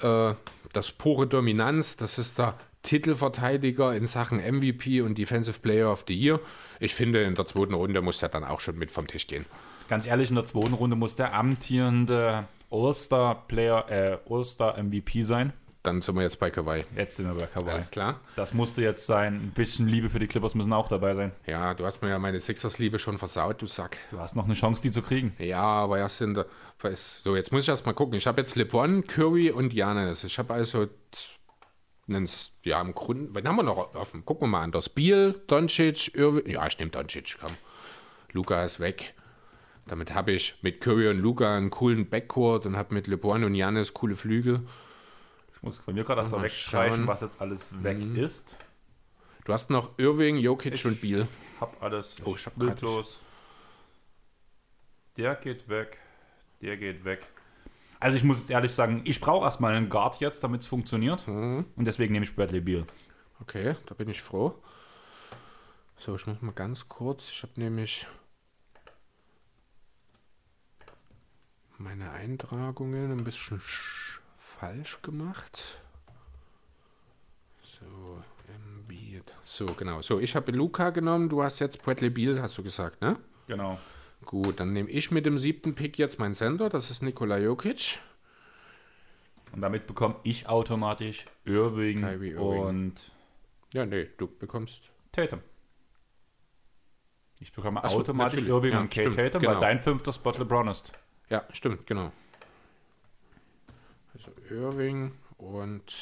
Äh, das pure Dominanz, das ist der Titelverteidiger in Sachen MVP und Defensive Player of the Year. Ich finde, in der zweiten Runde muss er dann auch schon mit vom Tisch gehen. Ganz ehrlich, in der zweiten Runde muss der amtierende All-Star-Player, äh, All-Star-MVP sein. Dann sind wir jetzt bei Kawhi. Jetzt sind wir bei Kawhi. Alles klar. Das musste jetzt sein. Ein bisschen Liebe für die Clippers müssen auch dabei sein. Ja, du hast mir ja meine Sixers-Liebe schon versaut, du Sack. Du hast noch eine Chance, die zu kriegen. Ja, aber erst in der. weiß- So, jetzt muss ich erst mal gucken. Ich habe jetzt LeBron, Curry und Janis. Ich habe also. t- einen S- Ja, im Grunde. Wen haben wir noch offen? Gucken wir mal an. Das Biel, Doncic, Irving. Ja, ich nehme Doncic, komm. Luca ist weg. Damit habe ich mit Curry und Luca einen coolen Backcourt und habe mit LeBron und Janis coole Flügel. Ich muss von mir gerade erstmal wegstreichen, schauen. was jetzt alles weg ist. Du hast noch Irving, Jokic und Biel. Hab alles. Oh, ich hab bloß. Der geht weg. Der geht weg. Also ich muss jetzt ehrlich sagen, ich brauche erstmal einen Guard jetzt, damit es funktioniert. Mhm. Und deswegen nehme ich Bradley Beal. Okay, da bin ich froh. So, ich muss mal ganz kurz. Ich habe nämlich meine Eintragungen ein bisschen sch- falsch gemacht. So, Embiid. So, genau. So, ich habe Luca genommen. Du hast jetzt Bradley Beal, hast du gesagt, ne? Genau. Gut, dann nehme ich mit dem siebten Pick jetzt meinen Sender. Das ist Nikola Jokic. Und damit bekomme ich automatisch Irving, Irving. und Ja, nee, du bekommst. Tatum. Ich bekomme so, automatisch. Irving Ja, und Kate stimmt, Tatum, genau. weil dein fünfter Spot LeBron ist. Ja, stimmt, genau. Also Irving und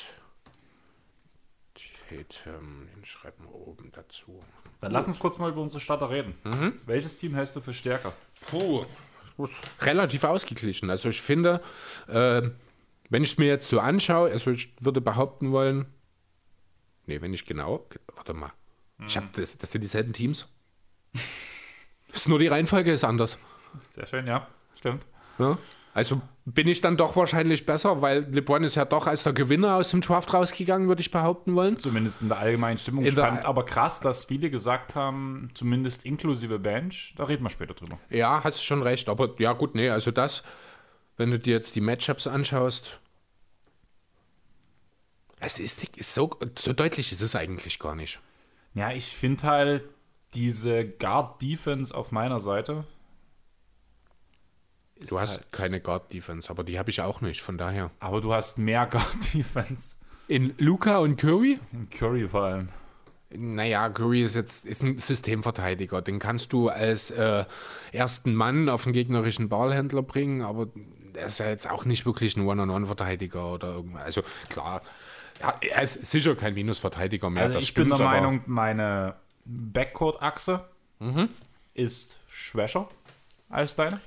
Tatum, den schreiben wir oben dazu. Dann lass uns kurz mal über unsere Starter reden. Mhm. Welches Team hältst du für stärker? Puh, das ist relativ ausgeglichen. Also ich finde, äh, wenn ich es mir jetzt so anschaue, also ich würde behaupten wollen, nee, wenn ich genau, warte mal, ich hab das, das sind dieselben Teams. ist nur die Reihenfolge ist anders. Sehr schön, ja. Stimmt. Ja? Also bin ich dann doch wahrscheinlich besser, weil LeBron ist ja doch als der Gewinner aus dem Draft rausgegangen, würde ich behaupten wollen. Zumindest in der allgemeinen Stimmung. In fand aber krass, dass viele gesagt haben, zumindest inklusive Bench, da reden wir später drüber. Ja, hast du schon recht. Aber ja, gut, nee, also das, wenn du dir jetzt die Matchups anschaust, es ist, ist so, so deutlich ist es eigentlich gar nicht. Ja, ich finde halt diese Guard-Defense auf meiner Seite. Du hast Halt, keine Guard-Defense, aber die habe ich auch nicht, von daher. aber du hast mehr Guard-Defense. In Luca und Curry? In Curry vor allem. Naja, Curry ist jetzt ist ein Systemverteidiger. Den kannst du als äh, ersten Mann auf den gegnerischen Ballhändler bringen, aber er ist ja jetzt auch nicht wirklich ein One-on-One-Verteidiger oder irgendwas. Also klar, ja, er ist sicher kein Minusverteidiger mehr. Also ich bin stimmt, der aber- Meinung, meine Backcourt-Achse ist schwächer als deine.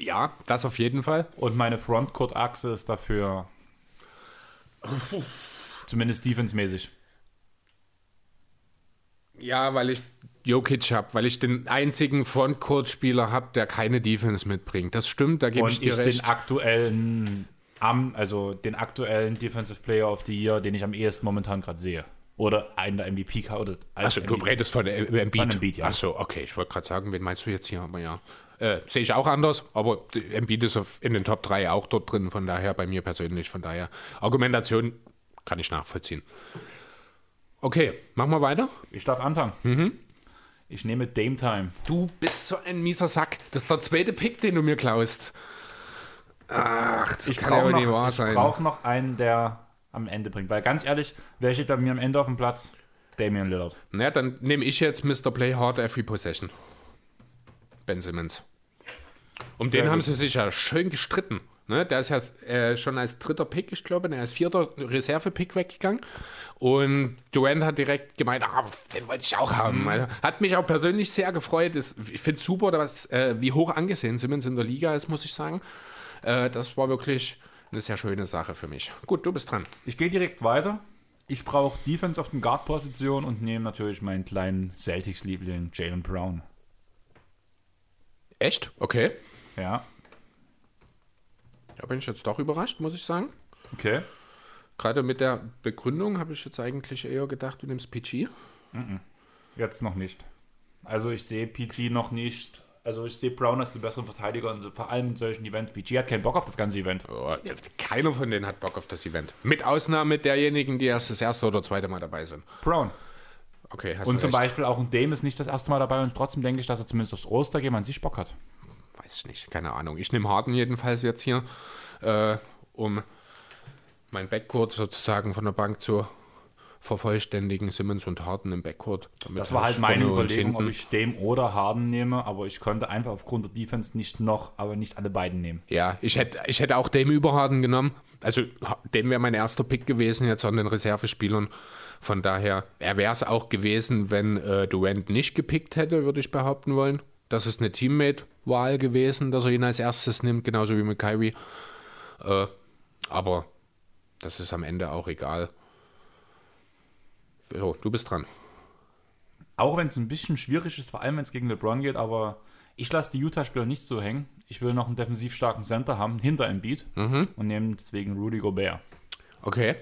Ja, das auf jeden Fall. Und meine Frontcourt-Achse ist dafür zumindest defense-mäßig. Ja, weil ich Jokic habe, weil ich den einzigen Frontcourt-Spieler habe, der keine Defense mitbringt. Das stimmt, da gebe ich dir ich recht. den aktuellen, am, also den aktuellen Defensive Player of the Year, den ich am ehesten momentan gerade sehe. Oder einen der MVP oder als Also du MVP. redest von Embiid. Von Embiid, ja. Achso, okay, ich wollte gerade sagen, wen meinst du jetzt hier? Aber ja, äh, sehe ich auch anders, aber Embiid ist in den Top 3 auch dort drin, von daher bei mir persönlich, von daher Argumentation kann ich nachvollziehen. Okay, machen wir weiter. Ich darf anfangen. Mhm. Ich nehme Dame Time. Du bist so ein mieser Sack. Das ist der zweite Pick, den du mir klaust. Ach, das Ich kann ja brauche wohl nicht wahr noch, ich sein. brauch noch einen, der am Ende bringt. Weil ganz ehrlich, wer steht bei mir am Ende auf dem Platz? Damian Lillard. Na, dann nehme ich jetzt Mr. Play Hard Every Possession. Ben Simmons. Um Sehr den haben gut. sie sich ja schön gestritten. Ne? Der ist ja äh, schon als dritter Pick, ich glaube, er ist vierter Reserve-Pick weggegangen. Und Durant hat direkt gemeint, ah, den wollte ich auch Mhm. haben. Also, hat mich auch persönlich sehr gefreut. Das, ich finde es super, dass, äh, wie hoch angesehen Simmons in der Liga ist, muss ich sagen. Äh, das war wirklich eine sehr schöne Sache für mich. Gut, du bist dran. Ich gehe direkt weiter. Ich brauche Defense auf den Guard-Position und nehme natürlich meinen kleinen Celtics-Liebling Jalen Brown. Echt? Okay. Ja, Da bin ich jetzt doch überrascht, muss ich sagen. okay. Gerade mit der Begründung habe ich jetzt eigentlich eher gedacht, du nimmst PG. Jetzt noch nicht. Also ich sehe PG noch nicht. Also ich sehe Brown als den besseren Verteidiger und so, vor allem in solchen Events. PG hat keinen Bock auf das ganze Event. Oh, keiner von denen hat Bock auf das Event. Mit Ausnahme derjenigen, die erst das erste oder zweite Mal dabei sind. Brown. Okay, hast Und zum recht. Beispiel auch ein Dame ist nicht das erste Mal dabei und trotzdem denke ich, dass er zumindest aufs Ostergame an sich Bock hat. Weiß ich nicht, keine Ahnung. Ich nehme Harden jedenfalls jetzt hier, äh, um mein Backcourt sozusagen von der Bank zu vervollständigen. Simmons und Harden im Backcourt. damit Das war halt meine Überlegung, ob ich Dame oder Harden nehme, aber ich konnte einfach aufgrund der Defense nicht noch, aber nicht alle beiden nehmen. Ja, ich hätte, ich hätte auch Dame über Harden genommen. Also Dame wäre mein erster Pick gewesen jetzt an den Reservespielern. Von daher, er wäre es auch gewesen, wenn äh, Durant nicht gepickt hätte, würde ich behaupten wollen. Das ist eine Teammate-Wahl gewesen, dass er ihn als erstes nimmt, genauso wie mit Kyrie. Äh, aber das ist am Ende auch egal. So, du bist dran. Auch wenn es ein bisschen schwierig ist, vor allem wenn es gegen LeBron geht, aber ich lasse die Utah-Spieler nicht so hängen. Ich will noch einen defensiv starken Center haben, hinter Embiid und nehme deswegen Rudy Gobert. Okay.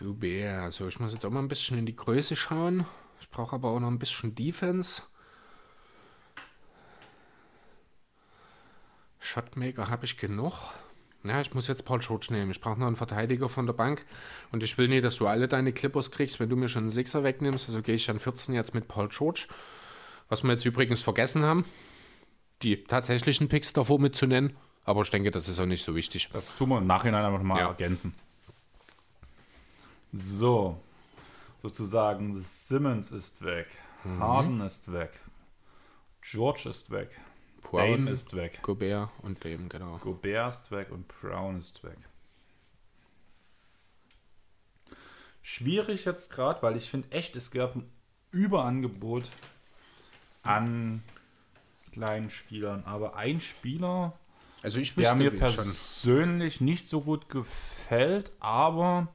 Gobert. Also ich muss jetzt auch mal ein bisschen in die Größe schauen. Ich brauche aber auch noch ein bisschen Defense. Shotmaker habe ich genug. Ja, ich muss jetzt Paul George nehmen. Ich brauche noch einen Verteidiger von der Bank. Und ich will nicht, dass du alle deine Clippers kriegst, wenn du mir schon einen Sixer wegnimmst. Also gehe ich an 14 jetzt mit Paul George. Was wir jetzt übrigens vergessen haben, die tatsächlichen Picks davor mitzunennen. Aber ich denke, das ist auch nicht so wichtig. Das tun wir im Nachhinein einfach mal Ja. ergänzen. So, sozusagen Simmons ist weg, Harden ist weg, George ist weg, Brown, Dame ist weg, Gobert und Dame, genau. Gobert ist weg und Brown ist weg. Schwierig jetzt gerade, weil ich finde echt, es gab ein Überangebot an kleinen Spielern. Aber ein Spieler, Also ich der mir schon. persönlich nicht so gut gefällt, aber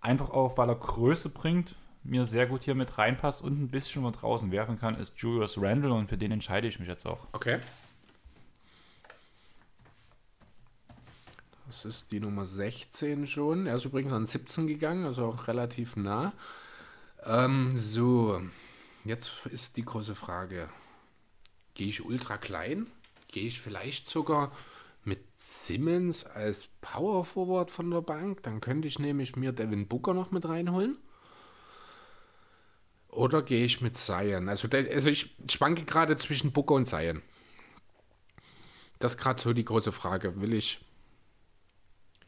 einfach auch, weil er Größe bringt, mir sehr gut hier mit reinpasst und ein bisschen von draußen werfen kann, ist Julius Randle und für den entscheide ich mich jetzt auch. Okay. Das ist die Nummer 16 schon. Er ist übrigens an 17 gegangen, also auch relativ nah. Ähm, so, jetzt ist die große Frage. Gehe ich ultra klein? Gehe ich vielleicht sogar mit Simmons als Power Forward von der Bank? Dann könnte ich nämlich mir Devin Booker noch mit reinholen. Oder gehe ich mit Zion? Also, also ich schwanke gerade zwischen Booker und Zion. Das ist gerade so die große Frage. Will ich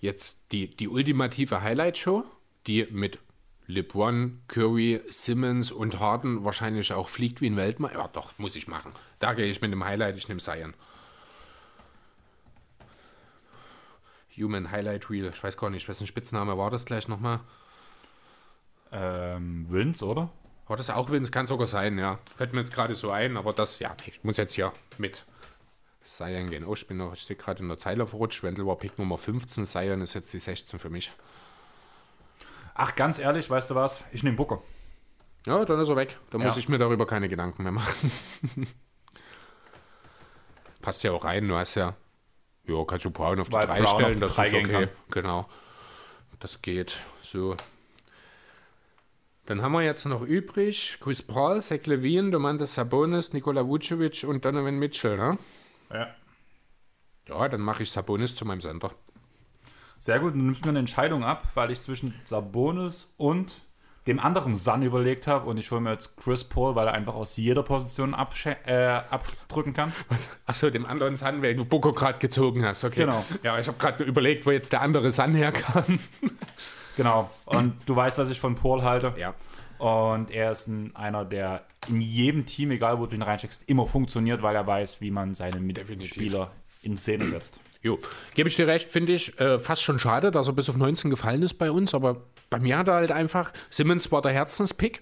jetzt die, die ultimative Highlight-Show, die mit LeBron, Curry, Simmons und Harden wahrscheinlich auch fliegt wie ein Weltmeister? Ja, doch, muss ich machen. Da gehe ich mit dem Highlight, ich nehme Zion. Human Highlight Reel, ich weiß gar nicht, wessen Spitzname war das gleich nochmal? Ähm, Vince, oder? War das auch Vince? Kann sogar sein, ja. Fällt mir jetzt gerade so ein, aber das, ja, ich muss jetzt hier mit Sion gehen. Oh, ich bin noch, ich stehe gerade in der Zeile verrutscht. Wendel war Pick Nummer 15, Sion ist jetzt die 16 für mich. Ach, ganz ehrlich, weißt du was? Ich nehme Booker. Ja, dann ist er weg. Da muss Ja. ich mir darüber keine Gedanken mehr machen. Passt ja auch rein, du hast ja. Ja, kannst du Brown auf die Weil 3 Brown auf stellen, die das drei ist okay. Genau. Das geht. So. Dann haben wir jetzt noch übrig Chris Paul, Zach Levine, Domantas Sabonis, Nikola Vucevic und Donovan Mitchell, ne? Ja. Ja, dann mache ich Sabonis zu meinem Center. Sehr gut, du nimmst mir eine Entscheidung ab, weil ich zwischen Sabonis und dem anderen Sun überlegt habe und ich hole mir jetzt Chris Paul, weil er einfach aus jeder Position äh, abdrücken kann. Achso, dem anderen Sun, weil du Boko gerade gezogen hast, okay. Genau. Ja, ich habe gerade überlegt, wo jetzt der andere Sun herkam. Genau. Und du weißt, was ich von Paul halte. Ja. Und er ist ein, einer, der in jedem Team, egal wo du ihn reinsteckst, immer funktioniert, weil er weiß, wie man seine Mitspieler in Szene setzt. Jo, gebe ich dir recht, finde ich äh, fast schon schade, dass er bis auf 19 gefallen ist bei uns, aber bei mir hat er halt einfach, Simmons war der Herzenspick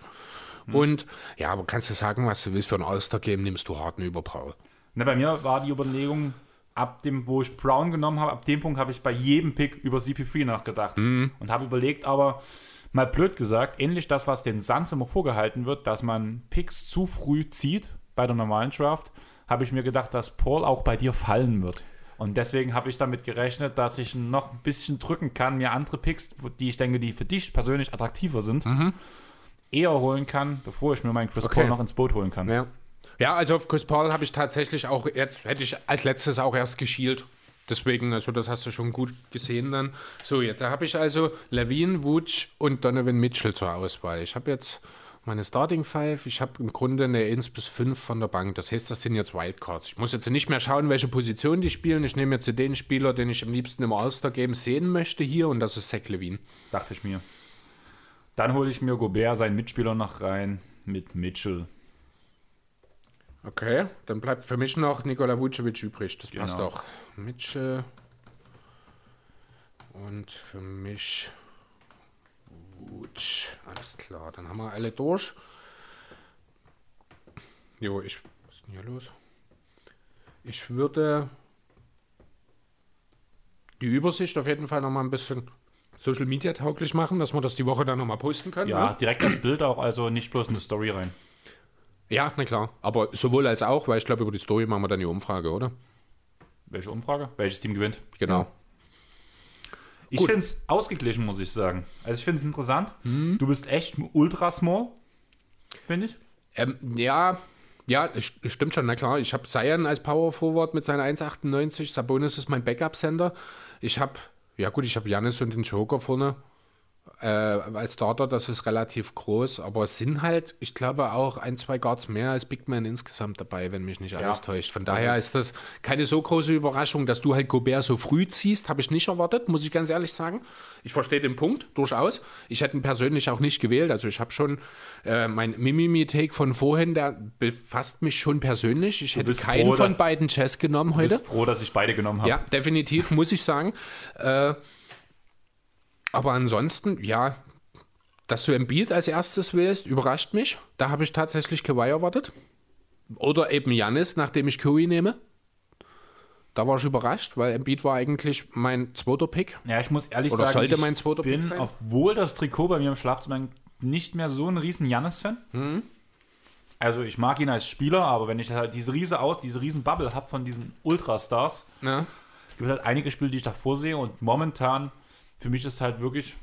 und ja, aber kannst du sagen, was du willst, für ein All-Star-Game nimmst du Harden über Paul. Ne, bei mir war die Überlegung, ab dem, wo ich Brown genommen habe, ab dem Punkt habe ich bei jedem Pick über CP3 nachgedacht. Und habe überlegt, aber mal blöd gesagt, ähnlich das, was den Suns immer vorgehalten wird, dass man Picks zu früh zieht bei der normalen Draft, habe ich mir gedacht, dass Paul auch bei dir fallen wird. Und deswegen habe ich damit gerechnet, dass ich noch ein bisschen drücken kann, mir andere Picks, die ich denke, die für dich persönlich attraktiver sind, eher holen kann, bevor ich mir meinen Chris Okay. Paul noch ins Boot holen kann. Ja. ja, also auf Chris Paul habe ich tatsächlich auch jetzt, hätte ich als letztes auch erst geschielt. Deswegen, also das hast du schon gut gesehen dann. So, jetzt habe ich also Levine, Wutsch und Donovan Mitchell zur Auswahl. Ich habe jetzt meine Starting Five. Ich habe im Grunde eine 1 bis 5 von der Bank. Das heißt, das sind jetzt Wildcards. Ich muss jetzt nicht mehr schauen, welche Position die spielen. Ich nehme jetzt den Spieler, den ich am liebsten im All-Star-Game sehen möchte hier und das ist Zach Levine. Dachte ich mir. Dann hole ich mir Gobert, seinen Mitspieler, noch rein mit Mitchell. Okay, dann bleibt für mich noch Nikola Vucevic übrig. Das passt Genau. auch. Mitchell. Und für mich Vuc. Alles klar, dann haben wir alle durch. Jo, ich. Was ist denn hier los? Ich würde die Übersicht auf jeden Fall noch mal ein bisschen Social Media tauglich machen, dass wir das die Woche dann noch mal posten können. Ja, ne? direkt das Bild auch, also nicht bloß eine Story rein. ja, na klar. Aber sowohl als auch, weil ich glaube, über die Story machen wir dann die Umfrage, oder? Welche Umfrage? Welches Team gewinnt? Genau. Ich finde es ausgeglichen, muss ich sagen. Also ich finde es interessant. Mhm. Du bist echt ultra small, finde ich. Ähm, ja, ja, stimmt schon, na klar. Ich habe Zion als Power Forward mit seiner 1,98. Sabonis ist mein Backup-Sender. Ich habe, ja gut, ich habe Janis und den Joker vorne äh, als Starter. Das ist relativ groß. Aber es sind halt, ich glaube, auch ein, zwei Guards mehr als Big Man insgesamt dabei, wenn mich nicht alles Ja. täuscht. Von daher ist das keine so große Überraschung, dass du halt Gobert so früh ziehst. Habe ich nicht erwartet, muss ich ganz ehrlich sagen. Ich verstehe den Punkt durchaus. Ich hätte ihn persönlich auch nicht gewählt. Also ich habe schon äh, mein Mimimi-Take von vorhin, der befasst mich schon persönlich. Ich hätte keinen froh, von beiden Chess genommen heute. bist froh, dass ich beide genommen habe. Ja, definitiv, muss ich sagen. Äh, aber ansonsten, ja, dass du Embiid als erstes wählst, überrascht mich. Da habe ich tatsächlich Kawhi erwartet. Oder eben Janis, nachdem ich Curry nehme. Da war ich überrascht, weil Embiid war eigentlich mein zweiter Pick. Ja, ich muss ehrlich Oder sagen, sollte ich mein zweiter Pick bin, sein? obwohl das Trikot bei mir im Schlafzimmer nicht mehr so ein riesen Jannis-Fan. Mhm. Also ich mag ihn als Spieler, aber wenn ich halt diese riese Out, diese riesen Bubble habe von diesen Ultrastars, Ja. gibt es halt einige Spiele, die ich davor sehe und momentan für mich ist halt wirklich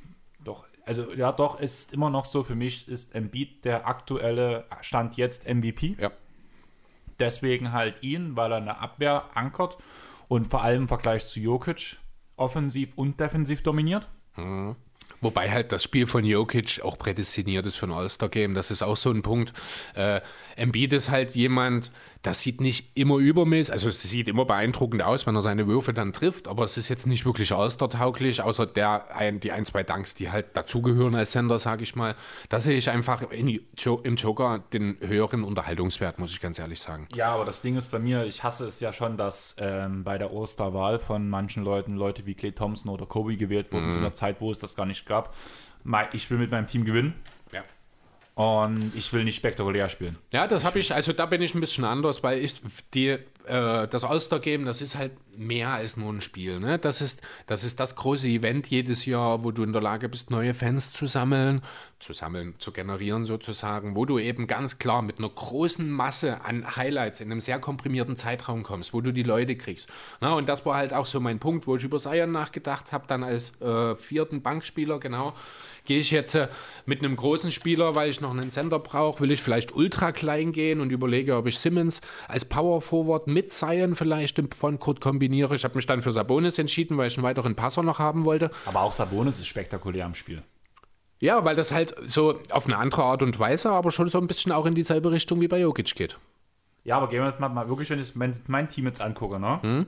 doch, also ja doch, es ist immer noch so, für mich ist Embiid der aktuelle Stand jetzt MVP. ja. Deswegen halt ihn, weil er eine Abwehr ankert und vor allem im Vergleich zu Jokic offensiv und defensiv dominiert. Wobei halt das Spiel von Jokic auch prädestiniert ist für ein All-Star-Game. Das ist auch so ein Punkt. Äh, Embiid ist halt jemand, das sieht nicht immer übermäßig, also es sieht immer beeindruckend aus, wenn er seine Würfe dann trifft, aber es ist jetzt nicht wirklich All-Star-tauglich, außer der, ein, die ein, zwei Dunks, die halt dazugehören als Sender, sage ich mal. Da sehe ich einfach in, im Joker den höheren Unterhaltungswert, muss ich ganz ehrlich sagen. Ja, aber das Ding ist bei mir, ich hasse es ja schon, dass ähm, bei der Osterwahl von manchen Leuten Leute wie Clay Thompson oder Kobe gewählt wurden, zu einer Zeit, wo es das gar nicht gab. Ich will mit meinem Team gewinnen. Und ich will nicht spektakulär spielen. Ja, das habe ich, also da bin ich ein bisschen anders, weil ich die, äh, das All-Star-Game, das ist halt mehr als nur ein Spiel. Ne? Das, ist, das ist das große Event jedes Jahr, wo du in der Lage bist, neue Fans zu sammeln, zu sammeln, zu generieren sozusagen, wo du eben ganz klar mit einer großen Masse an Highlights in einem sehr komprimierten Zeitraum kommst, wo du die Leute kriegst. Na, und das war halt auch so mein Punkt, wo ich über Sion nachgedacht habe, dann als äh, vierten Bankspieler, genau gehe ich jetzt äh, mit einem großen Spieler, weil ich noch einen Center brauche, will ich vielleicht ultra klein gehen und überlege, ob ich Simmons als Power Forward mit Zion vielleicht im Frontcourt kombiniere. Ich habe mich dann für Sabonis entschieden, weil ich einen weiteren Passer noch haben wollte. Aber auch Sabonis ist spektakulär im Spiel. Ja, weil das halt so auf eine andere Art und Weise, aber schon so ein bisschen auch in dieselbe Richtung wie bei Jokic geht. Ja, aber gehen wir mal, mal wirklich, wenn ich mein, mein Team jetzt angucke, ne?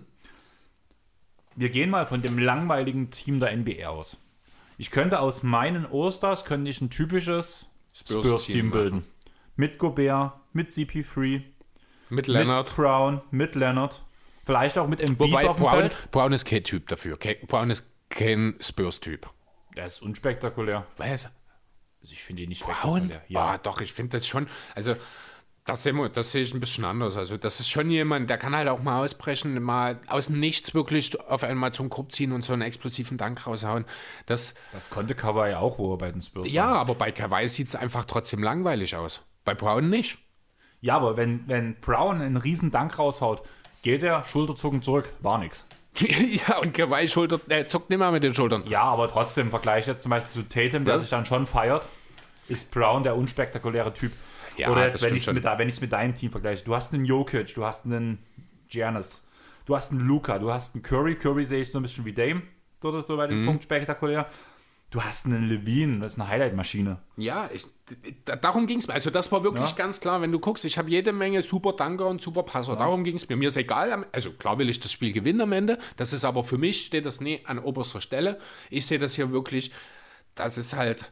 Wir gehen mal von dem langweiligen Team der NBA aus. Ich könnte aus meinen Osters könnte ich ein typisches Spurs-Team bilden. Mit Gobert, mit CP3, Mit Leonard. mit Brown, mit Leonard. Vielleicht auch mit Embiid Wobei auf dem Brown, Feld. Brown ist kein Typ dafür. Brown ist kein Spurs-Typ. Der ist unspektakulär. Was? Also ich finde ihn nicht spektakulär. Ja, Ja. doch, ich finde das schon, also das, sehen wir, das sehe ich ein bisschen anders. Also das ist schon jemand, der kann halt auch mal ausbrechen, mal aus dem Nichts wirklich auf einmal zum Korb ziehen und so einen explosiven Dank raushauen. Das, Das konnte Kawhi auch, wo er bei den Spurs ja, war. aber bei Kawhi sieht es einfach trotzdem langweilig aus. Bei Brown nicht. Ja, aber wenn, wenn Brown einen riesen Dank raushaut, geht er Schulterzucken zurück. War nix. ja, und Kawhi äh, zuckt nicht mehr mit den Schultern. Ja, aber trotzdem im Vergleich jetzt zum Beispiel zu Tatum, der Ja. sich dann schon feiert, ist Brown der unspektakuläre Typ. Ja, Oder jetzt, wenn ich schon. mit, mit deinem Team vergleiche, du hast einen Jokic, du hast einen Giannis, du hast einen Luca, du hast einen Curry. Curry sehe ich so ein bisschen wie Dame, so, so bei Mhm. dem Punkt spektakulär. Du hast einen Levine, das ist eine Highlight-Maschine. Ja, ich, da, darum ging es mir. Also das war wirklich Ja. ganz klar, wenn du guckst, ich habe jede Menge super Danker und super Passer. Darum ging es mir. Mir ist egal, also klar will ich das Spiel gewinnen am Ende. Das ist aber für mich, steht das nie an oberster Stelle. Ich sehe das hier wirklich, das ist halt,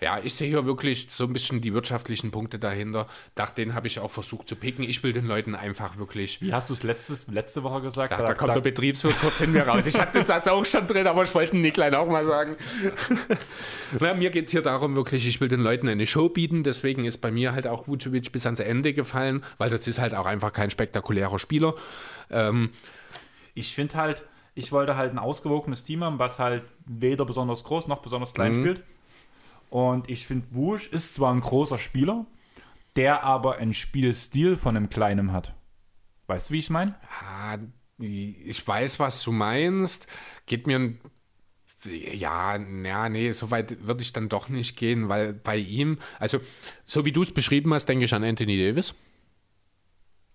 ja, ich sehe hier wirklich so ein bisschen die wirtschaftlichen Punkte dahinter. Nach denen habe ich auch versucht zu picken. Ich will den Leuten einfach wirklich Wie hast du es letzte Woche gesagt? ja, da kommt der Betriebswirt kurz in mir raus. Ich hatte den Satz auch schon drin, aber ich wollte den Nicklein auch mal sagen. Na, mir geht es hier darum, wirklich, ich will den Leuten eine Show bieten. Deswegen ist bei mir halt auch Vucevic bis ans Ende gefallen, weil das ist halt auch einfach kein spektakulärer Spieler. Ähm, ich finde halt, ich wollte halt ein ausgewogenes Team haben, was halt weder besonders groß noch besonders klein Mhm. spielt. Und ich finde, Wusch ist zwar ein großer Spieler, der aber einen Spielstil von einem Kleinen hat. Weißt du, wie ich meine? ah, ich weiß, was du meinst. Geht mir ein ja, ja, nee, so weit würde ich dann doch nicht gehen, weil bei ihm, also so wie du es beschrieben hast, denke ich an Anthony Davis.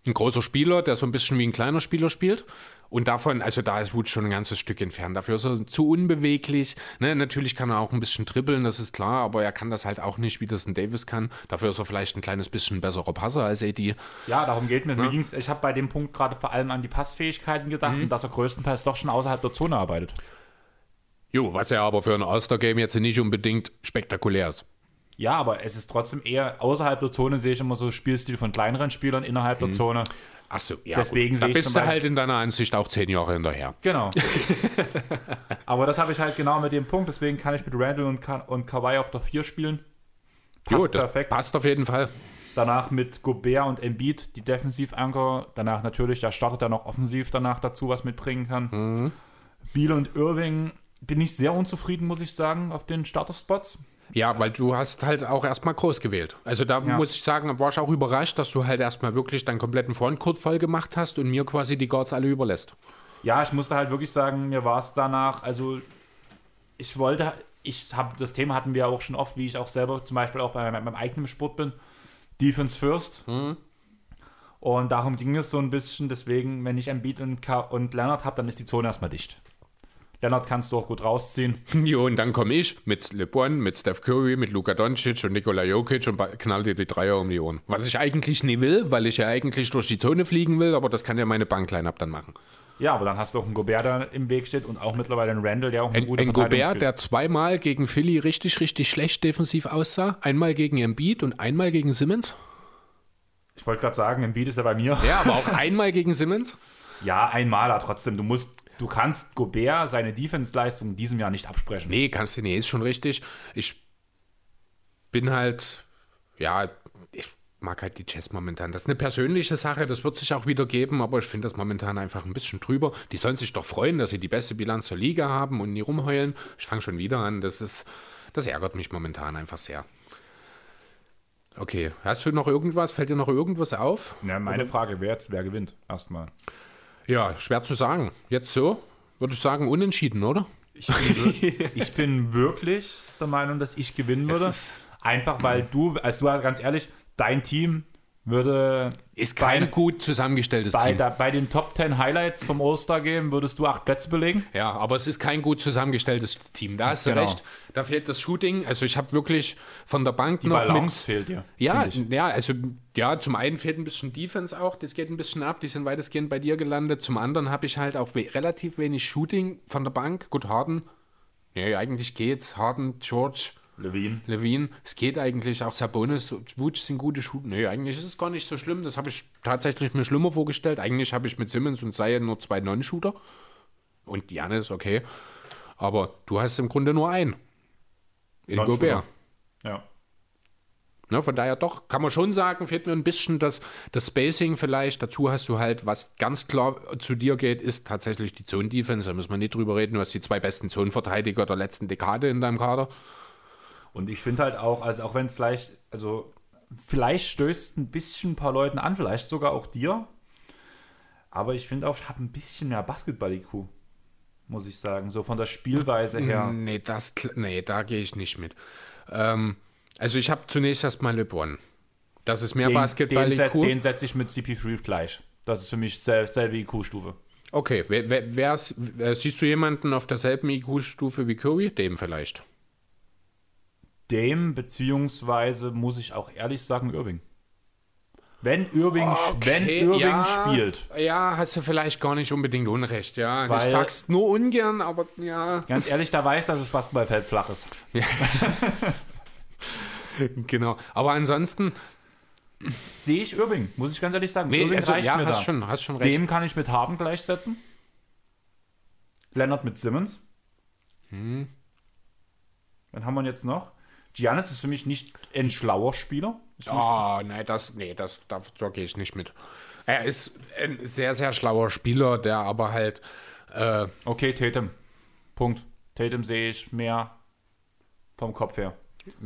Ein großer Spieler, der so ein bisschen wie ein kleiner Spieler spielt. Und davon, also da ist Wut schon ein ganzes Stück entfernt. Dafür ist er zu unbeweglich. Ne, natürlich kann er auch ein bisschen dribbeln, das ist klar, aber er kann das halt auch nicht, wie das ein Davis kann. Dafür ist er vielleicht ein kleines bisschen besserer Passer als AD. Ja, darum geht mir. mir ging's, ich habe bei dem Punkt gerade vor allem an die Passfähigkeiten gedacht Mhm. und dass er größtenteils doch schon außerhalb der Zone arbeitet. Jo, was ja aber für ein All-Star-Game jetzt nicht unbedingt spektakulär ist. Ja, aber es ist trotzdem eher außerhalb der Zone, sehe ich immer so Spielstil von kleineren Spielern innerhalb Mhm. der Zone. Ach so, ja. Deswegen. Da bist du halt in deiner Ansicht auch zehn Jahre hinterher. Genau. aber das habe ich halt genau mit dem Punkt, deswegen kann ich mit Randall und, Ka und Kawhi auf der 4 spielen. Passt Jo, perfekt. passt auf jeden Fall. Danach mit Gobert und Embiid, die Defensivanker. Danach natürlich, da startet er noch offensiv danach dazu, was mitbringen kann. Mhm. Biel und Irving bin ich sehr unzufrieden, muss ich sagen, auf den Starterspots. Ja, weil du hast halt auch erstmal groß gewählt. Also da Ja. muss ich sagen, war ich auch überrascht, dass du halt erstmal wirklich deinen kompletten Frontcourt voll gemacht hast und mir quasi die Guards alle überlässt. Ja, ich musste halt wirklich sagen, mir war es danach, also ich wollte, ich habe, das Thema hatten wir auch schon oft, wie ich auch selber zum Beispiel auch bei meinem, eigenen Sport bin, Defense first. Und darum ging es so ein bisschen, deswegen, wenn ich Embiid und, Ka und Leonard habe, dann ist die Zone erstmal dicht. Leonard kannst du auch gut rausziehen. Jo, und dann komme ich mit LeBron, mit Steph Curry, mit Luka Doncic und Nikola Jokic und knall dir die Dreier um die Ohren. Was ich eigentlich nie will, weil ich ja eigentlich durch die Zone fliegen will, aber das kann ja meine Bankline-Up dann machen. Ja, aber dann hast du auch einen Gobert, der im Weg steht und auch mittlerweile einen Randall, der auch eine Ein, gute ein Gobert, spielt. der zweimal gegen Philly richtig, richtig schlecht defensiv aussah. Einmal gegen Embiid und einmal gegen Simmons. Ich wollte gerade sagen, Embiid ist ja bei mir. Ja, aber auch einmal gegen Simmons. Ja, einmaler trotzdem. Du musst, du kannst Gobert seine Defense-Leistung in diesem Jahr nicht absprechen. Nee, kannst du nicht, ist schon richtig. Ich bin halt, ja, ich mag halt die Jazz momentan. Das ist eine persönliche Sache, das wird sich auch wieder geben, aber ich finde das momentan einfach ein bisschen drüber. Die sollen sich doch freuen, dass sie die beste Bilanz der Liga haben und nie rumheulen. Ich fange schon wieder an, das ist, das ärgert mich momentan einfach sehr. Okay, hast du noch irgendwas? Fällt dir noch irgendwas auf? Ja, meine Frage wäre jetzt, wer gewinnt? Erstmal. Ja, schwer zu sagen. Jetzt so, würde ich sagen, unentschieden, oder? Ich bin, ich bin wirklich der Meinung, dass ich gewinnen würde. Einfach weil du, also du ganz ehrlich, dein Team würde Ist kein bei, gut zusammengestelltes bei, Team. da, bei den Top 10 Highlights vom All-Star Game würdest du acht Plätze belegen. Ja, aber es ist kein gut zusammengestelltes Team. Da hast du Genau. recht. Da fehlt das Shooting. Also ich habe wirklich von der Bank Die noch Balance mit, fehlt dir. Ja, ja, also ja, zum einen fehlt ein bisschen Defense auch, das geht ein bisschen ab, die sind weitestgehend bei dir gelandet. Zum anderen habe ich halt auch we relativ wenig Shooting von der Bank. Gut, Harden, nee, eigentlich geht's. Harden, George, Levine. Levine, es geht eigentlich. Auch Sabonis, Wutsch sind gute Shooter. Nee, eigentlich ist es gar nicht so schlimm. Das habe ich tatsächlich mir schlimmer vorgestellt. Eigentlich habe ich mit Simmons und Zion nur zwei Non-Shooter. Und Janis, okay. Aber du hast im Grunde nur einen. In. Gobert. Ja. Ne, von daher doch, kann man schon sagen, fehlt mir ein bisschen das, das Spacing vielleicht. Dazu hast du halt, was ganz klar zu dir geht, ist tatsächlich die Zone-Defense. Da müssen wir nicht drüber reden. Du hast die zwei besten Zonenverteidiger der letzten Dekade in deinem Kader. Und ich finde halt auch, also auch wenn es vielleicht, also vielleicht stößt ein bisschen ein paar Leuten an, vielleicht sogar auch dir. Aber ich finde auch, ich habe ein bisschen mehr Basketball-IQ, muss ich sagen. So von der Spielweise her. Nee, das, nee, da gehe ich nicht mit. Ähm, also ich habe zunächst erstmal LeBron. Das ist mehr Den, Basketball den, set, setze ich mit CP3 gleich. Das ist für mich sel selbe IQ-Stufe. Okay, wer, wer, wer, wer, siehst du jemanden auf derselben IQ-Stufe wie Curry? Dem vielleicht. Dem, beziehungsweise muss ich auch ehrlich sagen, Irving. Wenn Irving, wenn Irving ja, spielt, Ja, hast du vielleicht gar nicht unbedingt Unrecht, ja. Weil- ich sag's nur ungern, aber ja. ganz ehrlich, da weiß, dass das Basketballfeld flach ist. Genau. Aber ansonsten, Sehe ich Irving, muss ich ganz ehrlich sagen. nee, Irving also, reicht ja, mir hast da. schon, hast schon recht. Dem kann ich mit Harden gleichsetzen. Leonard mit Simmons. Hm. Wen haben wir jetzt noch? Giannis ist für mich nicht ein schlauer Spieler. Mich- Oh, nein, das, nee, das, da, gehe ich nicht mit. Er ist ein sehr, sehr schlauer Spieler, der aber halt, äh, Okay, Tatum. Punkt. Tatum sehe ich mehr vom Kopf her.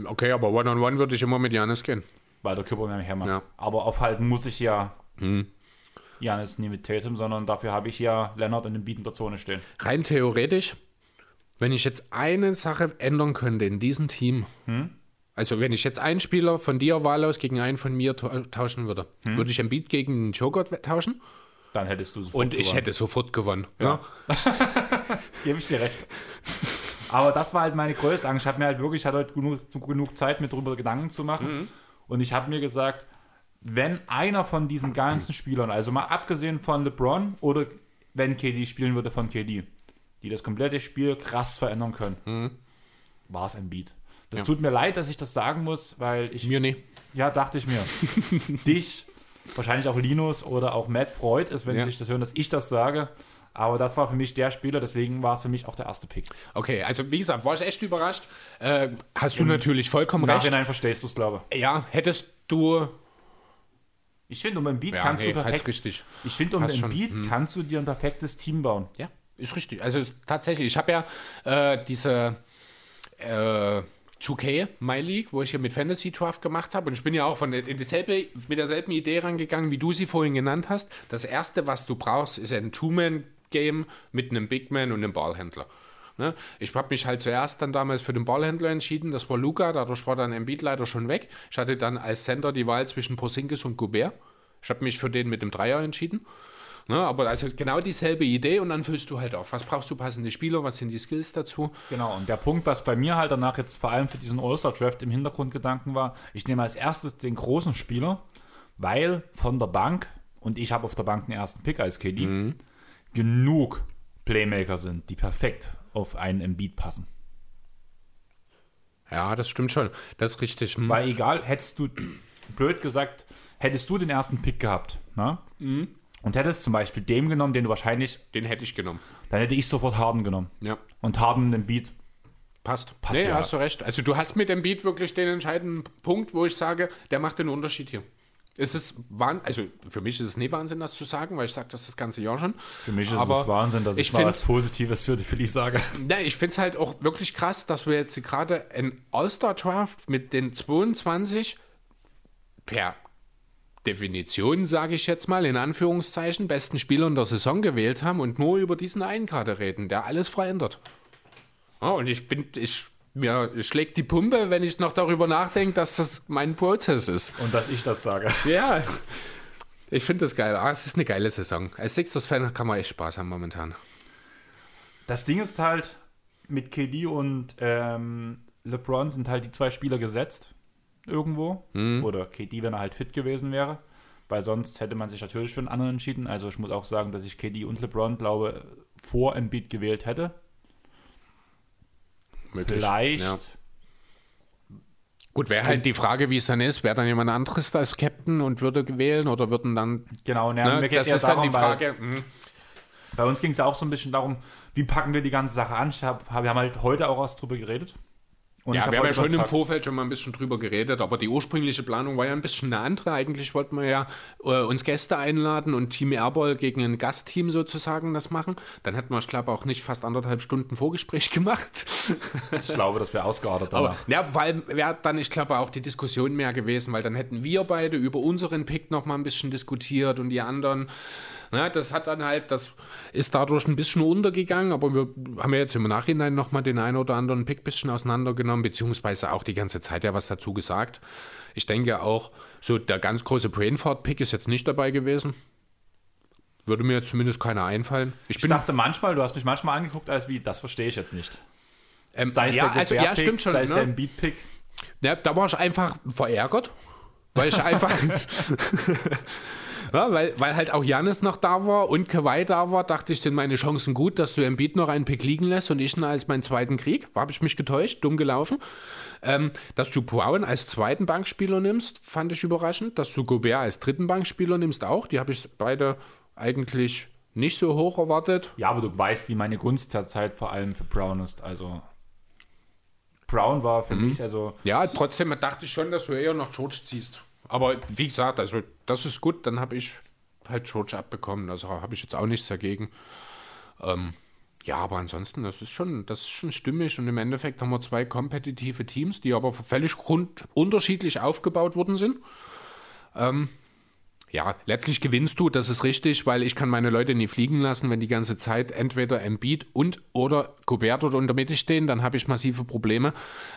okay, aber One-on-One würde ich immer mit Janis gehen. Weil der Körper mehr hermacht. Ja. Aber aufhalten muss ich ja Hm. Giannis nie mit Tatum, sondern dafür habe ich ja Leonard in den Bieten der Zone stehen. Rein theoretisch, wenn ich jetzt eine Sache ändern könnte in diesem Team, also wenn ich jetzt einen Spieler von dir wahllos gegen einen von mir tau- tauschen würde, würde ich Embiid gegen den Joker tauschen Dann hättest du sofort und ich gewonnen. hätte sofort gewonnen. Ja. Gebe ich dir recht. Aber das war halt meine größte Angst. Ich habe mir halt wirklich, ich hatte heute genug, genug Zeit, mir darüber Gedanken zu machen. Und ich habe mir gesagt, wenn einer von diesen ganzen Spielern, also mal abgesehen von LeBron oder wenn KD spielen würde von KD, die das komplette Spiel krass verändern können, war es ein Beat. Das Ja. tut mir leid, dass ich das sagen muss, weil ich Mir nicht. ja, dachte ich mir. Dich, wahrscheinlich auch Linus oder auch Matt freut es, wenn Ja. sie sich das hören, dass ich das sage. Aber das war für mich der Spieler, deswegen war es für mich auch der erste Pick. Okay, also wie gesagt, war ich echt überrascht. Äh, hast du natürlich vollkommen recht. Nachhinein verstehst du es, glaube Ja, hättest du. ich. Ich finde, um ein Beat Ja, kannst nee, du perfekt. richtig. Ich finde, um ein. Beat kannst du dir ein perfektes Team bauen. Ja, ist richtig. Also ist tatsächlich, ich habe ja äh, diese äh, 2K My League, wo ich hier mit Fantasy Draft gemacht habe und ich bin ja auch von der, dieselbe, mit derselben Idee rangegangen, wie du sie vorhin genannt hast. Das erste, was du brauchst, ist ein Two-Man-Game mit einem Big Man und einem Ballhändler. Ne? Ich habe mich halt zuerst dann damals für den Ballhändler entschieden, das war Luca, dadurch war dann Embiid leider schon weg. Ich hatte dann als Center die Wahl zwischen Porzingis und Gobert. Ich habe mich für den mit dem Dreier entschieden. Ne, aber also genau dieselbe Idee und dann füllst du halt auf. Was brauchst du passende Spieler? Was sind die Skills dazu? Genau, und der Punkt, was bei mir halt danach jetzt vor allem für diesen All-Star-Draft im Hintergrundgedanken war, ich nehme als erstes den großen Spieler, weil von der Bank, und ich habe auf der Bank den ersten Pick als KD, genug Playmaker sind, die perfekt auf einen Embiid passen. Ja, das stimmt schon. Das ist richtig. Hm. Weil egal, hättest du, blöd gesagt, hättest du den ersten Pick gehabt, ne? Und hättest zum Beispiel dem genommen, den du wahrscheinlich, Den hätte ich genommen. dann hätte ich sofort Harden genommen. Ja. Und Harden den Beat. Passt. Passt, nee, ja. hast du recht. Also du hast mit dem Beat wirklich den entscheidenden Punkt, wo ich sage, der macht den Unterschied hier. Es ist Wahnsinn, also für mich ist es nie Wahnsinn, das zu sagen, weil ich sage das das ganze Jahr schon. Für mich ist Aber es Wahnsinn, dass ich, ich mal was Positives für die Phillies sage. Ja, ich finde es halt auch wirklich krass, dass wir jetzt gerade ein All-Star-Draft mit den 22 per Definition, sage ich jetzt mal, in Anführungszeichen, besten Spielern der Saison gewählt haben und nur über diesen einen Kader reden, der alles verändert. Ja, und ich bin, ich, mir schlägt die Pumpe, wenn ich noch darüber nachdenke, dass das mein Prozess ist. Und dass ich das sage. Ja. Ich finde das geil. Ah, es ist eine geile Saison. Als Sixers-Fan kann man echt Spaß haben momentan. Das Ding ist halt, mit KD und ähm, LeBron sind halt die zwei Spieler gesetzt irgendwo. Oder KD, wenn er halt fit gewesen wäre. Weil sonst hätte man sich natürlich für einen anderen entschieden. Also ich muss auch sagen, dass ich KD und LeBron, glaube vor Embiid gewählt hätte. Möglich. Vielleicht. Ja. Gut, wäre halt die Frage, wie es dann ist. Wäre dann jemand anderes als Captain und würde wählen oder würden dann. Genau, ne, Ne, das ist dann die darum, weil- Frage. hm, Bei uns ging es ja auch so ein bisschen darum, wie packen wir die ganze Sache an. Hab, wir haben halt heute auch erst drüber geredet. Und Ja, wir haben ja schon im Vorfeld schon mal ein bisschen drüber geredet, aber die ursprüngliche Planung war ja ein bisschen eine andere. Eigentlich wollten wir ja äh, uns Gäste einladen und Team Airball gegen ein Gastteam sozusagen das machen. Dann hätten wir, ich glaube, auch nicht fast anderthalb Stunden Vorgespräch gemacht. Ich glaube, das wäre ausgeadert Aber danach. ja, weil wäre dann, ich glaube, auch die Diskussion mehr gewesen, weil dann hätten wir beide über unseren Pick noch mal ein bisschen diskutiert und die anderen. Na, das hat dann halt, das ist dadurch ein bisschen untergegangen, aber wir haben ja jetzt im Nachhinein noch mal den einen oder anderen Pick ein bisschen auseinandergenommen, beziehungsweise auch die ganze Zeit ja was dazu gesagt. Ich denke auch, so der ganz große Brainford-Pick ist jetzt nicht dabei gewesen. Würde mir jetzt zumindest keiner einfallen. Ich Ich dachte manchmal, du hast mich manchmal angeguckt, als wie, das verstehe ich jetzt nicht. ähm, Sei es ja, der also, ja, stimmt schon. sei es ne? der Embiid-Pick. Ja, da war ich einfach verärgert, weil ich einfach. ja, weil, weil halt auch Janis noch da war und Kawhi da war, dachte ich, sind meine Chancen gut, dass du Embiid noch einen Pick liegen lässt und ich ihn als meinen zweiten Krieg. Habe ich mich getäuscht, dumm gelaufen. Ähm, dass du Brown als zweiten Bankspieler nimmst, fand ich überraschend. Dass du Gobert als dritten Bankspieler nimmst, auch. Die habe ich beide eigentlich nicht so hoch erwartet. Ja, aber du weißt, wie meine Gunst zurzeit vor allem für Brown ist. Also Brown war für mich, also Ja, trotzdem dachte ich schon, dass du eher noch George ziehst. Aber wie gesagt, also das ist gut, dann habe ich halt George abbekommen. Also habe ich jetzt auch nichts dagegen. Ähm, ja, aber ansonsten, das ist schon, das ist schon stimmig und im Endeffekt haben wir zwei kompetitive Teams, die aber völlig unterschiedlich aufgebaut worden sind. Ähm, ja, letztlich gewinnst du, das ist richtig, weil ich kann meine Leute nie fliegen lassen, wenn die ganze Zeit entweder Embiid und oder Gobert dort in der Mitte stehen, dann habe ich massive Probleme.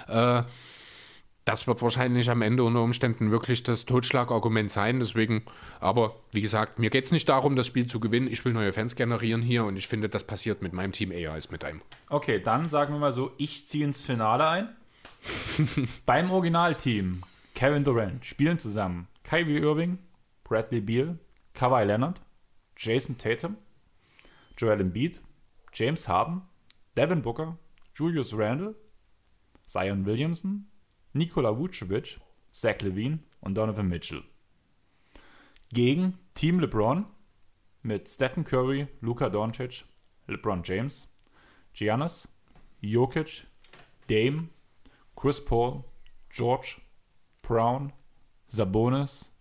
Äh, das wird wahrscheinlich am Ende unter Umständen wirklich das Totschlagargument sein. Deswegen, aber wie gesagt, mir geht es nicht darum, das Spiel zu gewinnen. Ich will neue Fans generieren hier und ich finde, das passiert mit meinem Team eher als mit einem. Okay, dann sagen wir mal so, ich ziehe ins Finale ein. Beim Originalteam Kevin Durant spielen zusammen Kyrie Irving, Bradley Beal, Kawhi Leonard, Jason Tatum, Joel Embiid, James Harden, Devin Booker, Julius Randle, Zion Williamson, Nikola Vucevic, Zach Levine und Donovan Mitchell. Gegen Team LeBron mit Stephen Curry, Luka Doncic, LeBron James, Giannis, Jokic, Dame, Chris Paul, George, Brown, Sabonis,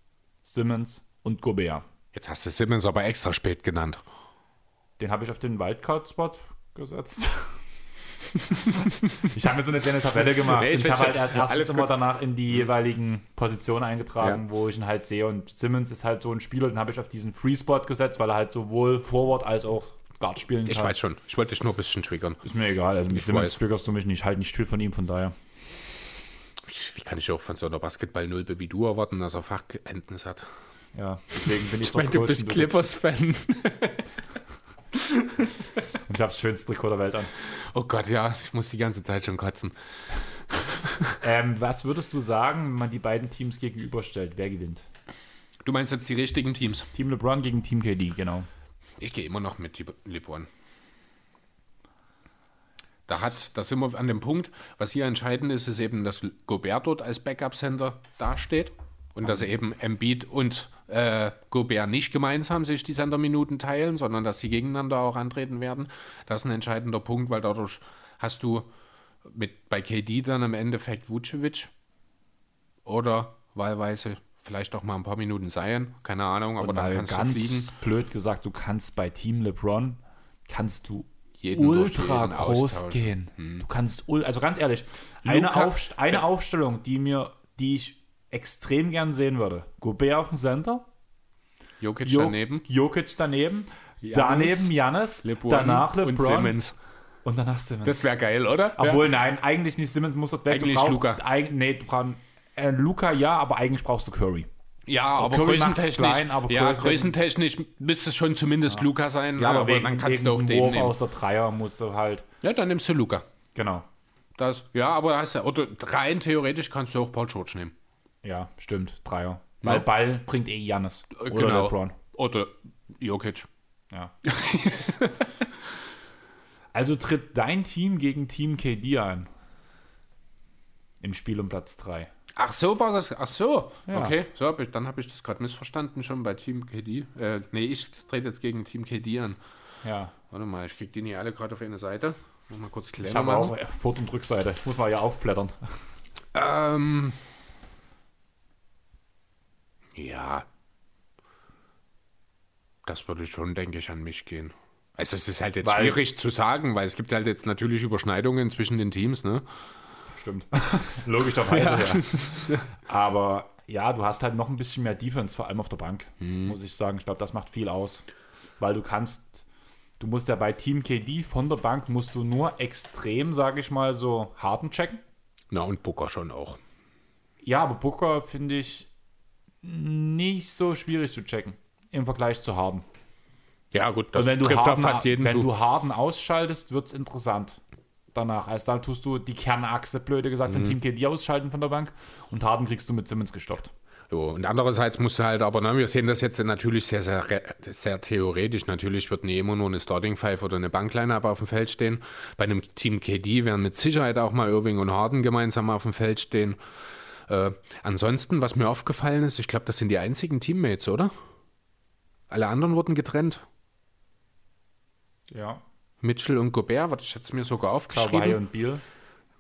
Simmons und Gobert. Jetzt hast du Simmons aber extra spät genannt. Den habe ich auf den Wildcard-Spot gesetzt. ich habe mir so eine kleine Tabelle gemacht. Nee, ich ich habe halt erstes Alles immer danach in die jeweiligen Positionen eingetragen, Ja. wo ich ihn halt sehe. Und Simmons ist halt so ein Spieler, den habe ich auf diesen Free-Spot gesetzt, weil er halt sowohl Forward als auch Guard spielen kann. Ich weiß schon. Ich wollte dich nur ein bisschen triggern. Ist mir egal. Also mit Ich Simmons weiß. triggerst du mich nicht. Ich halt nicht viel von ihm, von daher. Wie kann ich auch von so einer Basketball-Nulpe wie du erwarten, dass er Fachkenntnis hat? Ja, deswegen bin ich Ich meine, du bist Clippers-Fan. Habe das schönste Trikot der Welt an. Oh Gott, ja, ich muss die ganze Zeit schon kotzen. Ähm, was würdest du sagen, wenn man die beiden Teams gegenüberstellt? Wer gewinnt? Du meinst jetzt die richtigen Teams? Team LeBron gegen Team KD, genau. Ich gehe immer noch mit LeBron. Da hat, da sind wir an dem Punkt, was hier entscheidend ist, ist eben, dass Gobert dort als Backup-Center dasteht und dass eben Embiid und äh, Gobert nicht gemeinsam sich die Center-Minuten teilen, sondern dass sie gegeneinander auch antreten werden. Das ist ein entscheidender Punkt, weil dadurch hast du mit bei KD dann im Endeffekt Vucevic oder wahlweise vielleicht auch mal ein paar Minuten Zion, keine Ahnung, aber dann kannst du ganz fliegen. blöd gesagt, du kannst bei Team LeBron, kannst du Jeden ultra groß austauschen. gehen. Du kannst, also ganz ehrlich, eine, Luka- Aufst eine Aufstellung, die mir, die ich extrem gern sehen würde. Gobert auf dem Center, Jokic Jo- daneben, Jokic daneben, Giannis, daneben Janis, LeBron danach und LeBron Simmons. und danach Simmons. Das wäre geil, oder? Obwohl, nein, eigentlich nicht Simmons muss dort weg. Eigentlich du brauchst, Luka. Eig, nee, du brauchst, äh, Luca ja, aber eigentlich brauchst du Curry. Ja, aber Curry größentechnisch, klein, aber ja, größentechnisch müsste es schon zumindest Luca sein, Ja, aber, wegen, dann kannst du auch den Wurf nehmen. aus der Dreier musst du halt, Ja, dann nimmst du Luca. genau. Das, ja, aber hast du, oder rein theoretisch kannst du auch Paul George nehmen. Ja, stimmt, Dreier. Weil Ja. Ball bringt eh Janis. Oder Genau. LeBron. Oder Jokic. Ja. also tritt dein Team gegen Team KD ein. Im Spiel um Platz 3. Ach so war das. Ach so. Ja. Okay, so hab ich, dann habe ich das gerade missverstanden schon bei Team KD. Äh, nee, ich trete jetzt gegen Team KD an. Ja. Warte mal, ich krieg die nicht alle gerade auf eine Seite. Muss mal kurz Ich klären. habe auch äh, Vor- und Rückseite. Ich muss mal hier aufblättern. Ähm, ja. Das würde schon, denke ich, an mich gehen. Also es ist halt jetzt Weil- schwierig zu sagen, weil es gibt halt jetzt natürlich Überschneidungen zwischen den Teams, ne? Stimmt. Logischerweise, ja. Aber ja, du hast halt noch ein bisschen mehr Defense, vor allem auf der Bank, muss ich sagen. Ich glaube, das macht viel aus. Weil du kannst, du musst ja bei Team KD von der Bank musst du nur extrem, sage ich mal, so harten checken. Na, und Booker schon auch. Ja, aber Booker finde ich nicht so schwierig zu checken im Vergleich zu Harden. Ja, gut, das Und wenn du trifft Harden, auf fast jeden wenn zu. du Harden ausschaltest, wird es interessant. Danach. Also da tust du die Kernachse, blöde gesagt, Mhm. von Team KD ausschalten von der Bank und Harden kriegst du mit Simmons gestoppt. So, und andererseits musst du halt, aber ne, wir sehen das jetzt natürlich sehr, sehr, sehr theoretisch. Natürlich wird nie immer nur eine Starting Five oder eine Bankline-Up auf dem Feld stehen. Bei einem Team KD werden mit Sicherheit auch mal Irving und Harden gemeinsam auf dem Feld stehen. Äh, ansonsten, was mir aufgefallen ist, ich glaube, das sind die einzigen Teammates, oder? Alle anderen wurden getrennt. Ja. Mitchell und Gobert, was ich jetzt mir sogar Kawhi aufgeschrieben. und Beal.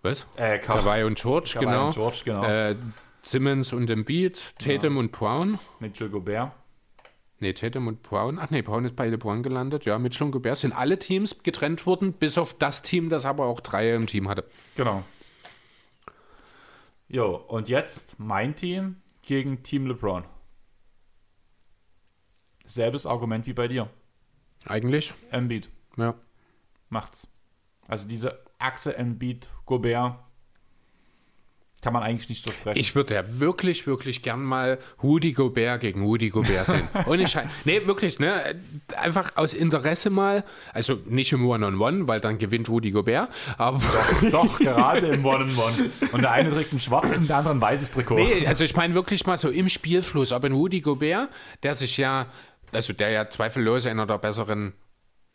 Was? Äh, Ka Kawhi und George, Kawhi genau. und George, genau. Äh, Simmons und Embiid, Tatum und Brown. Mitchell Gobert. Nee, Tatum und Brown. Ach nee, Brown ist bei LeBron gelandet. Ja, Mitchell und Gobert sind alle Teams getrennt worden, bis auf das Team, das aber auch Dreier im Team hatte. Genau. Jo, und jetzt mein Team gegen Team LeBron. Selbes Argument wie bei dir. Eigentlich, Embiid ja. macht's. Also diese Achse Embiid, Gobert kann man eigentlich nicht so sprechen. Ich würde ja wirklich, wirklich gern mal Rudy Gobert gegen Rudy Gobert sehen. Und ich, nee, wirklich, ne? Einfach aus Interesse mal, also nicht im One-on-One, weil dann gewinnt Rudy Gobert, aber. Doch, gerade im One-on-One. Und der eine trägt ein schwarzes und der andere ein weißes Trikot. Nee, also ich meine wirklich mal so im Spielfluss. Aber ein Rudy Gobert, der sich ja, also der ja zweifellos einer der besseren,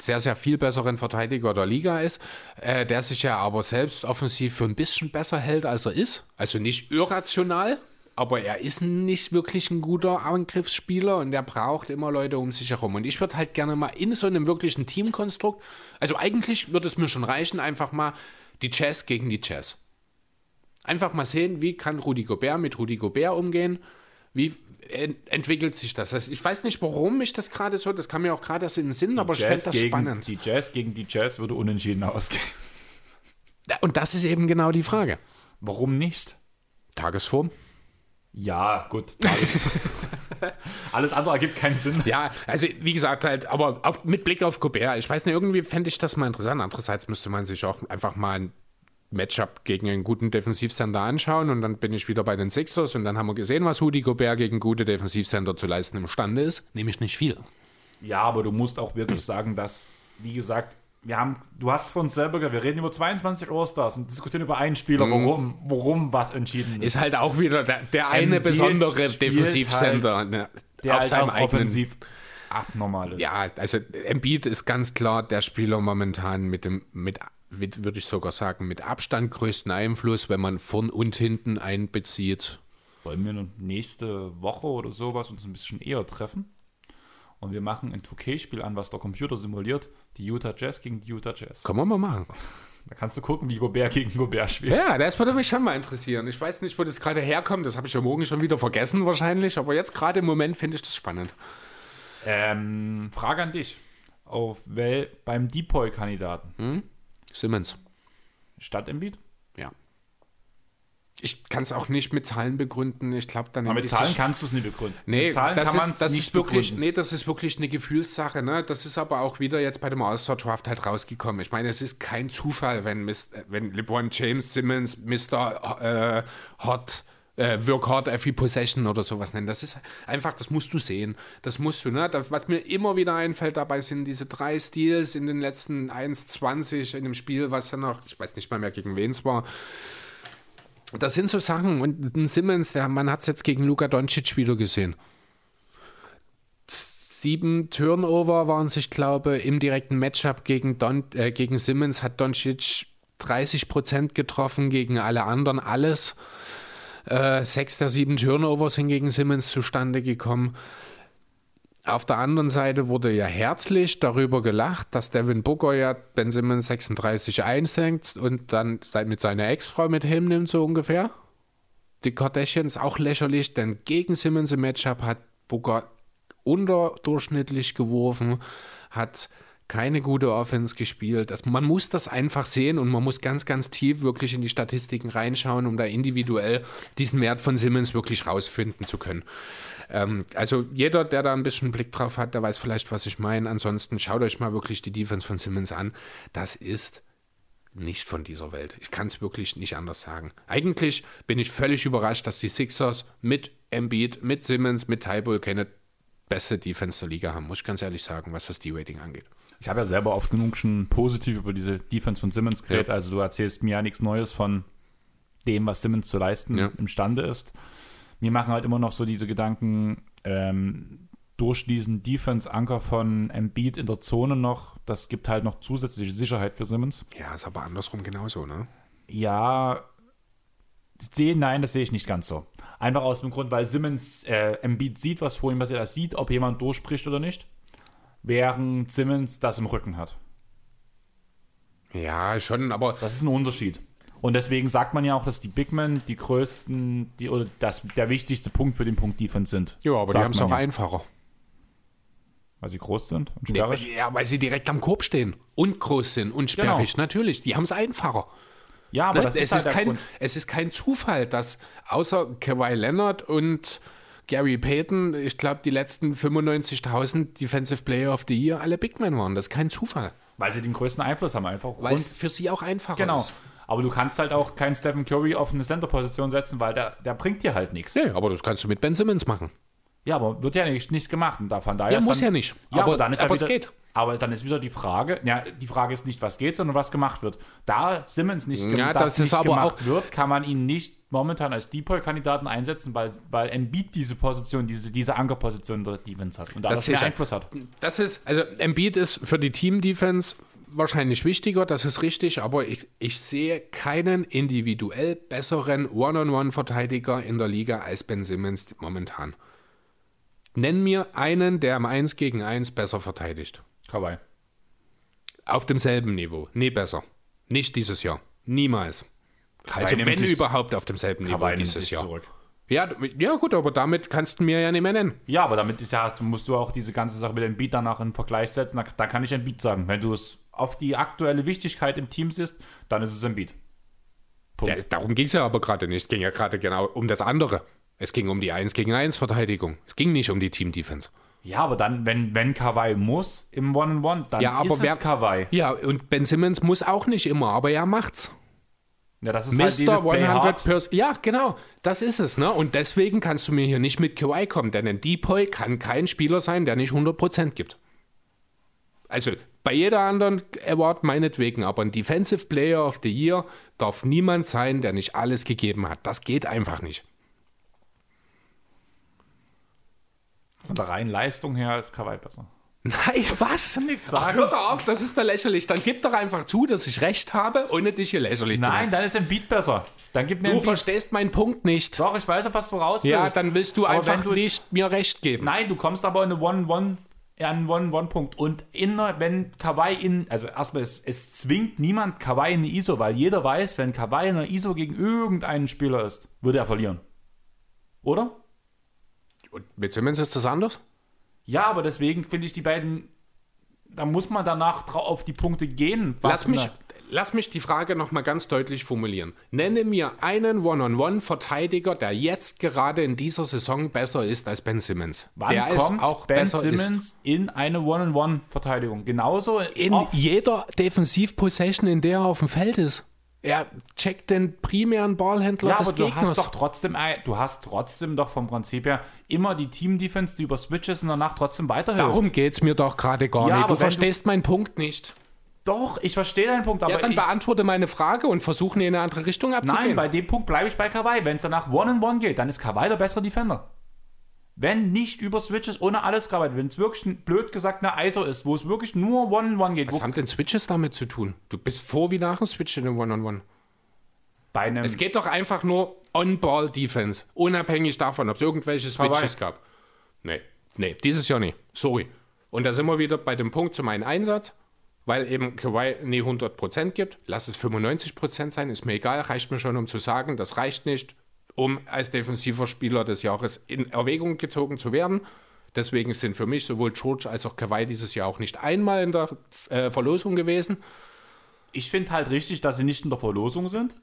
sehr, sehr viel besseren Verteidiger der Liga ist, äh, der sich ja aber selbst offensiv für ein bisschen besser hält, als er ist. Also nicht irrational, aber er ist nicht wirklich ein guter Angriffsspieler und der braucht immer Leute um sich herum. Und ich würde halt gerne mal in so einem wirklichen Teamkonstrukt, also eigentlich würde es mir schon reichen, einfach mal die Jazz gegen die Jazz. Einfach mal sehen, wie kann Rudi Gobert mit Rudi Gobert umgehen? Wie entwickelt sich das? Also ich weiß nicht, warum ich das gerade so, das kam mir auch gerade erst in den Sinn, aber ich fände Jazz das gegen, spannend. Die Jazz gegen die Jazz würde unentschieden ausgehen. Und das ist eben genau die Frage. Warum nicht? Tagesform? Ja, gut. Alles, alles andere ergibt keinen Sinn. Ja, also wie gesagt, halt, aber auf, mit Blick auf Gobert, ich weiß nicht, irgendwie fände ich das mal interessant. Andererseits müsste man sich auch einfach mal ein Matchup gegen einen guten Defensivcenter anschauen und dann bin ich wieder bei den Sixers und dann haben wir gesehen, was Rudi Gobert gegen gute Defensivcenter zu leisten imstande ist, nämlich nicht viel. Ja, aber du musst auch wirklich sagen, dass, wie gesagt, wir haben, du hast es von uns selber gehört, wir reden über 22 All-Stars und diskutieren über einen Spieler, warum, warum was entschieden ist. Ist halt auch wieder der, der eine besondere Defensivcenter ne, Der auf halt seinem auch eigenen. offensiv abnormal ist. Ja, also Embiid ist ganz klar der Spieler momentan mit dem, mit würde ich sogar sagen, mit Abstand größten Einfluss, wenn man vorn und hinten einbezieht. Wollen wir nächste Woche oder sowas uns ein bisschen eher treffen? Und wir machen ein 2K-Spiel an, was der Computer simuliert. Die Utah Jazz gegen die Utah Jazz. Können wir mal machen. Da kannst du gucken, wie Gobert gegen Gobert spielt. Ja, das würde mich schon mal interessieren. Ich weiß nicht, wo das gerade herkommt. Das habe ich ja morgen schon wieder vergessen wahrscheinlich. Aber jetzt gerade im Moment finde ich das spannend. Ähm, Frage an dich. Auf wel beim Depoy-Kandidaten Simmons. statt Embiid? Ja. Ich kann es auch nicht mit Zahlen begründen. Ich glaube, dann Aber mit Zahlen sich- kannst du es nicht begründen. Nee, mit Zahlen das, kann man ist, das, nicht ist wirklich, begründen. nee, das ist wirklich eine Gefühlssache. Ne? Das ist aber auch wieder jetzt bei dem All-Star Draft halt rausgekommen. Ich meine, es ist kein Zufall, wenn, Mis- äh, wenn LeBron James Simmons Mr. Äh, Hot äh, Work Hard Every Possession oder sowas nennen. Das ist einfach, das musst du sehen. Das musst du, ne? Das, was mir immer wieder einfällt dabei sind diese drei Steals in den letzten 1,20 in dem Spiel, was ja noch, ich weiß nicht mal mehr gegen wen es war. Das sind so Sachen. Und ein Simmons, der, man hat es jetzt gegen Luka Doncic wieder gesehen. Sieben Turnover waren es, ich glaube, im direkten Matchup gegen, Don, äh, gegen Simmons hat Doncic 30% getroffen, gegen alle anderen alles. Äh, sechs der sieben Turnover sind gegen Simmons zustande gekommen. Auf der anderen Seite wurde ja herzlich darüber gelacht, dass Devin Booker ja Ben Simmons 36 einsenkt und dann mit seiner Ex-Frau mit nimmt, so ungefähr. Die Kardashians auch lächerlich, denn gegen Simmons im Matchup hat Booker unterdurchschnittlich geworfen, hat keine gute Offense gespielt. Das, man muss das einfach sehen und man muss ganz, ganz tief wirklich in die Statistiken reinschauen, um da individuell diesen Wert von Simmons wirklich rausfinden zu können. Ähm, also jeder, der da ein bisschen Blick drauf hat, der weiß vielleicht, was ich meine. Ansonsten schaut euch mal wirklich die Defense von Simmons an. Das ist nicht von dieser Welt. Ich kann es wirklich nicht anders sagen. Eigentlich bin ich völlig überrascht, dass die Sixers mit Embiid, mit Simmons, mit Tybull keine beste Defense der Liga haben, muss ich ganz ehrlich sagen, was das D-Rating angeht. Ich habe ja selber oft genug schon positiv über diese Defense von Simmons geredet. Ja. Also du erzählst mir ja nichts Neues von dem, was Simmons zu leisten Ja. imstande ist. Mir machen halt immer noch so diese Gedanken, ähm, durch diesen Defense-Anker von Embiid in der Zone noch, das gibt halt noch zusätzliche Sicherheit für Simmons. Ja, ist aber andersrum genauso, ne? Ja, sehe, nein, das sehe ich nicht ganz so. Einfach aus dem Grund, weil Simmons, äh, Embiid sieht, was vor ihm passiert, er sieht, ob jemand durchbricht oder nicht, während Simmons das im Rücken hat. Ja, schon, aber Das ist ein Unterschied. Und deswegen sagt man ja auch, dass die Big Men die größten, die, oder das, der wichtigste Punkt für den Punkt Defense sind. ja, aber die haben es auch ja. einfacher. Weil sie groß sind und Nee, sperrig. ja, weil sie direkt am Korb stehen und groß sind und sperrig. Natürlich, die haben es einfacher. Ja, aber Ne? das es, ist, halt ist kein, Grund. es ist kein Zufall, dass außer Kawhi Leonard und Gary Payton, ich glaube, die letzten 95.000 Defensive Player of the Year alle Big Men waren. Das ist kein Zufall. Weil sie den größten Einfluss haben einfach. Weil es für sie auch einfacher genau. ist. Aber du kannst halt auch keinen Stephen Curry auf eine Center-Position setzen, weil der, der bringt dir halt nichts. Nee, aber das kannst du mit Ben Simmons machen. Ja, aber wird ja nicht, nicht gemacht. Und da von daher Ja, muss dann, ja nicht. Ja, aber, Aber- dann ist aber ja es wieder, geht. Aber dann ist wieder die Frage, ja, die Frage ist nicht, was geht, sondern was gemacht wird. Da Simmons nicht, Ja, das ist nicht aber gemacht auch- wird, kann man ihn nicht momentan als Depoy-Kandidaten einsetzen, weil, weil Embiid diese Position, diese, diese Ankerposition der Defense hat und da Das mehr Einfluss hat. Das ist, also Embiid ist für die Team-Defense wahrscheinlich wichtiger, das ist richtig, aber ich, ich sehe keinen individuell besseren One-on-One-Verteidiger in der Liga als Ben Simmons momentan. Nenn mir einen, der am 1 gegen 1 besser verteidigt. Kawhi. Auf demselben Niveau. Nie besser. Nicht dieses Jahr. Niemals. Also wenn sich- überhaupt auf demselben Niveau dieses Jahr. zurück. Ja, ja, gut, aber damit kannst du mir ja nicht mehr nennen. Ja, aber damit ist ja, hast, musst du auch diese ganze Sache mit Embiid danach in Vergleich setzen. Da, da kann ich Embiid sagen. Wenn du es auf die aktuelle Wichtigkeit im Team siehst, dann ist es Embiid. Punkt. Ja, darum ging es ja aber gerade nicht. Es ging ja gerade genau um das andere. Es ging um die 1 gegen 1 Verteidigung. Es ging nicht um die Team-Defense. Ja, aber dann, wenn, wenn Kawhi muss im One-on-One, dann Ja, aber ist wer- es Kawhi. Ja, und Ben Simmons muss auch nicht immer, aber er macht's. Ja, das ist halt Mr. Play 100 hard. Pers Ja, genau. Das ist es. Ne? Und deswegen kannst du mir hier nicht mit Kawhi kommen, denn ein Depoy kann kein Spieler sein, der nicht 100% gibt. Also bei jeder anderen Award meinetwegen, aber ein Defensive Player of the Year darf niemand sein, der nicht alles gegeben hat. Das geht einfach nicht. Von der reinen Leistung her ist Kawhi besser. Nein, was? Ach, sagen. hör doch auf, das ist doch lächerlich. Dann gib doch einfach zu, dass ich recht habe, ohne dich hier lächerlich zu Nein, machen. dann ist Embiid besser. Dann gib mir Du verstehst meinen Punkt nicht. Doch, ich weiß, auf was du raus Ja, willst. dann willst du Aber einfach du- nicht mir recht geben. Nein, du kommst aber in eine One-on-One einen One-One-Punkt. Und in, wenn Kawhi in, also erstmal, es, es zwingt niemand Kawhi in eine ISO, weil jeder weiß, wenn Kawhi in einer ISO gegen irgendeinen Spieler ist, würde er verlieren. Oder? Und mit Simmons ist das anders? Ja, aber deswegen finde ich die beiden, da muss man danach auf die Punkte gehen. Lass mich, der- lass mich die Frage nochmal ganz deutlich formulieren. Nenne mir einen One-on-One-Verteidiger, der jetzt gerade in dieser Saison besser ist als Ben Simmons. Wann der kommt es auch Ben besser ist. Simmons in eine One-on-One-Verteidigung? Genauso In oft- jeder Defensivpossession, in der er auf dem Feld ist. Er checkt den primären Ballhändler Ja, des aber du Gegners. hast doch trotzdem, du hast trotzdem doch vom Prinzip her immer die Team-Defense, die über Switches und danach trotzdem weiterhilft. Darum geht es mir doch gerade gar Ja, nicht. Du verstehst meinen Punkt nicht. Doch, ich verstehe deinen Punkt, aber Ja, dann ich, beantworte meine Frage und versuche in eine andere Richtung abzugehen. nein, bei dem Punkt bleibe ich bei Kawhi. Wenn es danach One-on-One geht, dann ist Kawhi der bessere Defender. Wenn nicht über Switches, ohne alles gearbeitet, wenn es wirklich, blöd gesagt, eine ISO ist, wo es wirklich nur One-on-One geht, Was haben denn Switches damit zu tun? Du bist vor wie nach dem Switch in einem One-on-One. bei einem Es geht doch einfach nur On-Ball-Defense. Unabhängig davon, ob es irgendwelche Switches gab. Nee, nee, dieses Jahr nicht. Sorry. Und da sind wir wieder bei dem Punkt zu meinem Einsatz, weil eben Kawhi nie 100% gibt. Lass es 95% sein, ist mir egal. Reicht mir schon, um zu sagen, das reicht nicht, um als defensiver Spieler des Jahres in Erwägung gezogen zu werden. Deswegen sind für mich sowohl George als auch Kawhi dieses Jahr auch nicht einmal in der äh, Verlosung gewesen. ich finde halt richtig, dass sie nicht in der Verlosung sind,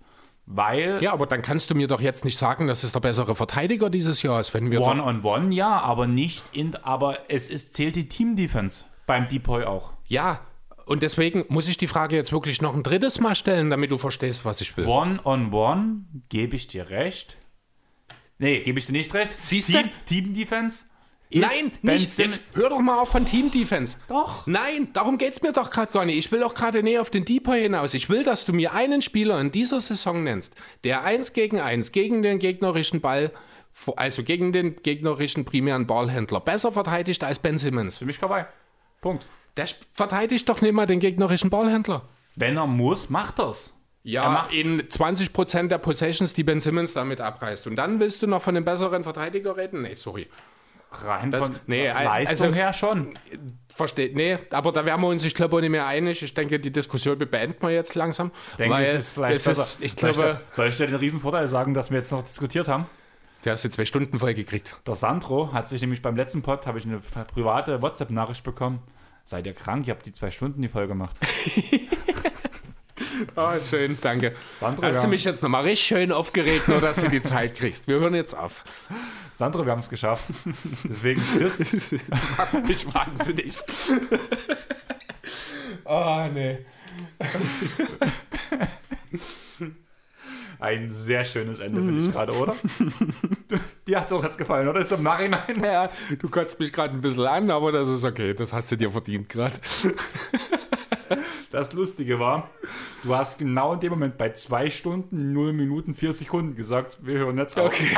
weil Ja, aber dann kannst du mir doch jetzt nicht sagen, dass es der bessere Verteidiger dieses Jahr ist, wenn wir doch One-on-One ja, aber nicht in, aber es ist, zählt die Team-Defense beim Depoy auch. Ja, und deswegen muss ich die Frage jetzt wirklich noch ein drittes Mal stellen, damit du verstehst, was ich will. One-on-one gebe ich dir recht. Nee, gebe ich dir nicht recht. Siehste? Team, Team-Defense ist Nein, Ben nicht. Jetzt hör doch mal auf von Team Defense. Doch. Nein, darum geht's mir doch gerade gar nicht. Ich will doch gerade näher auf den Deeper hinaus. Ich will, dass du mir einen Spieler in dieser Saison nennst, der eins gegen eins gegen den gegnerischen Ball, also gegen den gegnerischen primären Ballhändler, besser verteidigt als Ben Simmons. Für mich Kawhi. Punkt. Der verteidigt doch nicht mal den gegnerischen Ballhändler. Wenn er muss, macht er's. Er Ja, in 20% der Possessions, die Ben Simmons damit abreißt. Und dann willst du noch von einem besseren Verteidiger reden? Nee, sorry. Rein Das- von nee, Leistung also- her schon. Versteht, nee, aber da wären wir uns, ich glaube, auch nicht mehr einig. Ich denke, die Diskussion beenden wir jetzt langsam. Denke ich, ist vielleicht ist, ich Soll glaube, soll ich dir den riesen Vorteil sagen, dass wir jetzt noch diskutiert haben? du hast jetzt zwei Stunden voll gekriegt. Der Sandro hat sich nämlich beim letzten Pod, habe ich eine private WhatsApp-Nachricht bekommen. Seid ihr krank? Ich habe die zwei Stunden die Folge gemacht. Oh, schön, danke. Sandro, Hast du mich jetzt nochmal richtig schön aufgeregt, nur dass du die Zeit kriegst. Wir hören jetzt auf. Sandro, wir haben es geschafft. Deswegen, Chris, Du machst mich wahnsinnig. Oh, nee. ein sehr schönes Ende, finde ich gerade, oder? Dir hat es auch jetzt gefallen, oder? Ist im Nachhinein. Ja, du kotzt mich gerade ein bisschen an, aber das ist okay. Das hast du dir verdient gerade. Das Lustige war, du hast genau in dem Moment bei 2 Stunden, 0 Minuten, 4 Sekunden gesagt, wir hören jetzt auf. Okay.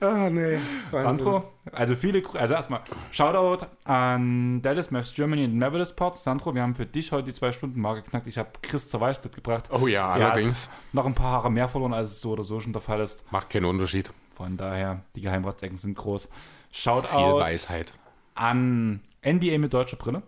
ah, nee. Sandro, also viele, also erstmal Shoutout an Dallas, Mavs Germany und Nevertheless Pod. Sandro, wir haben für dich heute die 2-Stunden-Marke geknackt. Ich habe Chris zur Weiß mitgebracht. Oh ja, Er hat allerdings. noch ein paar Haare mehr verloren, als es so oder so schon der Fall ist. Macht keinen Unterschied. Von daher, die Geheimratsecken sind groß. Viel Shoutout Weisheit. an NBA mit deutscher Brille.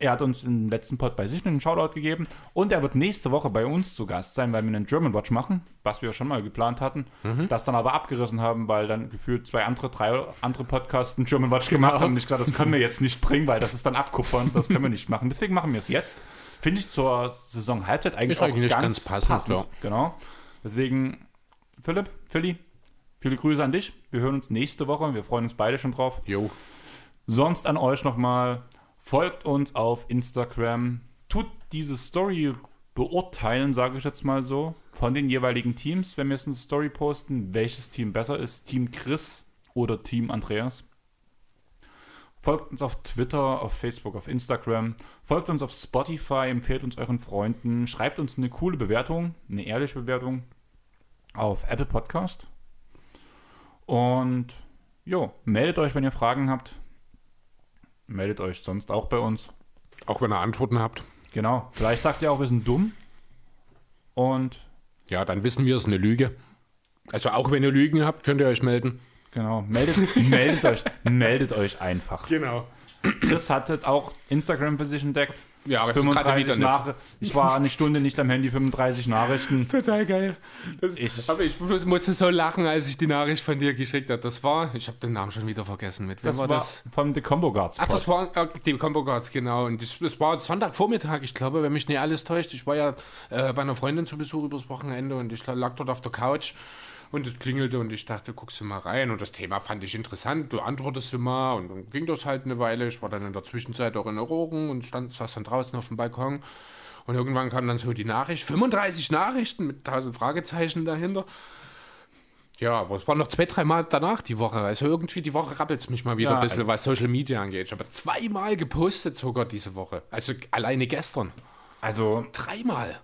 Er hat uns im letzten Pod bei sich einen Shoutout gegeben und er wird nächste Woche bei uns zu Gast sein, weil wir einen German Watch machen, was wir schon mal geplant hatten, das dann aber abgerissen haben, weil dann gefühlt zwei andere, drei andere Podcasts einen German Watch gemacht haben und ich dachte, das können wir jetzt nicht bringen, weil das ist dann abkupfern, das können wir nicht machen. Deswegen machen wir es jetzt. Finde ich zur Saison Halbzeit eigentlich Ist auch eigentlich ganz, ganz passend, ja. Genau. Deswegen, Philipp, Philly, viele Grüße an dich. Wir hören uns nächste Woche. Wir freuen uns beide schon drauf. Jo. Sonst an euch nochmal, folgt uns auf Instagram, tut diese Story beurteilen, sage ich jetzt mal so, von den jeweiligen Teams, wenn wir in die Story posten, welches Team besser ist, Team Chris oder Team Andreas. Folgt uns auf Twitter, auf Facebook, auf Instagram, folgt uns auf Spotify, empfehlt uns euren Freunden, schreibt uns eine coole Bewertung, eine ehrliche Bewertung auf Apple Podcast. Und jo, meldet euch, wenn ihr Fragen habt. Meldet euch sonst auch bei uns. Auch wenn ihr Antworten habt. Genau. Vielleicht sagt ihr auch, wir sind dumm. Und Ja, dann wissen wir, es ist eine Lüge. Also auch wenn ihr Lügen habt, könnt ihr euch melden. Genau. Meldet, meldet, euch, meldet euch einfach. Genau. Chris hat jetzt auch Instagram für sich entdeckt. Ja, aber jetzt gerade 35 wieder nicht. Nachrichten. Ich war eine Stunde nicht am Handy, 35 Nachrichten. Total geil. Das, Ich- aber ich muss- musste so lachen, als ich die Nachricht von dir geschickt habe. Das war, ich habe den Namen schon wieder vergessen. Mit wem Das war das? vom The Combo Guards. Ach, das war äh, die Combo Guards, genau. Und das, das war Sonntagvormittag, ich glaube, wenn mich nicht alles täuscht. Ich war ja äh, bei einer Freundin zu Besuch übers Wochenende und ich lag dort auf der Couch und es klingelte und ich dachte, guckst du mal rein. Und das Thema fand ich interessant. Du antwortest du mal und dann ging das halt eine Weile. Ich war dann in der Zwischenzeit auch in Aurora und stand, saß dann draußen auf dem Balkon. Und irgendwann kam dann so die Nachricht, 35 Nachrichten mit 1000 Fragezeichen dahinter. Ja, aber es waren noch zwei, drei Mal danach die Woche. Also irgendwie die Woche rappelt es mich mal wieder Ja, ein bisschen, was Social Media angeht. Ich habe zweimal gepostet sogar diese Woche. Also alleine gestern. Also, Dreimal.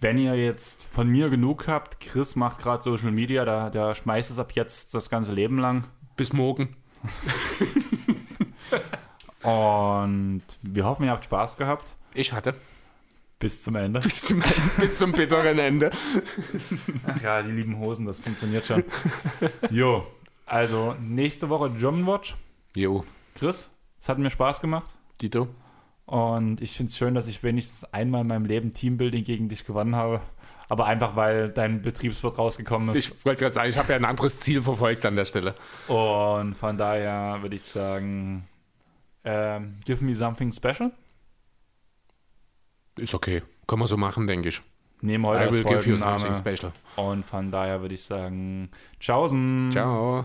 Wenn ihr jetzt von mir genug habt, Chris macht gerade Social Media, da, der schmeißt es ab jetzt das ganze Leben lang. Bis morgen. Und wir hoffen, ihr habt Spaß gehabt. Ich hatte. Bis zum Ende. Bis zum, bis zum bitteren Ende. Ach ja, die lieben Hosen, das funktioniert schon. Jo, also nächste Woche German Watch. Jo, Chris, es hat mir Spaß gemacht. Dito. Und ich finde es schön, dass ich wenigstens einmal in meinem Leben Teambuilding gegen dich gewonnen habe. Aber einfach, weil dein Betriebswirt rausgekommen ist. Ich wollte gerade sagen, ich habe ja ein anderes Ziel verfolgt an der Stelle. Und von daher würde ich sagen, ähm, give me something special. Ist okay. Kann man so machen, denke ich. Nehmen heute I will give you something special. Und von daher würde ich sagen, tschaußen. Ciao.